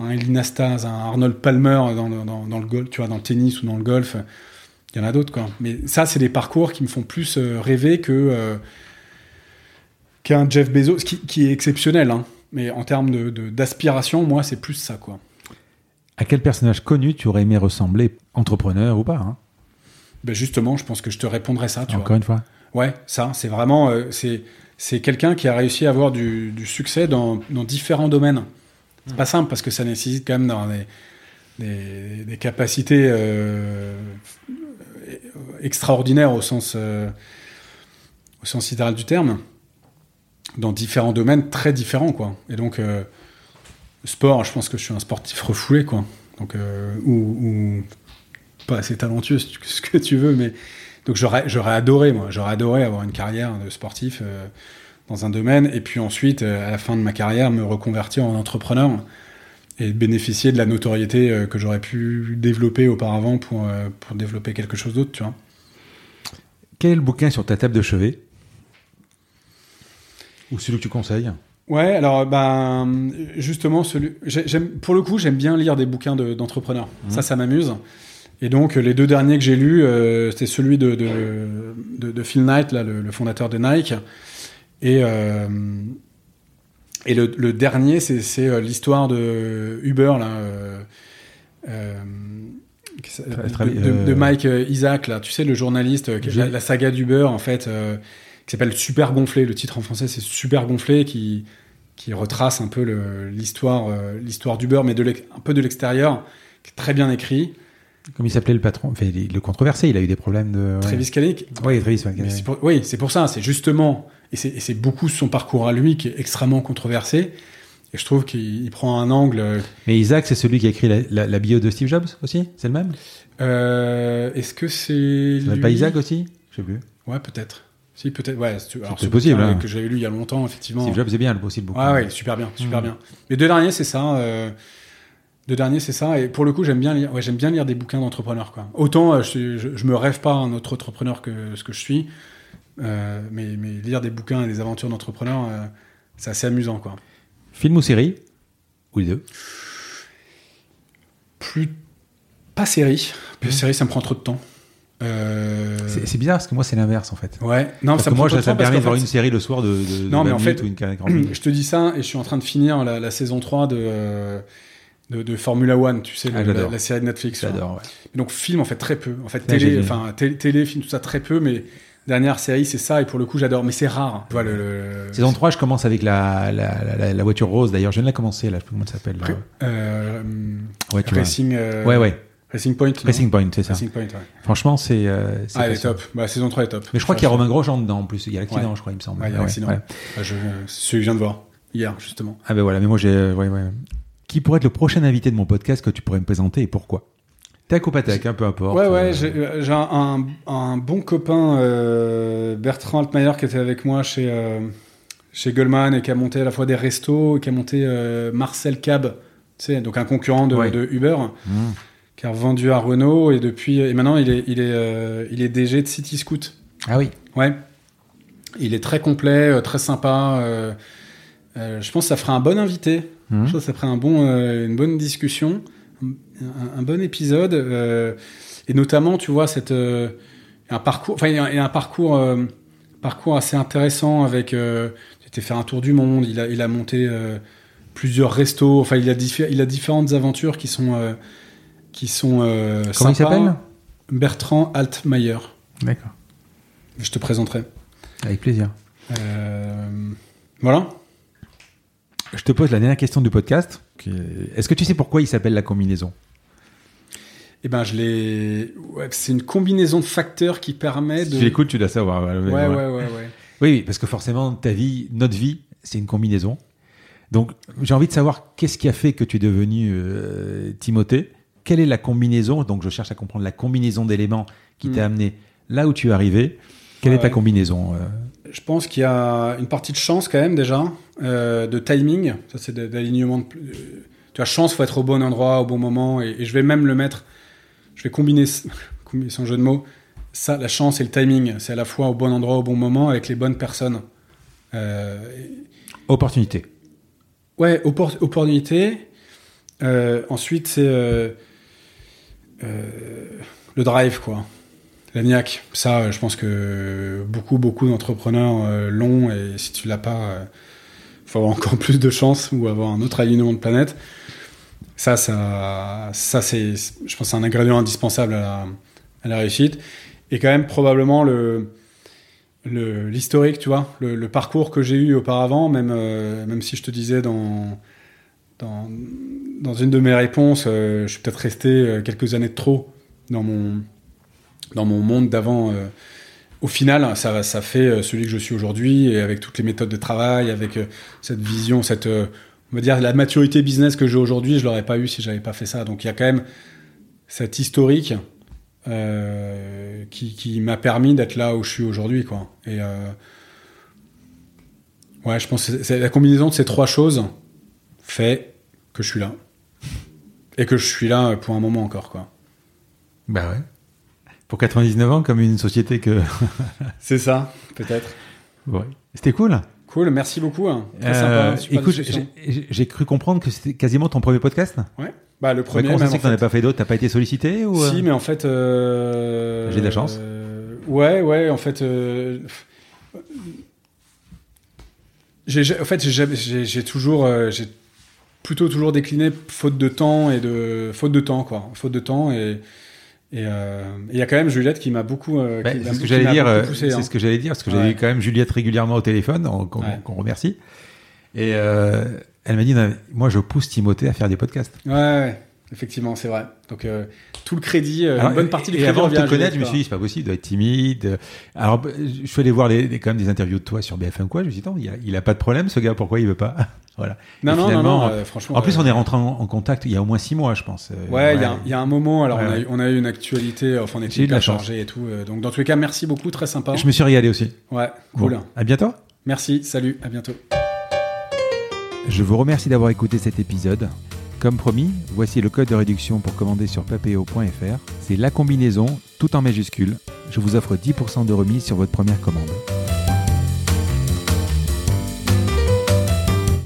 un un Arnold Palmer dans le, dans, dans le golf, tu vois, dans le tennis ou dans le golf. Il y en a d'autres, quoi. Mais ça, c'est des parcours qui me font plus euh, rêver que euh, qu'un Jeff Bezos, qui, qui est exceptionnel, hein. Mais en termes de, de- d'aspiration, moi, c'est plus ça, quoi. À quel personnage connu tu aurais aimé ressembler, entrepreneur ou pas hein? Ben justement, je pense que je te répondrais ça, tu Encore vois. une fois. Ouais, ça, c'est vraiment, euh, c'est, c'est quelqu'un qui a réussi à avoir du, du succès dans, dans différents domaines. C'est pas simple parce que ça nécessite quand même dans des, des, des capacités euh, extraordinaires au sens, euh, au sens littéral du terme, dans différents domaines très différents, quoi. Et donc, euh, sport, je pense que je suis un sportif refoulé, quoi. Donc, euh, ou, ou pas assez talentueux, *laughs* ce que tu veux, mais donc j'aurais, j'aurais adoré, moi, j'aurais adoré avoir une carrière de sportif euh, dans un domaine, et puis ensuite, euh, à la fin de ma carrière, me reconvertir en entrepreneur et bénéficier de la notoriété euh, que j'aurais pu développer auparavant pour, pour développer quelque chose d'autre, tu vois. Quel est le bouquin sur ta table de chevet? Ou celui que tu conseilles? Ouais, alors ben justement, celui, j'aime, pour le coup, j'aime bien lire des bouquins de- d'entrepreneurs. Ça, ça m'amuse. Et donc, les deux derniers que j'ai lus, euh, c'était celui de, de, de, de Phil Knight, là, le, le fondateur de Nike, et euh, et le, le dernier, c'est, c'est euh, l'histoire de Uber là. euh, de, Mike Isaac là, tu sais le journaliste, la, la saga d'Uber en fait, qui s'appelle Super Gonflé. Le titre en français c'est Super Gonflé, qui qui retrace un peu l'histoire l'histoire d'Uber, mais de un peu de l'extérieur, qui est très bien écrit. Comme il s'appelait le patron enfin, il- Le controversé, il a eu des problèmes de. ouais. Travis Kalanick. Oui, Travis. c'est pour- oui, c'est pour ça. C'est justement et c'est beaucoup son parcours à lui qui est extrêmement controversé. Et je trouve qu'il il prend un angle. euh, Mais Isaac, c'est celui qui a écrit la, la- la bio de Steve Jobs aussi? C'est le même? Euh, Est-ce que c'est lui? pas Isaac aussi? Je sais plus. Ouais, peut-être. Si, peut-être. Ouais, c'est ce possible, hein. Que j'avais lu il y a longtemps, effectivement. Steve Jobs, c'est bien, le aussi le bouquin. Ouais, ouais, super bien, super Mm. bien. Les deux derniers, c'est ça. euh, deux derniers, c'est ça. Et pour le coup, j'aime bien lire. Ouais, j'aime bien lire des bouquins d'entrepreneurs, quoi. Autant, euh, je, je, je me rêve pas un autre entrepreneur que ce que je suis, euh, mais, mais lire des bouquins et des aventures d'entrepreneurs, euh, c'est assez amusant, quoi. Film ou série? Ou les deux? Plus pas série. Plus série, ça me prend trop de temps. Euh, C'est bizarre parce que moi, c'est l'inverse en fait. Ouais. Non, Parce ça que moi, ça, me permet de voir une série le soir de, de, de Non, mais 20 en fait, ou une 40 minutes. *clears throat* Je te dis ça et je suis en train de finir la, la saison 3 de, de, de Formula One, tu sais, Ah, le- la, série de Netflix. J'adore, ouais. Donc film en fait très peu. En fait télé, enfin télé, télé, film tout ça très peu, mais dernière série c'est ça et pour le coup j'adore. Mais c'est rare. Tu vois le, le- Saison 3, je commence avec la, la, la, la voiture rose. D'ailleurs, je viens de la commencer, là, je sais plus comment elle s'appelle. euh, Ouais, tu vois. Racing. euh, Ouais, ouais. Racing Point. Racing Point, c'est ça. Racing Point. Ouais. Franchement, c'est. euh, Ah, elle est top. Bah, saison 3 est top. Mais je crois Ça, qu'il y a Romain Grosjean dedans en plus. Il y a l'accident, Ouais. je crois, il me semble. Ouais, il y a l'accident. ouais. Ah, je, celui que je viens de voir hier justement. Ah ben voilà, mais moi j'ai. euh, ouais, ouais. Qui pourrait être le prochain invité de mon podcast que tu pourrais me présenter et pourquoi Tech ou pas tech, hein, peu importe. Ouais, ouais, Euh, j'ai j'ai un, bon copain, euh, Bertrand Altmaier, qui était avec moi chez, euh, chez Goldman et qui a monté à la fois des restos et qui a monté euh, Marcel Cab, tu sais, donc un concurrent de, Ouais. de Uber, hmm. qui a vendu à Renault et depuis et maintenant il est il est euh, il est DG de City Scoot. Ah oui. Ouais. Il est très complet, euh, très sympa. Euh, je pense que ça ferait un bon invité. Je pense que ça un bon, euh, une bonne discussion, un, un bon épisode. euh, et notamment, tu vois, cette, un parcours, enfin, il y a, un parcours, parcours assez intéressant avec. Il était faire un tour du monde. Il a, il a monté plusieurs restos. Enfin, il a, diffé- il a différentes aventures qui sont, qui sont. Comment il s'appelle? Bertrand Altmaier. D'accord. Je te présenterai. Avec plaisir. Voilà. Je te pose la dernière question du podcast. Est-ce que tu sais pourquoi il s'appelle la combinaison? Eh ben, je l'ai. Ouais, c'est une combinaison de facteurs qui permet de. Tu l'écoutes, tu dois savoir. Ouais, ouais, ouais, ouais. Oui, parce que forcément, ta vie, notre vie, c'est une combinaison. Donc, j'ai envie de savoir qu'est-ce qui a fait que tu es devenu euh, Timothée? Quelle est la combinaison? Donc, je cherche à comprendre la combinaison d'éléments qui Mm. t'a amené là où tu es arrivé. Quelle est ta combinaison euh? Je pense qu'il y a une partie de chance quand même déjà, euh, de timing. Ça, c'est d'alignement. Euh, Tu as chance, faut être au bon endroit, au bon moment. Et, et je vais même le mettre. Je vais combiner, sans *laughs* jeu de mots. Ça, la chance et le timing, c'est à la fois au bon endroit, au bon moment, avec les bonnes personnes. Euh, Opportunité. Ouais, oppor- opportunité. Euh, ensuite, c'est le drive, quoi. La niaque. Ça, je pense que beaucoup, beaucoup d'entrepreneurs l'ont, et si tu l'as pas, faut avoir encore *laughs* plus de chance ou avoir un autre alignement de planète. Ça, ça, ça c'est, je pense, un ingrédient indispensable à la, réussite. Et quand même, probablement, le, le- l'historique, tu vois, le, le parcours que j'ai eu auparavant, même, euh, même si je te disais dans, dans, dans une de mes réponses, euh, je suis peut-être resté euh, quelques années de trop dans mon, dans mon monde d'avant. Au final, ça, ça fait euh, celui que je suis aujourd'hui, et avec toutes les méthodes de travail, avec euh, cette vision, cette, euh, on va dire, la maturité business que j'ai aujourd'hui, je l'aurais pas eu si j'avais pas fait ça. Donc il y a quand même cet historique qui, m'a permis d'être là où je suis aujourd'hui, quoi. Et ouais, je pense que c'est la combinaison de ces trois choses fait que je suis là et que je suis là pour un moment encore, quoi. Bah ouais. Pour 99 ans, comme une société que. *laughs* C'est ça, peut-être. Ouais. C'était cool. Cool, merci beaucoup. hein. Très Euh, sympa. écoute, j'ai- cru comprendre que c'était quasiment ton premier podcast. Ouais. Bah le premier. ça même, t'en as pas fait d'autres T'as pas été sollicité ou euh Si, mais en fait. euh, J'ai de la chance. euh, ouais, ouais, en fait. euh, j'ai, en fait, j'ai, toujours, euh, j'ai plutôt toujours décliné faute de temps et de faute de temps quoi, faute de temps et et euh, et il y a quand même Juliette qui m'a beaucoup. euh, Bah, c'est ce que j'allais dire. euh, poussé, c'est hein. ce que j'allais dire parce que Ouais. j'ai eu quand même Juliette régulièrement au téléphone, on- qu'on Ouais. remercie. Et euh, elle m'a dit, Non, moi, je pousse Timothée à faire des podcasts. Ouais, ouais, effectivement, c'est vrai. Donc euh, tout le crédit, Alors, une bonne partie du et crédit avant de te connaître, je me suis dit, c'est pas possible, il doit être timide. Alors, je suis allé voir les, les- quand même des interviews de toi sur BFM quoi. Je me suis dit, Attends, il a, il a pas de problème, ce gars. Pourquoi il veut pas? Voilà. Non, non, non, euh, franchement. En plus, euh, on est rentré en, en contact il y a au moins six mois, je pense. Euh, Ouais, il y a- il y, a un moment, alors Ouais, on, a ouais. eu, on a eu une actualité, enfin on était hyper chargé et tout. euh, donc dans tous les cas, merci beaucoup, très sympa. Je me suis régalé aussi. Ouais, cool. Bon, à bientôt. Merci, salut, à bientôt. Je vous remercie d'avoir écouté cet épisode. Comme promis, voici le code de réduction pour commander sur papeo.fr. C'est la combinaison, tout en majuscule. Je vous offre 10% de remise sur votre première commande.